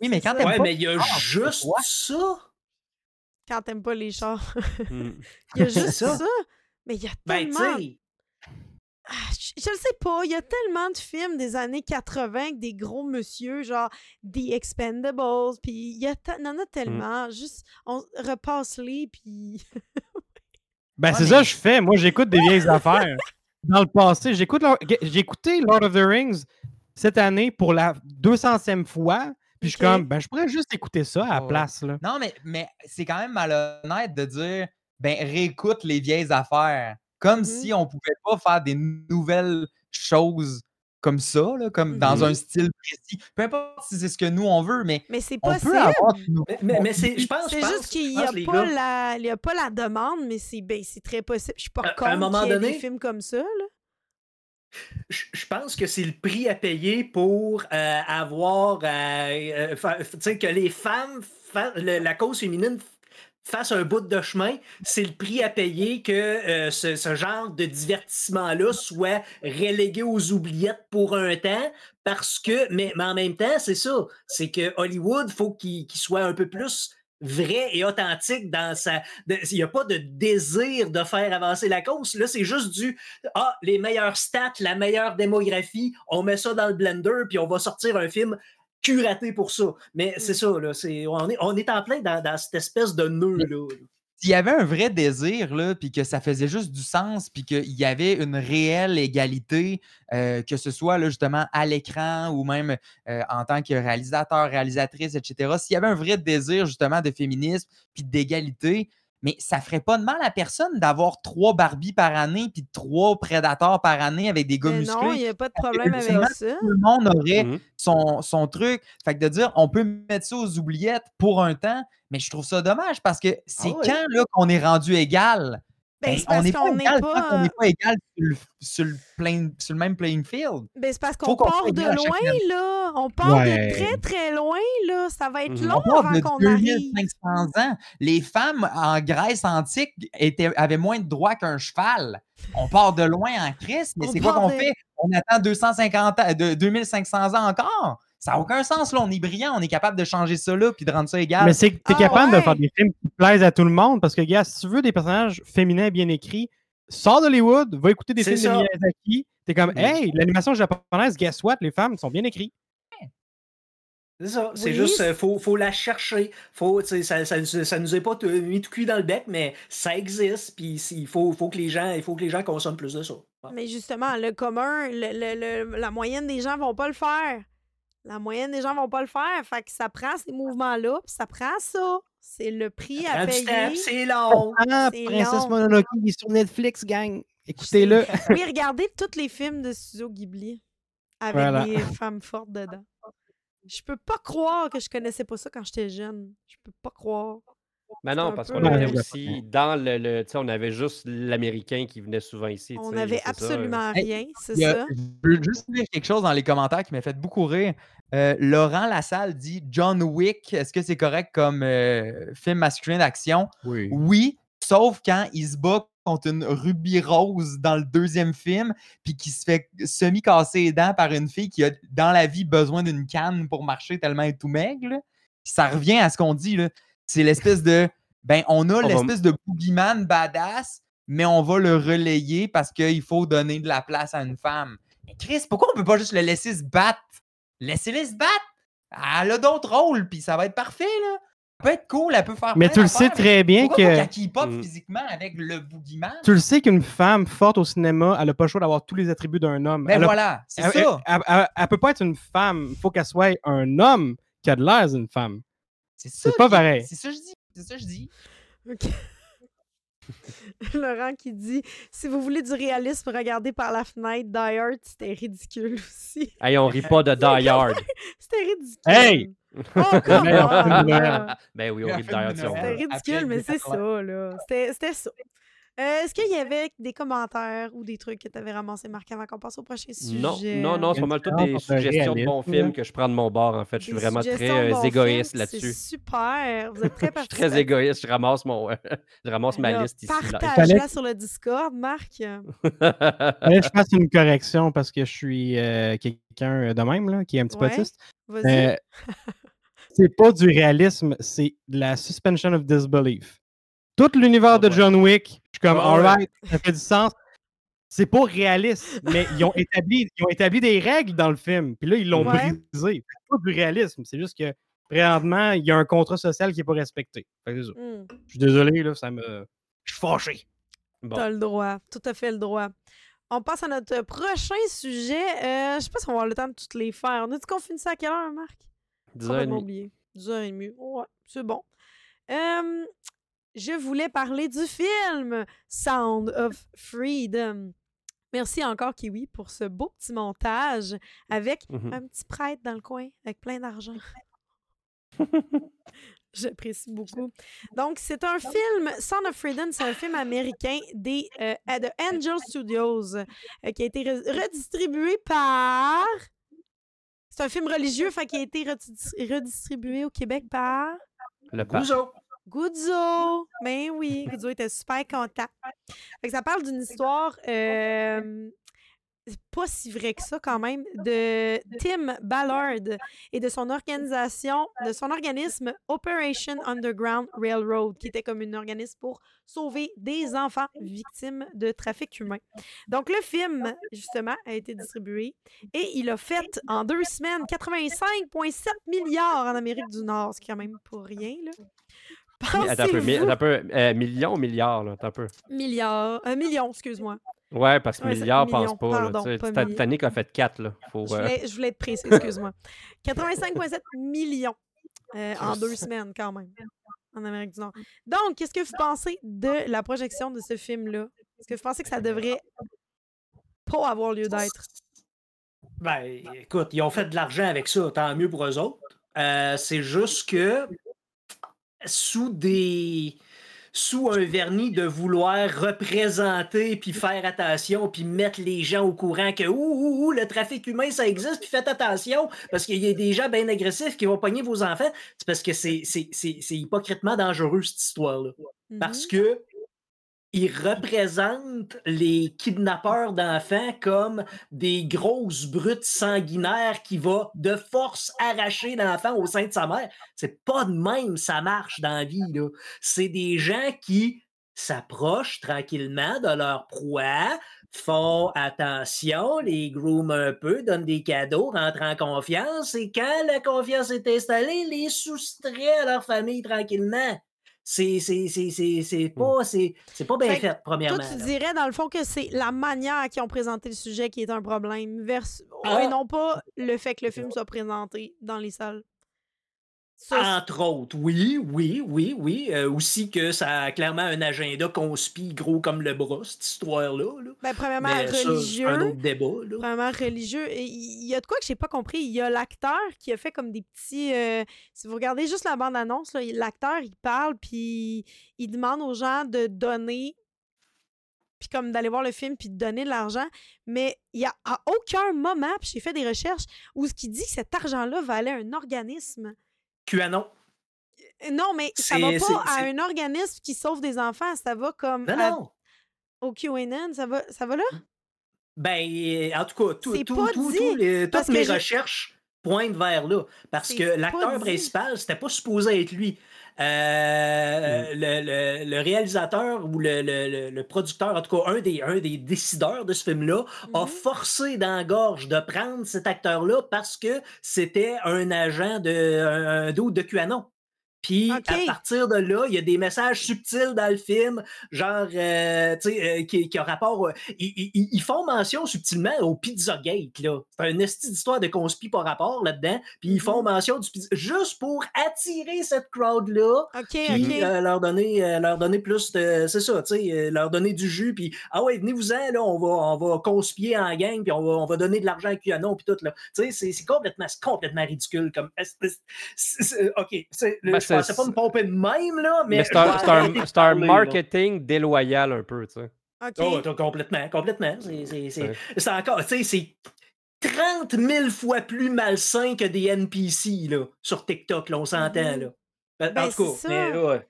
Oui, mais quand t'aimes Ouais, pas mais il y a Ah, juste ça. quand t'aimes pas les chars. Mm. Il y a juste ça. ça. Mais il y a Ben, tu tellement. sais, Ah, je, le sais pas. Il y a tellement de films des années 80 avec des gros monsieur, genre The Expendables. Puis il y, en a tellement. Juste, on repasse-les. Puis. Ben, Ouais, c'est mais- ça que je fais. Moi, j'écoute des vieilles affaires. Dans le passé, j'écoute j'ai écouté Lord of the Rings cette année pour la 200e fois. Puis je suis comme, ben, je pourrais juste écouter ça à la place. Là. Non, mais, mais c'est quand même malhonnête de dire ben réécoute les vieilles affaires. Comme Mhm. si on pouvait pas faire des nouvelles choses comme ça, là, comme dans Mhm. un style précis. Peu importe si c'est ce que nous on veut, mais Mais c'est on possible. peut avoir de nouveaux mais, mais, mais c'est, je pense, C'est juste qu'il n'y a, pas a pas la demande, mais c'est ben, c'est très possible. Je suis pas À- à un contre moment qu'il y ait donné- des films comme ça. Là. Je, pense que c'est le prix à payer pour euh, avoir, euh, euh, que les femmes, la cause féminine fasse un bout de chemin, c'est le prix à payer que ce, genre de divertissement-là soit relégué aux oubliettes pour un temps, parce que, mais, en même temps, c'est ça, c'est que Hollywood, faut qu'il soit un peu plus vrai et authentique dans sa... Il n'y a pas de désir de faire avancer la cause. Là, c'est juste du ah, les meilleures stats, la meilleure démographie, on met ça dans le blender, puis on va sortir un film curaté pour ça. Mais c'est ça, là, c'est, on, est, on est en plein dans, dans cette espèce de nœud-là. S'il y avait un vrai désir, là, puis que ça faisait juste du sens, puis qu'il y avait une réelle égalité, euh, que ce soit là, justement à l'écran ou même euh, en tant que réalisateur, réalisatrice, etc., s'il y avait un vrai désir justement de féminisme, puis d'égalité, mais ça ferait pas de mal à personne d'avoir trois Barbie par année, puis trois Prédateurs par année avec des gars Mais non, il musclés. n'y a pas de problème avec ça. Tout le monde aurait Mhm. son, son truc. Fait que de dire, on peut mettre ça aux oubliettes pour un temps, mais je trouve ça dommage parce que c'est ouais? quand là qu'on est rendu égal? Ben, c'est on parce n'est pas égal pas. n'est égal sur le, sur le plein- sur le même playing field. Ben, c'est parce qu'on part de loin, là. On part Ouais. de très, très loin, là. Ça va être Mhm. long On avant qu'on arrive. 2500 ans. Les femmes en Grèce antique étaient, avaient moins de droits qu'un cheval. On part de loin en Christ, mais c'est quoi qu'on de- fait? On attend 250 ans, de 2500 ans encore. Ça n'a aucun sens, là. On est brillant, on est capable de changer ça là puis de rendre ça égal. Mais c'est que tu es Ah capable ouais? de faire des films qui plaisent à tout le monde parce que, gars, si tu veux des personnages féminins bien écrits, sors d'Hollywood, va écouter des films ça. de Miyazaki. T'es comme, hey, l'animation japonaise, guess what, les femmes sont bien écrites. C'est ça. C'est Oui, juste, c'est- euh, faut, faut la chercher. Faut, tu sais, ça, ça, ça nous est pas tout- mis tout cuit dans le bec, mais ça existe. Puis il faut, faut que les gens, il faut que les gens consomment plus de ça. Ouais. Mais justement, le commun, le- le- le- la moyenne des gens vont pas le faire. La moyenne des gens vont pas le faire. Fait que ça prend ces mouvements-là, puis ça prend ça. C'est le prix à payer. c'est long. Ah, C'est Princesse long. Mononoke il est sur Netflix, gang. Écoutez-le. Oui, regardez tous les films de Studio Ghibli avec Voilà. des femmes fortes dedans. Je peux pas croire que je connaissais pas ça quand j'étais jeune. Je peux pas croire. Mais non, parce qu'on avait aussi, dans le, le- tu sais, on avait juste l'Américain qui venait souvent ici. tu On n'avait ça, absolument rien, c'est a- ça. Je veux juste dire quelque chose dans les commentaires qui m'a fait beaucoup rire. Euh, Laurent Lassalle dit John Wick, est-ce que c'est correct comme euh, film masculin d'action? Oui. Oui, sauf quand il se bat contre une rubis rose dans le deuxième film, puis qui se fait semi-casser les dents par une fille qui a dans la vie besoin d'une canne pour marcher tellement elle est tout maigre. là. Ça revient à ce qu'on dit. là. C'est l'espèce de. Ben, on a va- l'espèce de boogeyman badass, mais on va le relayer parce qu'il faut donner de la place à une femme. Mais Chris, pourquoi on peut pas juste le laisser se battre? Laissez-les se battre! Elle a d'autres rôles, puis ça va être parfait, là. Ça peut être cool, elle peut faire Mais plein tu le sais mais très bien pourquoi que. Mm. physiquement avec le boogeyman? Tu le sais qu'une femme forte au cinéma, elle n'a pas le choix d'avoir tous les attributs d'un homme. Ben Elle a- voilà, c'est elle, ça. Elle, elle- elle peut pas être une femme. Il faut qu'elle soit un homme qui a de l'air d'une femme. C'est ça. pas qui- pareil. C'est ça que je dis. C'est ça que je dis. OK. Laurent qui dit Si vous voulez du réalisme, regardez par la fenêtre. Die Hard, c'était ridicule aussi. Hey, on rit pas de Die Hard. C'était ridicule. Hey! Oh, ben oui, on rit de Die Hard si on Noël. C'était ridicule, mais c'est 80. ça, là. C'était c'était ça. Euh, Est-ce qu'il y avait des commentaires ou des trucs que tu avais ramassés, Marc, avant qu'on passe au prochain sujet? Non, non, non, c'est pas mal toutes des suggestions de bons films que je prends de mon bord, en fait. Je suis Des vraiment très euh, égoïste là-dessus. C'est super. Vous êtes très Je suis très égoïste. Je ramasse, mon, je ramasse ma liste ici. là. Partage-la sur le Discord, Marc. Je fasse une correction parce que je suis euh, quelqu'un de même, là, qui est un petit peu autiste. Vas-y. Euh, c'est pas du réalisme, c'est de la suspension of disbelief. Tout l'univers de Ouais. John Wick, je suis comme, ouais. alright, ça fait du sens. C'est pas réaliste, mais ils ont, établi, ils ont établi des règles dans le film, puis là, ils l'ont Ouais. brisé. C'est pas du réalisme, c'est juste que, présentement, il y a un contrat social qui est pas respecté. Fait que c'est ça. Hmm, Je suis désolé, là, ça me. Je suis fâché. Bon. T'as le droit, tout à fait le droit. On passe à notre prochain sujet. Euh, je sais pas si on va avoir le temps de toutes les faire. On a dit qu'on finissait à quelle heure, Marc? 10 Complètement oublié. 10h30. Ouais, c'est bon. Euh, je voulais parler du film Sound of Freedom. Merci encore, Kiwi, pour ce beau petit montage avec Mhm. un petit prêtre dans le coin avec plein d'argent. J'apprécie beaucoup. Donc, c'est un film, Sound of Freedom, c'est un film américain des, euh, de Angel Studios euh, qui a été re- redistribué par. C'est un film religieux, fait qui a été redis- redistribué au Québec par Le pape. Guzzo. Ben oui, Guzzo était super content. Fait que ça parle d'une histoire euh, c'est pas si vrai que ça quand même de Tim Ballard et de son organisation, de son organisme Operation Underground Railroad, qui était comme un organisme pour sauver des enfants victimes de trafic humain. Donc le film, justement, a été distribué et il a fait en deux semaines 85,7 milliards en Amérique du Nord, ce qui est quand même pas rien, là. Attends un peu, mi- Pensez-vous- attends un peu euh, million ou milliard, là, attends un peu. Milliard. Un million, excuse-moi. Ouais, parce que Ouais, milliard, pense pas. là, pardon, pas Titanic a fait 4, là. Faut, Je euh, voulais, je voulais être précis, excuse-moi. 85,7 millions euh, en deux semaines, quand même, en Amérique du Nord. Donc, qu'est-ce que vous pensez de la projection de ce film-là? Est-ce que vous pensez que ça devrait pas avoir lieu d'être? Ben, écoute, ils ont fait de l'argent avec ça, tant mieux pour eux autres. Euh, c'est juste que sous des sous un vernis de vouloir représenter puis faire attention puis mettre les gens au courant que ouh, ouh, ouh, le trafic humain ça existe puis faites attention parce qu'il y a des gens bien agressifs qui vont pogner vos enfants. C'est parce que c'est c'est- c'est- c'est hypocritement dangereux cette histoire là parce Mhm. que ils représentent les kidnappeurs d'enfants comme des grosses brutes sanguinaires qui vont de force arracher l'enfant au sein de sa mère. C'est pas de même ça marche dans la vie. C'est des gens qui s'approchent tranquillement de leur proie, font attention, les grooment un peu, donnent des cadeaux, rentrent en confiance, et quand la confiance est installée, les soustraient à leur famille tranquillement. C'est c'est- c'est- c'est- c'est pas, c'est- c'est pas bien Fait fait, Toi, premièrement. tu là. dirais, dans le fond, que c'est la manière qu'ils ont présenté le sujet qui est un problème, vers... Ah. et non pas le fait que le film soit présenté dans les salles. Ça, Entre autres, oui, oui, oui, oui. Euh, aussi que ça a clairement un agenda conspi gros comme le bras, cette histoire-là. là. ben, premièrement, Mais ça, c'est religieux. un autre débat. là. Vraiment religieux. Et il y a de quoi que j'ai pas compris. Il y a l'acteur qui a fait comme des petits. euh, si vous regardez juste la bande-annonce, l'acteur, il parle, puis il demande aux gens de donner, puis comme d'aller voir le film, puis de donner de l'argent. Mais il y a à aucun moment, puis j'ai fait des recherches, où ce qui dit que cet argent-là va aller à un organisme. QAnon. Euh, Non, mais ça va pas à un organisme qui sauve des enfants. Ça va comme Non, à- non. au QAnon. Ça va, ça va là? Ben, en tout cas, tout, tout- tout- les- toutes mes recherches pointent vers là. Parce que l'acteur principal, c'était pas supposé être lui. Euh, le, le- le réalisateur ou le, le- le- le producteur, en tout cas, un des, un des décideurs de ce film-là, a Mhm. forcé dans la gorge de prendre cet acteur-là parce que c'était un agent de, un, de QAnon. Puis à partir de là, il y a des messages subtils dans le film, genre, euh, tu sais, euh, qui, qui ont rapport. euh, ils, ils- ils font mention subtilement au Pizzagate, là. C'est un esti d'histoire de conspi par rapport là-dedans. Puis ils font Mhm. mention du pizza, juste pour attirer cette crowd-là. OK, Puis OK. euh, leur donner euh, leur donner plus de c'est ça tu sais euh, leur donner du jus puis ah ouais venez-vous-en là on va on va conspirer en gang puis on va, on va donner de l'argent à QAnon puis tout là tu sais c'est- complètement c'est complètement ridicule comme ok c'est- Ben, je pensais c'est- pas me pomper de même là mais, Mais c'est un, là. marketing déloyal un peu, tu sais. OK. Oh, complètement, complètement. C'est- encore, tu sais, c'est 30 000 fois plus malsain que des NPC, là, sur TikTok, là, on s'entend, Mhm. là. Ben, Ben, en tout c'est cas, mais, ouais.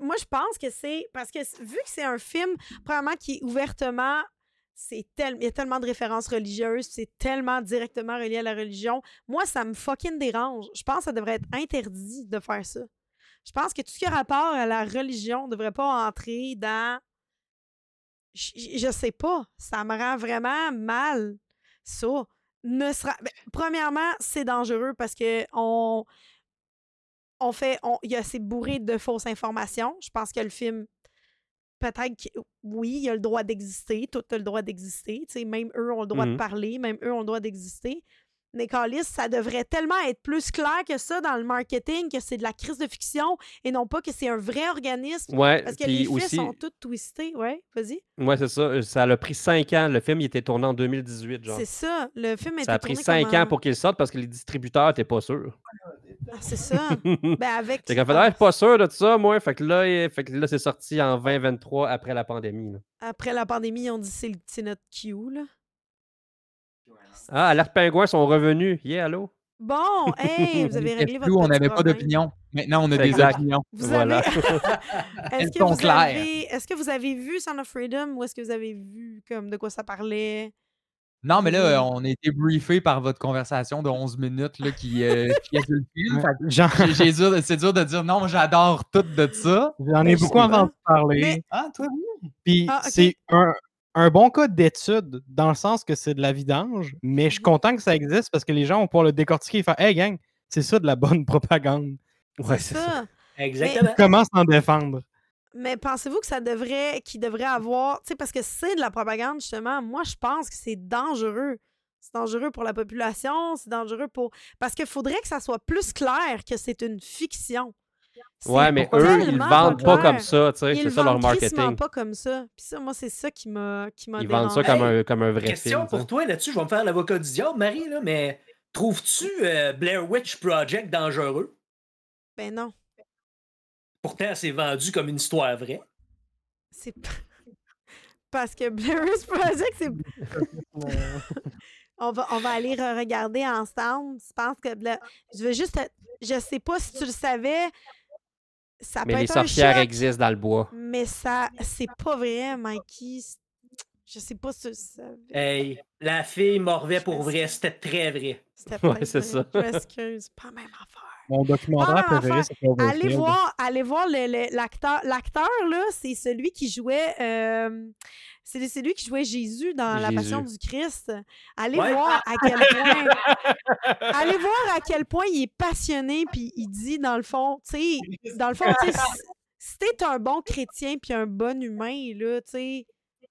Moi, je pense que c'est parce que vu que c'est un film, probablement qui est ouvertement c'est il y a tellement de références religieuses, c'est tellement directement relié à la religion. Moi, ça me fucking dérange. Je pense que ça devrait être interdit de faire ça. Je pense que tout ce qui a rapport à la religion ne devrait pas entrer dans. Je, je sais pas. Ça me rend vraiment mal, ça. Ne ben, premièrement, c'est dangereux parce que on, on fait. on- Il y a c'est bourré de fausses informations. Je pense que le film peut-être que oui, il a le droit d'exister, tout a le droit d'exister, tu sais, même eux ont le droit de Mhm. parler, même eux ont le droit d'exister. Mais Calis, ça devrait tellement être plus clair que ça dans le marketing, que c'est de la crise de fiction et non pas que c'est un vrai organisme. Ouais, Parce que les faits aussi, sont tous twistés, ouais, vas-y. ouais, c'est ça. euh, Ça a pris cinq ans. Le film, il était tourné en 2018, genre. C'est ça, le film Ça a pris cinq ans pour qu'il sorte parce que les distributeurs n'étaient pas sûrs. Ah, c'est ça. ben avec... Fait qu'en fait, ah, je suis pas sûr de ça, moi. Fait que là, il- fait que là c'est sorti en 2023 après la pandémie. là. Après la pandémie, ont dit c'est le- notre Q, là. Ah, Alerte Pingouin sont revenus. Yeah, allô? Bon, hey, vous avez réglé votre flou, on n'avait pas d'opinion? Maintenant, on a C'est des exact. opinions. Vous Voilà. avez... est-ce que, vous avez... est-ce que vous avez vu Son of Freedom ou est-ce que vous avez vu comme de quoi ça parlait? Non, mais là, Mhm. on a été briefé par votre conversation de 11 minutes là, qui, euh, qui est le film. C'est dur de dire non, j'adore tout de ça. j'en ai beaucoup entendu parler. Mais- Ah, toi, oui. Puis Ah, c'est un, un bon cas d'étude dans le sens que c'est de la vidange, mais je suis Mhm. content que ça existe parce que les gens vont pouvoir le décortiquer et faire Hey gang, c'est ça de la bonne propagande. Ouais, c'est ça. Exactement. Comment s'en défendre? Mais pensez-vous que ça devrait, qu'il devrait avoir, tu sais, parce que c'est de la propagande, justement, moi, je pense que c'est dangereux. C'est dangereux pour la population, c'est dangereux pour... Parce qu'il faudrait que ça soit plus clair que c'est une fiction. C'est Ouais, mais eux, ils vendent pas comme ça, tu sais. Ils C'est ça leur vendent crissement marketing. pas comme ça. Puis ça, moi, c'est ça qui m'a qui m'a Ils vendent ça comme un, comme un vrai Question film. tu pour toi là-dessus, je vais me faire l'avocat du diable, Marie, là, mais trouves-tu euh, Blair Witch Project dangereux? Ben non. Pourtant, c'est vendu comme une histoire vraie. C'est. Parce que Blair Witch Project, c'est... on, va, on va aller regarder ensemble. Je pense que... Blair- Je veux juste... te- Je sais pas si tu le savais. Ça Mais peut les être un sorcières choc, existent dans le bois. Mais ça... C'est pas vrai, Mikey. Je sais pas si tu le savais. Hey, la fille morvait pour vrai, c'était très vrai. C'était Ouais, c'est vrai. ça. Je m'excuse. Pas même affaire. Mon documentaire Ah, préféré, c'est Cloverfield. Allez voir, allez voir le- le- l'acteur. L'acteur, là, c'est celui qui jouait. euh, c'est c'est lui qui jouait Jésus dans La Passion du Christ. Allez Ouais. voir à quel point. allez voir à quel point il est passionné, puis il dit, dans le fond, tu sais, dans le fond, tu sais, si t'es un bon chrétien puis un bon humain, là, tu sais,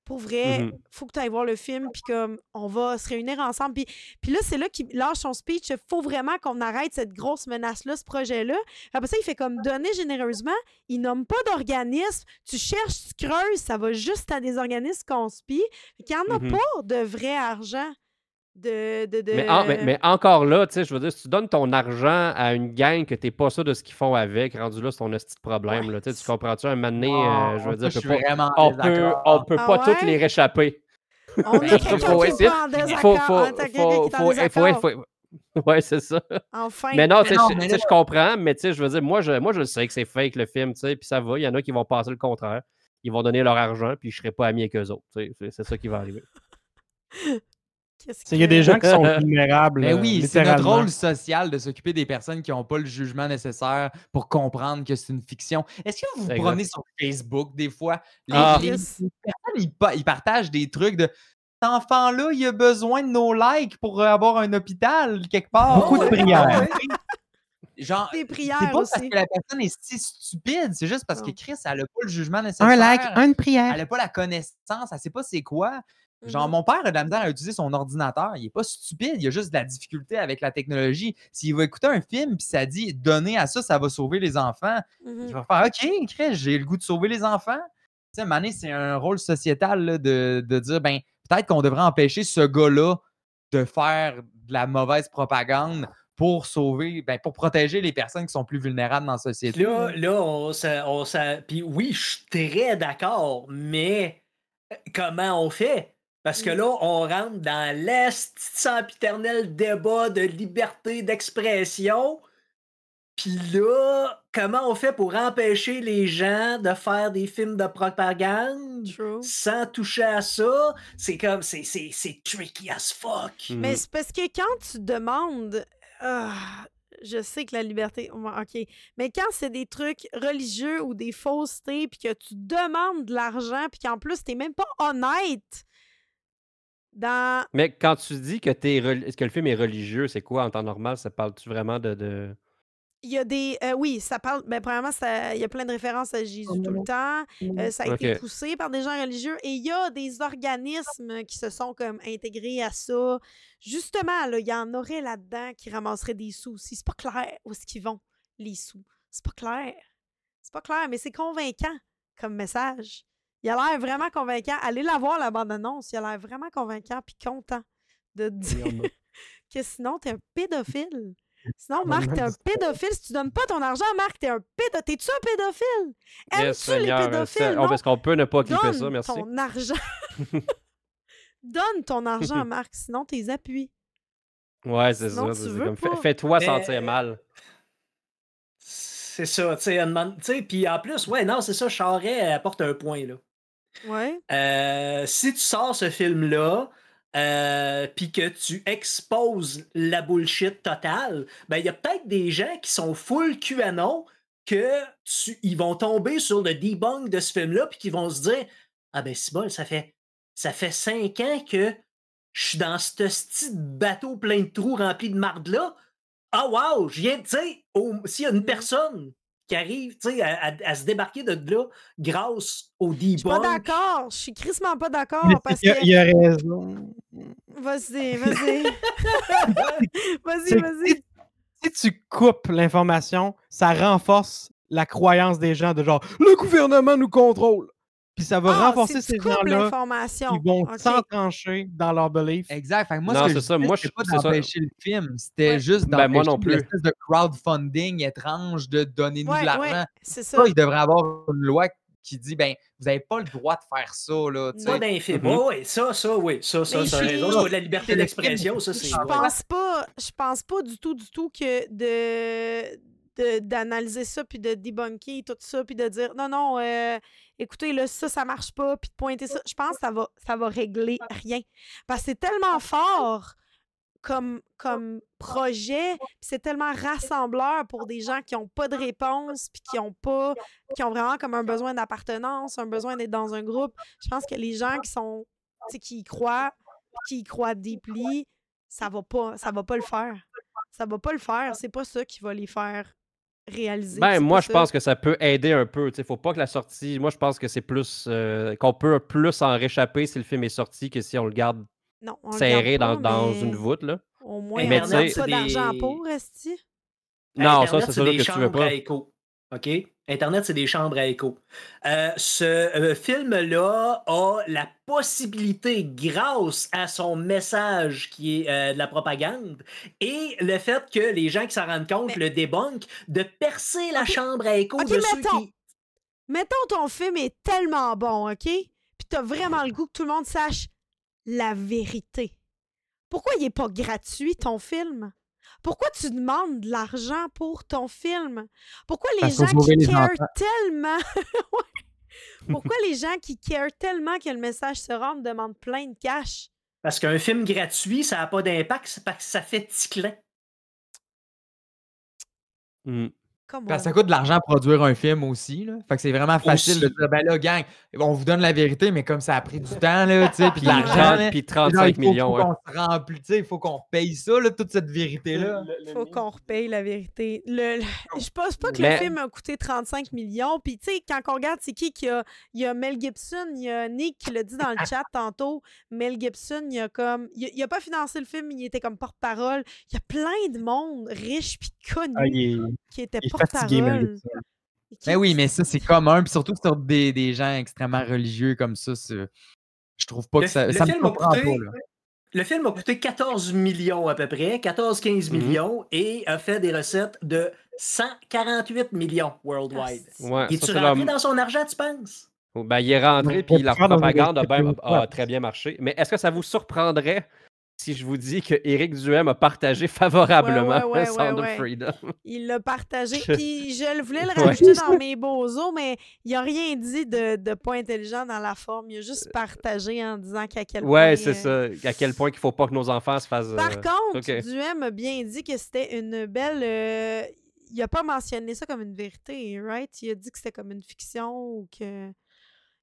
pour vrai, Mhm. faut que tu ailles voir le film, puis comme, on va se réunir ensemble. Puis, puis là, c'est là qu'il lâche son speech. Il faut vraiment qu'on arrête cette grosse menace-là, ce projet-là. Après ça, il fait comme donner généreusement. Il nomme pas d'organisme. Tu cherches, tu creuses, ça va juste à des organismes conspires. Il n'y en a Mhm. pas de vrai argent. De, de, de... Mais, en- mais- mais encore là, tu sais, je veux dire, si tu donnes ton argent à une gang que t'es pas sûr de ce qu'ils font avec, rendu là, c'est ton petit problème. Ouais, là. Tu comprends-tu? Un moment donné, euh, je veux dire, je peut suis pas- on peut, on peut Ah pas toutes ouais? les réchapper. On a quelqu'un Faut essayer- en Faut, faut, faut, faut, Ouais, c'est ça. Enfin. Mais non, tu sais, non, je- mais tu sais, là- je comprends, mais tu sais, je veux dire, moi, je, moi, je sais que c'est fake le film, tu sais, puis ça va. Il y en a qui vont passer le contraire. Ils vont donner leur argent, puis je serai pas ami avec eux autres. c'est ça qui va arriver. Qu'est-ce Il y a que- des gens qui sont vulnérables. Mais euh, oui, c'est notre rôle social de s'occuper des personnes qui n'ont pas le jugement nécessaire pour comprendre que c'est une fiction. Est-ce que vous vous promenez sur Facebook des fois? Les, Ah. les- Yes. les personnes, ils, pa- ils partagent des trucs de cet enfant-là, il a besoin de nos likes pour euh, avoir un hôpital quelque part. Beaucoup de prières. Genre, Des c'est prières pas parce que la personne est si stupide, c'est juste parce que Non. Chris, elle n'a pas le jugement nécessaire. Un like, une prière. Elle n'a pas la connaissance, elle sait pas c'est quoi. Genre, Mhm. mon père a de la misère à utiliser son ordinateur. Il est pas stupide, il a juste de la difficulté avec la technologie. S'il va écouter un film puis ça dit donner à ça, ça va sauver les enfants, Mhm. il va faire OK, Chris, j'ai le goût de sauver les enfants. Tu sais, Mané, c'est un rôle sociétal là, de, de dire ben, peut-être qu'on devrait empêcher ce gars-là de faire de la mauvaise propagande pour sauver, ben, pour protéger les personnes qui sont plus vulnérables dans la société. là, là, on s'a- Puis oui, je suis très d'accord, mais euh, comment on fait? Parce que Mm. là, on rentre dans l'est sempiternel débat de liberté d'expression. Puis là, comment on fait pour empêcher les gens de faire des films de propagande True. sans toucher à ça? C'est comme, c'est, c'est, c'est tricky as fuck. Mais Mhm. c'est parce que quand tu demandes. Ah, je sais que la liberté. OK. Mais quand c'est des trucs religieux ou des faussetés, puis que tu demandes de l'argent, puis qu'en plus, t'es même pas honnête dans. Mais quand tu dis que, t'es reli- que le film est religieux, c'est quoi? En temps normal? Ça parle-tu vraiment de. de... Il y a des. euh, oui, ça parle. Ben, premièrement, ça- il y a plein de références à Jésus tout le temps. Euh, ça a été poussé par des gens religieux. Et il y a des organismes qui se sont comme intégrés à ça. Justement, là, il y en aurait là-dedans qui ramasseraient des sous aussi. C'est pas clair où est-ce qu'ils vont, les sous. C'est pas clair. C'est pas clair, mais c'est convaincant comme message. Il a l'air vraiment convaincant. Allez la voir, la bande-annonce. Il a l'air vraiment convaincant puis content de te dire que sinon, t'es un pédophile. Sinon, Marc, t'es un pédophile. Si tu donnes pas ton argent, Marc, t'es un pédophile. T'es-tu un pédophile? Yes, Aimes-tu les Seigneur, euh, pédophiles? ça- Non. oh, Est-ce qu'on peut ne pas clipper ça? Donne Merci. ton argent. Donne ton argent, Marc, sinon t'es appuies. Ouais, c'est ça. Fais-toi Mais- sentir mal. C'est ça, tu sais, puis en plus, ouais, non, c'est ça, Charret apporte un point, là. Ouais. Euh, si tu sors ce film-là, euh, puis que tu exposes la bullshit totale, ben il y a peut-être des gens qui sont full QAnon que tu, ils vont tomber sur le debunk de ce film-là, puis qui vont se dire Ah ben c'est bon, ça fait ça fait cinq ans que je suis dans ce petit bateau plein de trous rempli de marde-là. Ah wow, je viens, tu sais, s'il y a une Mm. personne qui arrive, tu sais, à, à- à se débarquer de là grâce au Je suis pas d'accord. Je suis crissement pas d'accord parce que. qu'il y a- il y a raison. Vas-y, vas-y. vas-y, vas-y. Si tu coupes l'information, ça renforce la croyance des gens de genre le gouvernement nous contrôle. Puis ça va Ah, renforcer ces gens-là qui vont OK. s'entrancher dans leur belief. Exact. Fait que moi, Non, ce que c'est je ça, moi, je- pas d'empêcher le film. C'était Ouais. juste Ben, d'empêcher non plus. l'espèce de crowdfunding étrange de donner-nous Ouais, de ouais, l'argent. c'est ça. Ça, il devrait avoir une loi qui dit, ben, vous n'avez pas le droit de faire ça, là. tu sais. d'un film. Mhm. oui, ça, ça, oui. Ça, ça, ça raison. C'est pas de la liberté d'expression, ça, c'est. Je pense pas, je pense pas du tout, du tout que de- d'analyser ça puis de debunker tout ça puis de dire non non euh, écoutez là ça ça marche pas puis de pointer ça. Je pense que ça va ça va régler rien. Parce que c'est tellement fort comme comme projet puis c'est tellement rassembleur pour des gens qui ont pas de réponse puis qui ont pas qui ont vraiment comme un besoin d'appartenance un besoin d'être dans un groupe. Je pense que les gens qui sont qui y croient qui y croient deeply ça va pas ça va pas le faire. Ça va pas le faire. C'est pas ça qui va les faire réaliser Ben, moi, je ça? pense que ça peut aider un peu. Il faut pas que la sortie. Moi, je pense que c'est plus. euh, qu'on peut plus en réchapper si le film est sorti que si on le garde non, on le serré garde dans, pas, dans mais une voûte. Là. au moins Mais on tu n'a sais- pas d'argent des- pour Esti. Non, ça, c'est sûr que tu veux chambres pas. à écho. OK? Internet, c'est des chambres à écho. Euh, ce euh, film-là a la possibilité, grâce à son message qui est euh, de la propagande, et le fait que les gens qui s'en rendent compte Mais- le débunk, de percer la chambre à écho OK, de ceux mettons. qui. Mettons ton film est tellement bon, OK? Puis t'as vraiment le goût que tout le monde sache la vérité. Pourquoi il est pas gratuit, ton film? Pourquoi tu demandes de l'argent pour ton film? Pourquoi les Parce gens qui les carent enfants. tellement... Pourquoi les gens qui carent tellement que le message se rende demandent plein de cash? Parce qu'un film gratuit, ça n'a pas d'impact, c'est parce que ça fait ticlin. Hmm. Parce que ça coûte de l'argent à produire un film aussi. Là. Fait que c'est vraiment facile de dire, ben là, gang, on vous donne la vérité, mais comme ça a pris du temps, là, tu sais, puis l'argent, 30 là, puis genre, 35 il faut, millions. faut ouais. qu'on se remplit, tu sais, il faut qu'on paye ça, là, toute cette vérité-là. Faut qu'on repaye la vérité. Le, le- je pense pas que Mais- le film a coûté 35 millions. Puis, tu sais, quand on regarde, c'est qui qui a. Il y a Mel Gibson, il y a Nick qui l'a dit dans le chat tantôt. Mel Gibson, il a comme. Il il a pas financé le film, il était comme porte-parole. Il y a plein de monde riche puis connu Ah, il est, qui était il fatigué, Mais Ben oui, mais ça, c'est commun, puis surtout sur des, des gens extrêmement religieux comme ça, je trouve pas Le, que ça, le ça film a surprend coûté, pas, là. le film a coûté 14 millions à peu près, 14-15 Mhm. millions, et a fait des recettes de 148 millions worldwide. Ouais, Et ça, tu rentré leur- dans son argent, tu penses? Ben, il est rentré, puis la propagande a, ben- réalité a très bien marché. Mais est-ce que ça vous surprendrait si je vous dis que Éric Duhem a partagé favorablement ouais, ouais, Sound of. Freedom? Il l'a partagé. Puis je le voulais le rajouter dans mes bozos, mais il n'a rien dit de, de pas intelligent dans la forme. Il a juste partagé en disant qu'à quel point. Ouais, c'est euh, ça. À quel point qu'il faut pas que nos enfants se fassent. Par euh, contre, ok. Duhem a bien dit que c'était une belle. euh, Il a pas mentionné ça comme une vérité, right? Il a dit que c'était comme une fiction ou que.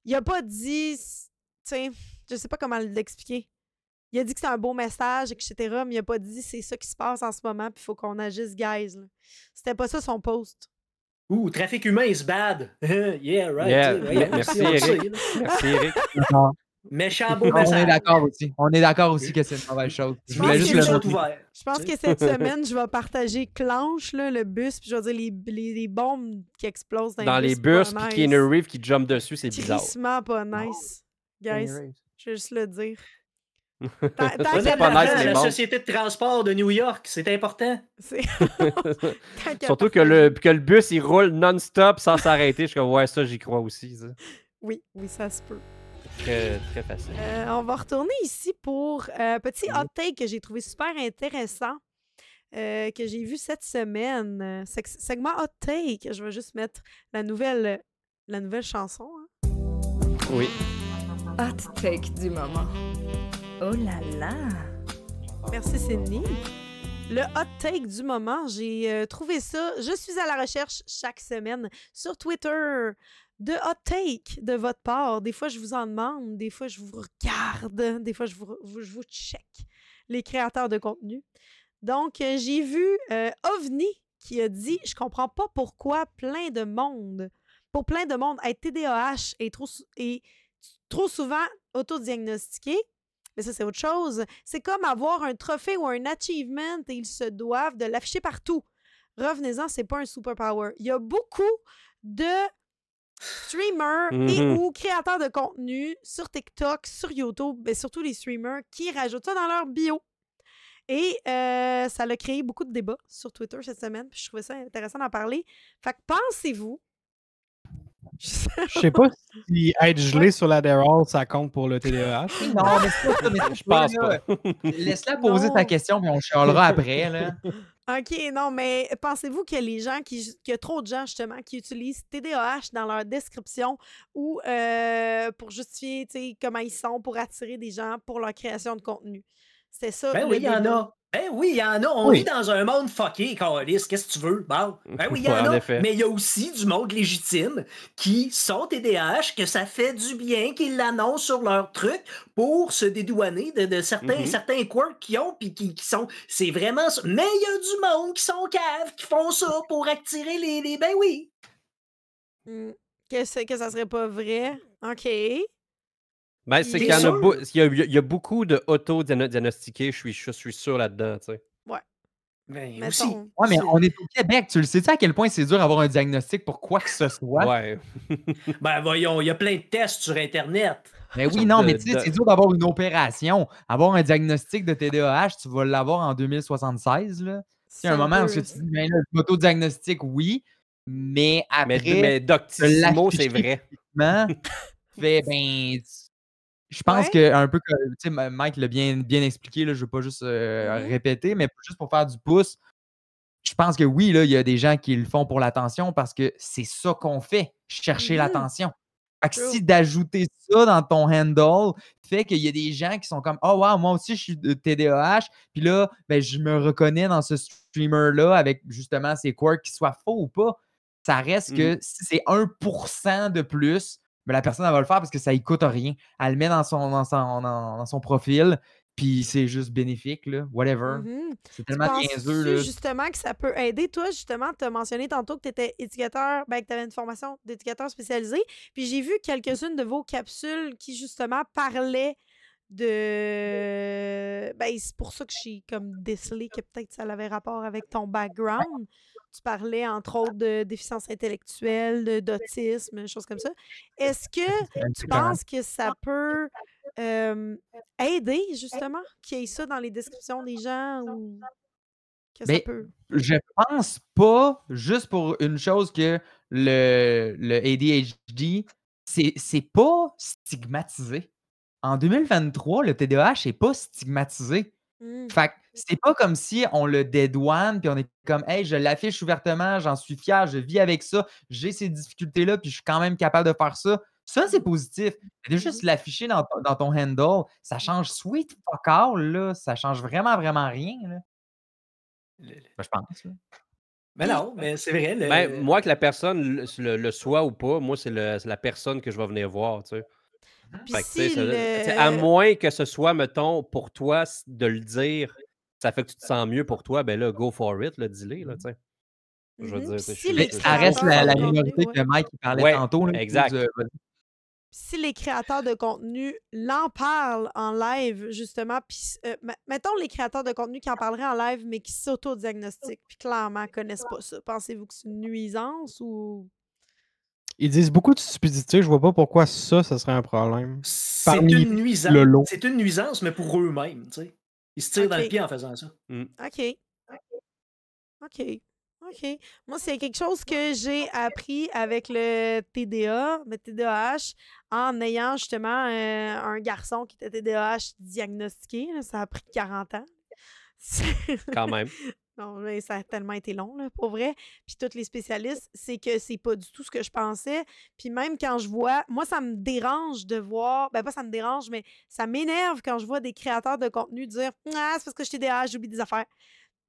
Il a pas dit. Tu sais, je sais pas comment l'expliquer. Il a dit que c'était un beau message, etc., mais il a pas dit c'est ça qui se passe en ce moment, puis il faut qu'on agisse, guys. C'était pas ça son post. Ouh, trafic humain is bad. yeah, right. Yeah, merci, Eric. Merci. Non, Méchant beau on est message. d'accord aussi. On est d'accord aussi que c'est une mauvaise chose. Je Je voulais pense juste que le les noter. ouverts. Je pense Tu que sais. cette semaine, je vais partager Clanche, là, le bus, puis je vais dire les, les, les bombes qui explosent dans, Dans les bus, puis Keanu Reeves qui jump dessus, c'est bizarre. Crissement pas nice. Guys, je vais juste le dire. Tant- tant Ça, pas nice, la bombes. Société de transport de New York, c'est important. Surtout que le, que le bus, il roule non-stop sans s'arrêter. Je comme, ouais, ça, j'y crois aussi. ça. Oui, oui, ça se peut. Très, très facile. Euh, on va retourner ici pour un petit hot take que j'ai trouvé super intéressant, euh, que j'ai vu cette semaine. Euh, seg- segment hot take. Je vais juste mettre la nouvelle, la nouvelle chanson. hein. Oui. Hot take du moment. Oh là là! Merci Sydney. Le hot take du moment, j'ai euh, trouvé ça. Je suis à la recherche chaque semaine sur Twitter de hot take de votre part. Des fois, je vous en demande, des fois, je vous regarde, des fois, je vous, je vous check, les créateurs de contenu. Donc, euh, j'ai vu euh, OVNI qui a dit Je comprends pas pourquoi plein de monde, pour plein de monde, être TDAH est trop, est trop souvent autodiagnostiqué. Mais ça, c'est autre chose. C'est comme avoir un trophée ou un achievement et ils se doivent de l'afficher partout. Revenez-en, c'est pas un superpower. Il y a beaucoup de streamers et Mhm. ou créateurs de contenu sur TikTok, sur YouTube, mais surtout les streamers qui rajoutent ça dans leur bio. Et euh, ça a créé beaucoup de débats sur Twitter cette semaine, puis je trouvais ça intéressant d'en parler. Fait que pensez-vous... Je sais pas si être gelé sur l'Adderall, ça compte pour le TDAH. Non, mais c'est pas ça. Je pense pas. Laisse-la poser Non. ta question, puis on chialera après. Là. OK, non, mais pensez-vous que les gens qui qu'il y a trop de gens justement qui utilisent TDAH dans leur description ou euh, pour justifier tu sais, comment ils sont pour attirer des gens pour leur création de contenu? C'est ça. Ben oui, il y en a. Ben oui, il y en a. On Oui. vit dans un monde fucké, Carlis. Qu'est-ce que tu veux? Bon. Ben oui, il y Ouais, en a. effet. Mais il y a aussi du monde légitime qui sont TDAH, que ça fait du bien, qu'ils l'annoncent sur leur truc pour se dédouaner de, de certains, Mhm. certains quirks qu'ils ont, puis qui, qui sont. C'est vraiment ça. Mais il y a du monde qui sont caves, qui font ça pour attirer les. les ben oui. Hmm, Que, que ça serait pas vrai? OK. Ben, c'est qu'il y a, sûr? beau- il y a, il y a beaucoup de auto-diagnostiqués, je suis, je suis sûr là-dedans, tu sais. Ben aussi. Ouais, mais C'est- on est au Québec. Tu le sais-tu à quel point c'est dur d'avoir un diagnostic pour quoi que ce soit? Ouais. Ben voyons, il y a plein de tests sur Internet. Mais oui, Sorte non, de- mais tu sais, de- c'est dur d'avoir une opération. Avoir un diagnostic de TDAH, tu vas l'avoir en 2076. Là. Il y a un moment où tu te dis, ben là, l'auto-diagnostic, oui, mais Mais, après, mais Doctissimo, l'afficher c'est vrai. fait, ben, tu- je pense Ouais. que un peu comme, Mike l'a bien, bien expliqué, là, je ne veux pas juste euh, Mhm. répéter, mais juste pour faire du pouce, je pense que oui, là, il y a des gens qui le font pour l'attention parce que c'est ça qu'on fait, chercher Mhm. l'attention. Fait que True. si d'ajouter ça dans ton handle fait qu'il y a des gens qui sont comme Oh wow, moi aussi je suis de TDAH, puis là, ben, je me reconnais dans ce streamer-là avec justement ses quirks qui soient faux ou pas. Ça reste que si c'est 1% de plus, ben, la personne elle va le faire parce que ça ne coûte rien. Elle le met dans son, dans son, dans- dans son profil, puis c'est juste bénéfique, là, whatever. Mhm. C'est tellement niaiseux. Là. justement que ça peut aider? Toi, justement, tu as mentionné tantôt que tu étais éducateur, ben, que tu avais une formation d'éducateur spécialisé? Puis j'ai vu quelques-unes de vos capsules qui, justement, parlaient de. Ben, c'est pour ça que j'ai comme décelé que peut-être ça avait rapport avec ton background. Tu parlais, entre autres, de déficience intellectuelle, d'autisme, des choses comme ça. Est-ce que tu penses que ça peut euh, aider, justement, qu'il y ait ça dans les descriptions des gens ou que ça peut? Je pense pas, juste pour une chose, que le, le ADHD, c'est c'est pas stigmatisé. En 2023, le TDAH n'est pas stigmatisé. Mm. Fait que c'est pas comme si on le dédouane, puis on est comme, hey, je l'affiche ouvertement, j'en suis fier, je vis avec ça, j'ai ces difficultés-là, puis je suis quand même capable de faire ça. Ça, c'est positif. Mais de juste l'afficher dans, ton- dans ton handle, ça change sweet fuck all, là. Ça change vraiment, vraiment rien, là. Le- le- Ben, je pense, là. Mais non, mais c'est vrai. le- Ben, moi, que la personne le, soit ou pas, moi, c'est la personne que je vais venir voir, tu sais. Puis Fait que, tu sais, si le- À moins que ce soit, mettons, pour toi, de le dire, ça fait que tu te sens mieux pour toi, ben là, go for it, là, dis-le, là, tu sais. Je veux dire, je si je- ça reste la, la minorité ouais. que Mike parlait Ouais, tantôt. là, exact. euh, si les créateurs de contenu l'en parlent en live, justement, puis euh, me- mettons les créateurs de contenu qui en parleraient en live, mais qui s'auto-diagnostiquent, puis clairement connaissent pas ça. Pensez-vous que c'est une nuisance ou. Ils disent beaucoup de stupidité. Je vois pas pourquoi ça, ça serait un problème. C'est une nuisance. C'est une nuisance, mais pour eux-mêmes, tu sais. Ils se tirent dans le pied en faisant ça. OK. OK. OK. Moi, c'est quelque chose que j'ai appris avec le TDA, le TDAH, en ayant justement euh, un garçon qui était TDAH diagnostiqué. là. Ça a pris 40 ans. Quand même. Non, mais ça a tellement été long, là, pour vrai. Puis tous les spécialistes, c'est que c'est pas du tout ce que je pensais. Puis même quand je vois, moi, ça me dérange de voir, ben pas ça me dérange, mais ça m'énerve quand je vois des créateurs de contenu dire Ah, c'est parce que je TDAH, j'oublie des affaires.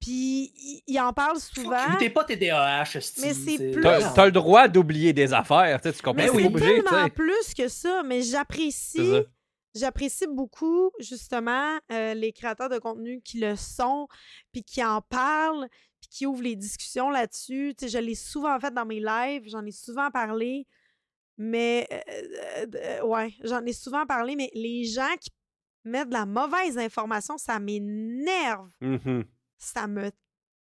Puis ils ils en parlent souvent. T'es pas TDAH, esti, Mais c'est plus- T'as le droit d'oublier des affaires, tu sais, tu comprends? Mais Ben C'est tu tellement plus que ça, mais C'est j'apprécie. J'apprécie beaucoup, justement, euh, les créateurs de contenu qui le sont, puis qui en parlent, puis qui ouvrent les discussions là-dessus. Tu sais, je l'ai souvent fait dans mes lives, j'en ai souvent parlé, mais... euh, euh, ouais, j'en ai souvent parlé, mais les gens qui mettent de la mauvaise information, ça m'énerve Mhm. ça me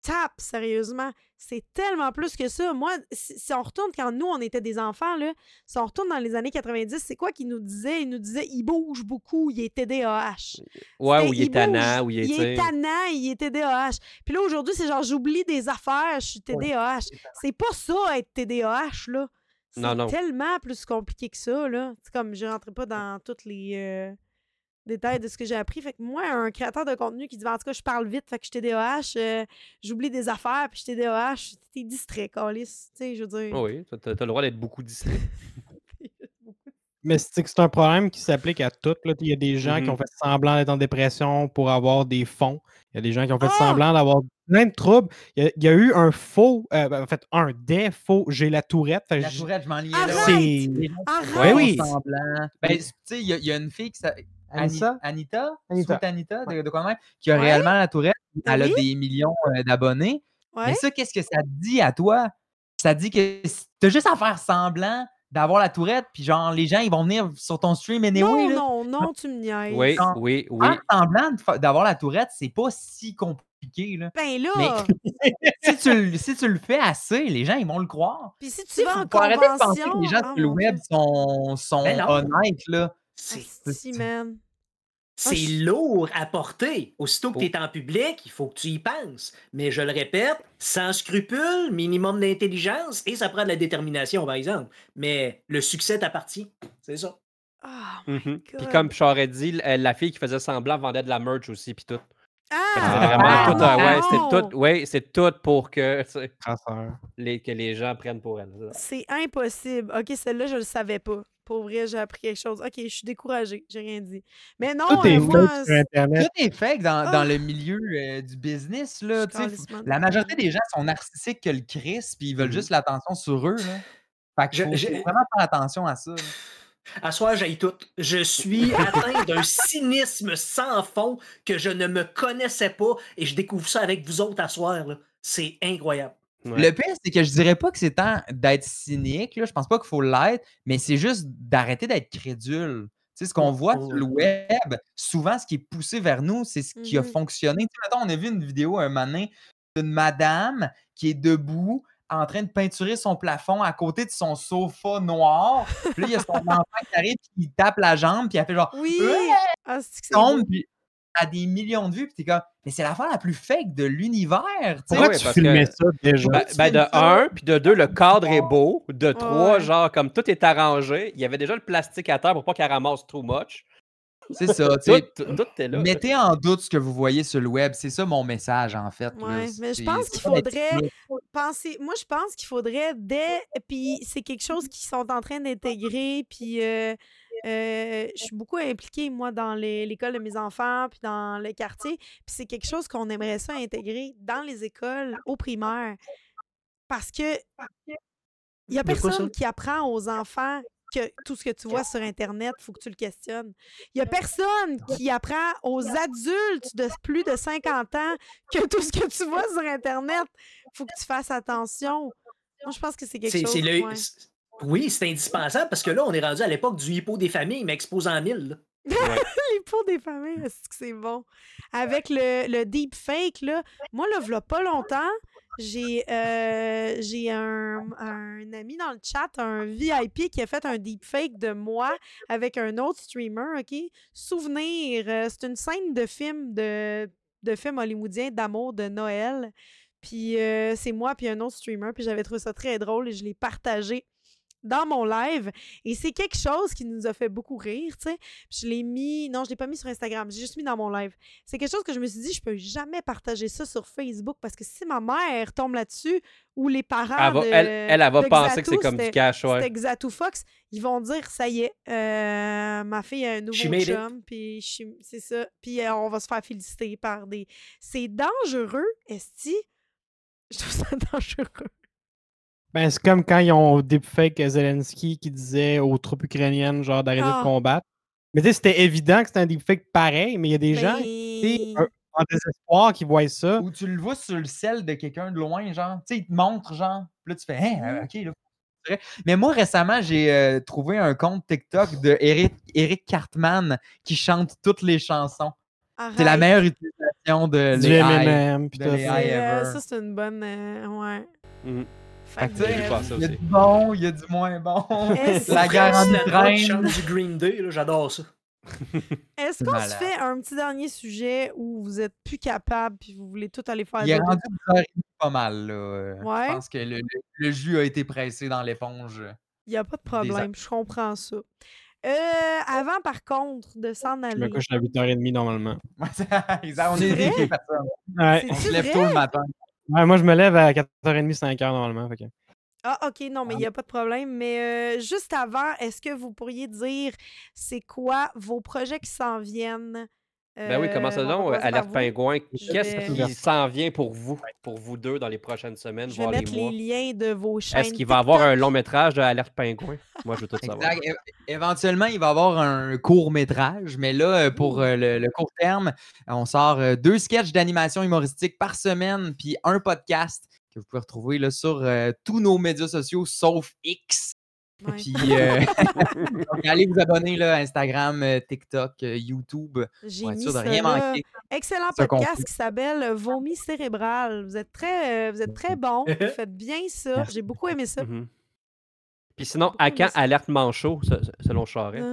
tape sérieusement. C'est tellement plus que ça. Moi, si, si on retourne quand nous, on était des enfants, là, si on retourne dans les années 90, c'est quoi qu'il nous disait? Il nous disait il bouge beaucoup, il est TDAH. Ouais, ou il est tannant, ou il est, il est tannant, il est TDAH. Puis là, aujourd'hui, c'est genre j'oublie des affaires, je suis TDAH. C'est pas ça, être TDAH, là. C'est tellement plus compliqué que ça, là. C'est comme, je rentrais pas dans tous les euh, détails de ce que j'ai appris. Fait que moi, un créateur de contenu qui dit, en tout cas, je parle vite, fait que je suis TDAH, euh, j'oublie des affaires, puis je suis TDAH, t'es distrait, Calis. Tu sais, je veux dire. Oui, t'as t'as le droit d'être beaucoup distrait. Mais c'est que c'est un problème qui s'applique à tout. là. Il y a des gens qui ont Mhm. fait semblant d'être en dépression pour avoir des fonds. Il y a des gens qui ont fait Ah! semblant d'avoir plein de troubles. Il y a, il y a eu un faux, euh, ben, en fait, un des faux. J'ai la tourette. Fait La tourette, je m'en liais Arrête! là. Arrête! oui. semblant. Ben, tu sais, il y, y a une fille qui Anissa? Anita, Anita. Sweet Anita, de, de même, qui a Ouais. réellement la tourette. Elle a des millions euh, d'abonnés. Ouais. Mais ça, qu'est-ce que ça te dit à toi? Ça te dit que si- t'as juste à faire semblant d'avoir la tourette, puis genre, les gens, ils vont venir sur ton stream anyway. non, là. non, non, tu me niaises. Oui, oui, oui. Faire semblant d'avoir la tourette, c'est pas si compliqué. Là. Ben là, Mais si, tu, le- si tu le fais assez, les gens, ils vont le croire. puis si tu Tu sais, vas en faut arrêter de penser que les gens Ah, sur le mon web sont, sont Ben honnêtes. Là. C'est c'est je- lourd à porter. Aussitôt que Oh. tu es en public, il faut que tu y penses. Mais je le répète, sans scrupule, minimum d'intelligence, et ça prend de la détermination, par exemple. Mais le succès t'appartient. C'est ça. Ah, Mhm. Puis comme j'aurais dit, la la fille qui faisait semblant vendait de la merch aussi, puis tout. Ah! C'était vraiment Ah, tout, ouais, c'était tout, ouais, c'est tout pour que, les, que les gens prennent pour elle. c'est ça. C'est impossible. OK, celle-là, je le savais pas. Pour vrai, j'ai appris quelque chose. OK, je suis découragée. J'ai rien dit. Mais non, Tout est euh, fake moi, sur c'est- Internet. Tout est fake dans, Ah. dans le milieu euh, du business. Là, la majorité des gens sont narcissiques que le Chris, puis ils veulent Mhm. juste l'attention sur eux. Là. Fait qu'il Je- faut, je- faut vraiment faire attention à ça. là. À soir, j'aille tout. Je suis atteint d'un cynisme sans fond que je ne me connaissais pas et je découvre ça avec vous autres à soir. là. C'est incroyable. Ouais. Le pire, c'est que je dirais pas que c'est temps d'être cynique. Là. Je pense pas qu'il faut l'être, mais c'est juste d'arrêter d'être crédule. Tu sais, ce qu'on voit sur le web, souvent, ce qui est poussé vers nous, c'est ce qui a Mhm. fonctionné. Tu sais, mettons, on a vu une vidéo un donné d'une madame qui est debout en train de peinturer son plafond à côté de son sofa noir. Puis là, il y a son enfant qui arrive, puis il tape la jambe, puis elle fait genre Oui! Ah, tombe, puis à des millions de vues, puis t'es comme, mais c'est l'affaire la plus fake de l'univers. Pourquoi ouais, tu parce filmais que- ça déjà? Ben, ben, de un, puis de deux, le cadre est beau. De trois, Ouais. genre, comme tout est arrangé, il y avait déjà le plastique à terre pour pas qu'elle ramasse too much. C'est ça. Tout, tout, tout est là. Mettez en doute ce que vous voyez sur le web. C'est ça mon message, en fait. Ouais, mais je pense qu'il faudrait penser. Moi, je pense qu'il faudrait dès. Puis c'est quelque chose qu'ils sont en train d'intégrer. Puis euh, euh, je suis beaucoup impliquée, moi, dans l'école de mes enfants, puis dans le quartier. Puis c'est quelque chose qu'on aimerait ça intégrer dans les écoles au primaire. Parce que il y a personne qui apprend aux enfants que tout ce que tu vois sur Internet, il faut que tu le questionnes. Il y a personne qui apprend aux adultes de plus de 50 ans que tout ce que tu vois sur Internet, il faut que tu fasses attention. Moi, je pense que c'est quelque chose. c'est le- ouais. Oui, c'est indispensable parce que là, on est rendu à l'époque du hippo des familles, mais exposé en mille. Ouais. Des familles, est-ce que c'est bon? Avec le, le deepfake, là, moi, là, v'là pas longtemps, j'ai euh, j'ai un, un ami dans le chat, un VIP, qui a fait un deepfake de moi avec un autre streamer, OK? Souvenir, euh, c'est une scène de film de, de film hollywoodien d'amour de Noël. Puis euh, c'est moi puis un autre streamer, puis j'avais trouvé ça très drôle et je l'ai partagé dans mon live. Et c'est quelque chose qui nous a fait beaucoup rire, tu sais. Je l'ai mis. Non, je l'ai pas mis sur Instagram. J'ai juste mis dans mon live. C'est quelque chose que je me suis dit, je peux jamais partager ça sur Facebook parce que si ma mère tombe là-dessus ou les parents. Elle, va- de- elle, elle, elle va de penser que c'est comme du cash, ouais. Xatou Fox. Ils vont dire, ça y est, euh, ma fille a un nouveau chum. Puis c'est ça. Puis euh, on va se faire féliciter par des. C'est dangereux, Esti. Je trouve ça dangereux. Ben, c'est comme quand ils ont deepfake Zelensky qui disait aux troupes ukrainiennes genre d'arrêter Ah. de combattre. Mais tu sais, c'était évident que c'était un deepfake pareil, mais il y a des gens un- en désespoir qui voient ça. Ou tu le vois sur le sel de quelqu'un de loin, genre. Tu sais, il te montre, genre. Puis là, tu fais, hein, Mhm. ok, là. c'est vrai. Mais moi, récemment, j'ai euh, trouvé un compte TikTok de Eric, Eric Cartman qui chante toutes les chansons. C'est la meilleure utilisation de Du l'AI. M&M, euh, ça, c'est une bonne. euh, ouais. Mhm. Fait que, Il y a du bon, il y a du moins bon. La guerre en du Green Day, là, j'adore ça. Est-ce qu'on se fait un petit dernier sujet où vous êtes plus capable puis vous voulez tout aller faire Il est rendu 10h30 pas mal, là. Ouais. Je pense que le, le- le jus a été pressé dans l'éponge. Il n'y a pas de problème, je comprends ça. Euh, avant, par contre, de s'en Je me aller. couche à 8h30 normalement. On est des vieilles personnes. Ouais. On se lève tôt vrai? le matin. Ouais, moi, je me lève à 4h30, 5h normalement. Ah, OK, non, mais il n'y a pas de problème. Mais euh, juste avant, est-ce que vous pourriez dire c'est quoi vos projets qui s'en viennent? Ben oui, comment ça Euh, donc, Alerte. Pingouin? Qu'est-ce vais- qui s'en vient pour vous, pour vous deux, dans les prochaines semaines, Je vais voire les mettre mois? les liens de vos chaînes. Est-ce qu'il va y avoir un long métrage de Alerte Pingouin? Moi, je veux tout savoir. Exact. Éventuellement, il va y avoir un court métrage, mais là, euh, pour euh, le, le court terme, on sort deux sketchs d'animation humoristique par semaine, puis un podcast que vous pouvez retrouver là, sur euh, tous nos médias sociaux, sauf X. Ouais. Puis euh, donc, allez vous abonner là, Instagram, euh, TikTok, euh, YouTube, J'ai mis sûr de ça rien là. manquer. Excellent podcast qui s'appelle Vomi cérébral. Vous êtes très, euh, vous êtes très bon. Vous faites bien ça. J'ai beaucoup aimé ça. Mhm. Puis sinon, à quand Alerte Manchot, se- selon Charest?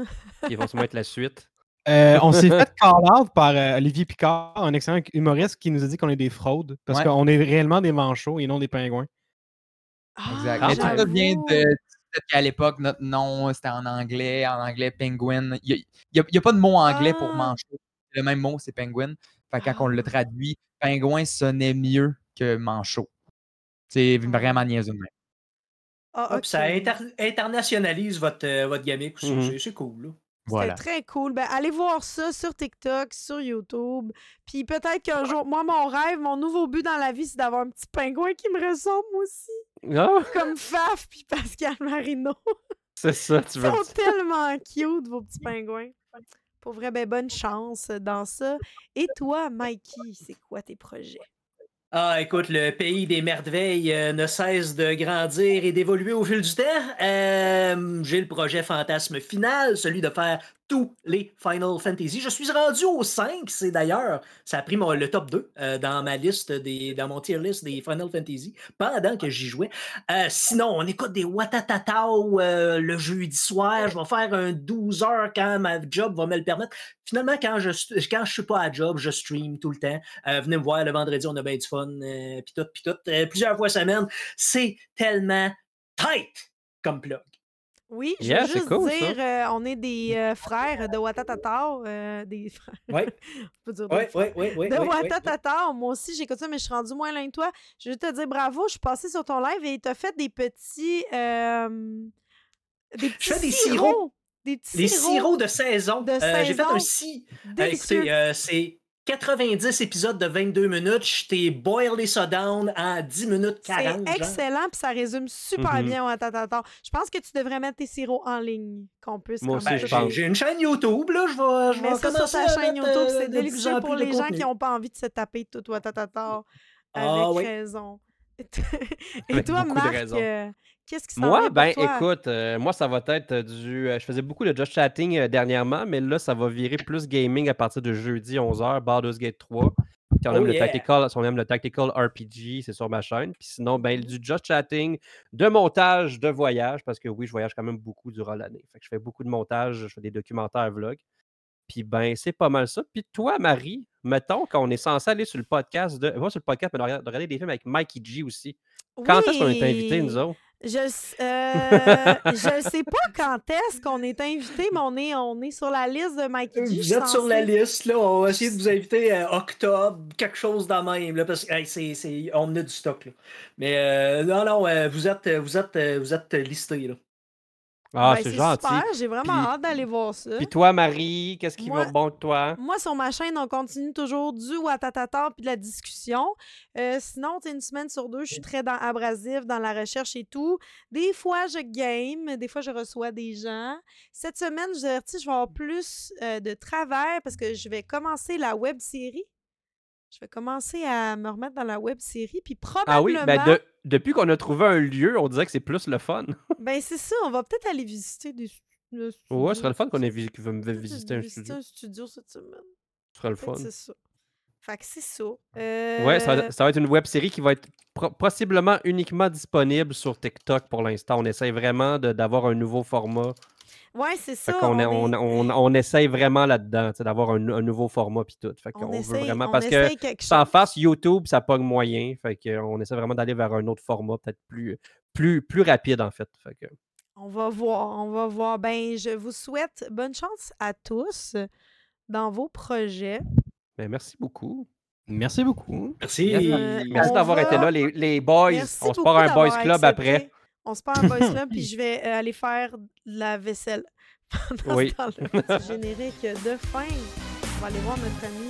Qui va sûrement être la suite? Euh, on s'est fait call-out par euh, Olivier Picard, un excellent humoriste qui nous a dit qu'on est des fraudes parce Ouais. qu'on est réellement des manchots et non des pingouins. Exact. ah, Mais tout ça vient de. Peut-être qu'à l'époque, notre nom, c'était en anglais, en anglais penguin. Il n'y a, il y a pas de mot anglais pour Ah. manchot. Le même mot, c'est penguin. Fait que quand on Ah. le traduit, pingouin sonnait mieux que manchot. C'est Ah. vraiment niaiseux de même. Ah, Hop, ok. Ça inter- internationalise votre, euh, votre gamique aussi. Mhm. C'est- C'est cool. Là. C'était Voilà. très cool. Ben, allez voir ça sur TikTok, sur YouTube. Puis peut-être qu'un jour, moi, mon rêve, mon nouveau but dans la vie, c'est d'avoir un petit pingouin qui me ressemble aussi. Ah, Comme Faf puis Pascal Marino. c'est ça, tu Ils veux sont tellement cute, vos petits pingouins. Pour vrai, ben, bonne chance dans ça. Et toi, Mikey, c'est quoi tes projets? Ah, écoute, le pays des merveilles euh, ne cesse de grandir et d'évoluer au fil du temps. Euh, J'ai le projet fantasme final, celui de faire tous les Final Fantasy. Je suis rendu au 5, c'est d'ailleurs, ça a pris le top 2 euh, dans ma liste, des, dans mon tier list des Final Fantasy pendant que j'y jouais. Euh, sinon, on écoute des Watatatao euh, le jeudi soir. Je vais faire un 12 heures quand ma job va me le permettre. Finalement, quand je quand je suis pas à job, je stream tout le temps. Euh, venez me voir le vendredi, on a bien du fun. Puis tout, puis tout. Plusieurs fois semaine. C'est tellement tight comme plug. Oui, je Yeah, veux juste cool, dire, euh, on est des euh, frères de Watatata. euh, des frères. Ouais. On peut dire des Ouais, frères. ouais, ouais, ouais. De ouais, moi aussi j'écoute ça, mais je suis rendue moins loin que toi. Je veux te dire bravo, je suis passée sur ton live et tu as fait des petits. des petits fais des sirops. Des petits Les sirops de saison. de Euh, J'ai fait saison. un si. Écoutez, euh, c'est 90 épisodes de 22 minutes. Je t'ai boilé ça down en 10 minutes 40. C'est excellent, puis ça résume super Mhm. bien Watatata. Je pense que tu devrais mettre tes sirops en ligne, qu'on puisse. Moi aussi, je pense. J'ai une chaîne YouTube, là. Je vais, je vais ça, sur ta chaîne YouTube, euh, c'est délicieux pour les gens contenu. qui n'ont pas envie de se taper tout Watatata. Ah, Avec oui. raison. Et toi, Marc, raison. euh, qu'est-ce qui s'en Moi, pour ben toi? écoute, euh, moi ça va être euh, du. euh, je faisais beaucoup de just chatting euh, dernièrement, mais là ça va virer plus gaming à partir de jeudi 11h, Baldur's Gate 3. Si on, Oh aime le tactical, si on aime le tactical RPG, c'est sur ma chaîne. Puis sinon, ben du just chatting, de montage, de voyage, parce que oui, je voyage quand même beaucoup durant l'année. Fait que je fais beaucoup de montage, je fais des documentaires, vlogs. Puis ben, c'est pas mal ça. Puis toi, Marie, mettons qu'on est censé aller sur le podcast de. Pas sur le podcast, mais de regarder, de regarder des films avec Mikey G aussi. Quand est-ce qu'on est invité, nous autres? Je ne je sais pas quand est-ce qu'on est invité, mais on est, on est sur la liste de Mikey G. Vous êtes sur la liste, là. On va essayer de vous inviter euh, octobre, quelque chose dans même, là, parce que hey, c'est- c'est- on a du stock, là. Mais euh, non, non, euh, vous êtes, euh, vous êtes, euh, vous êtes listés, là. Ah, Ben, c'est gentil. super, j'ai vraiment Puis- hâte d'aller voir ça. Puis toi, Marie, qu'est-ce qui Moi- va bon de toi? Moi, sur ma chaîne, on continue toujours du watatata puis de la discussion. Euh, sinon, tu sais, une semaine sur deux, je suis très dans, abrasif dans la recherche et tout. Des fois, je game, des fois, je reçois des gens. Cette semaine, je, tu sais, je vais avoir plus euh, de travail parce que je vais commencer la web série. Je vais commencer à me remettre dans la web série, puis Ah oui, probablement. ben de- depuis qu'on a trouvé un lieu, on dirait que c'est plus le fun. ben, c'est ça, on va peut-être aller visiter des. le Ouais, ce serait le fun qu'on ait Peut-être visiter un studio. un studio cette semaine. Ce serait le fun. C'est ça. Fait que c'est ça. Ouais, ça va, Euh, ça va être une web série qui va être possiblement uniquement disponible sur TikTok pour l'instant. On essaye vraiment d'avoir un nouveau format. Ouais, c'est ça. on, est- on, on essaye vraiment là-dedans, d'avoir un, un nouveau format puis tout. Fait qu'on veut essaye- vraiment. on Parce que sans face, YouTube, ça pogne moyen. Fait qu'on essaie vraiment d'aller vers un autre format, peut-être plus, plus, plus rapide en fait. Fait que- On va voir, on va voir. Ben, je vous souhaite bonne chance à tous dans vos projets. ben, merci beaucoup. Merci beaucoup. Merci. Euh, Merci d'avoir va- été là, les, les boys. Merci on se part un boys club accepté. après. On se part un boys club, puis je vais euh, aller faire de la vaisselle. Pendant Oui. ce temps-là, générique de fin. On va aller voir notre ami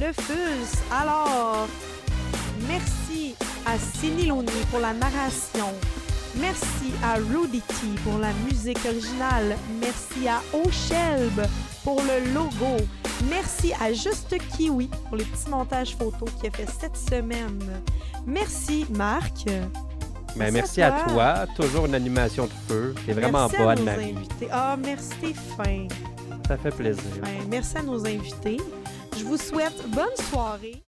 Le Fus. Alors, merci à Ciniloni pour la narration. Merci à Rudy T pour la musique originale. Merci à O'Shelb pour le logo. Merci à Juste Kiwi pour les petits montages photos qu'il a fait cette semaine. Merci Marc. Merci à à toi. Toujours une animation de feu. T'es vraiment Merci à bonne, nos Marie. Ah, merci, t'es fin. Ça fait plaisir. Merci à nos invités. Je vous souhaite bonne soirée.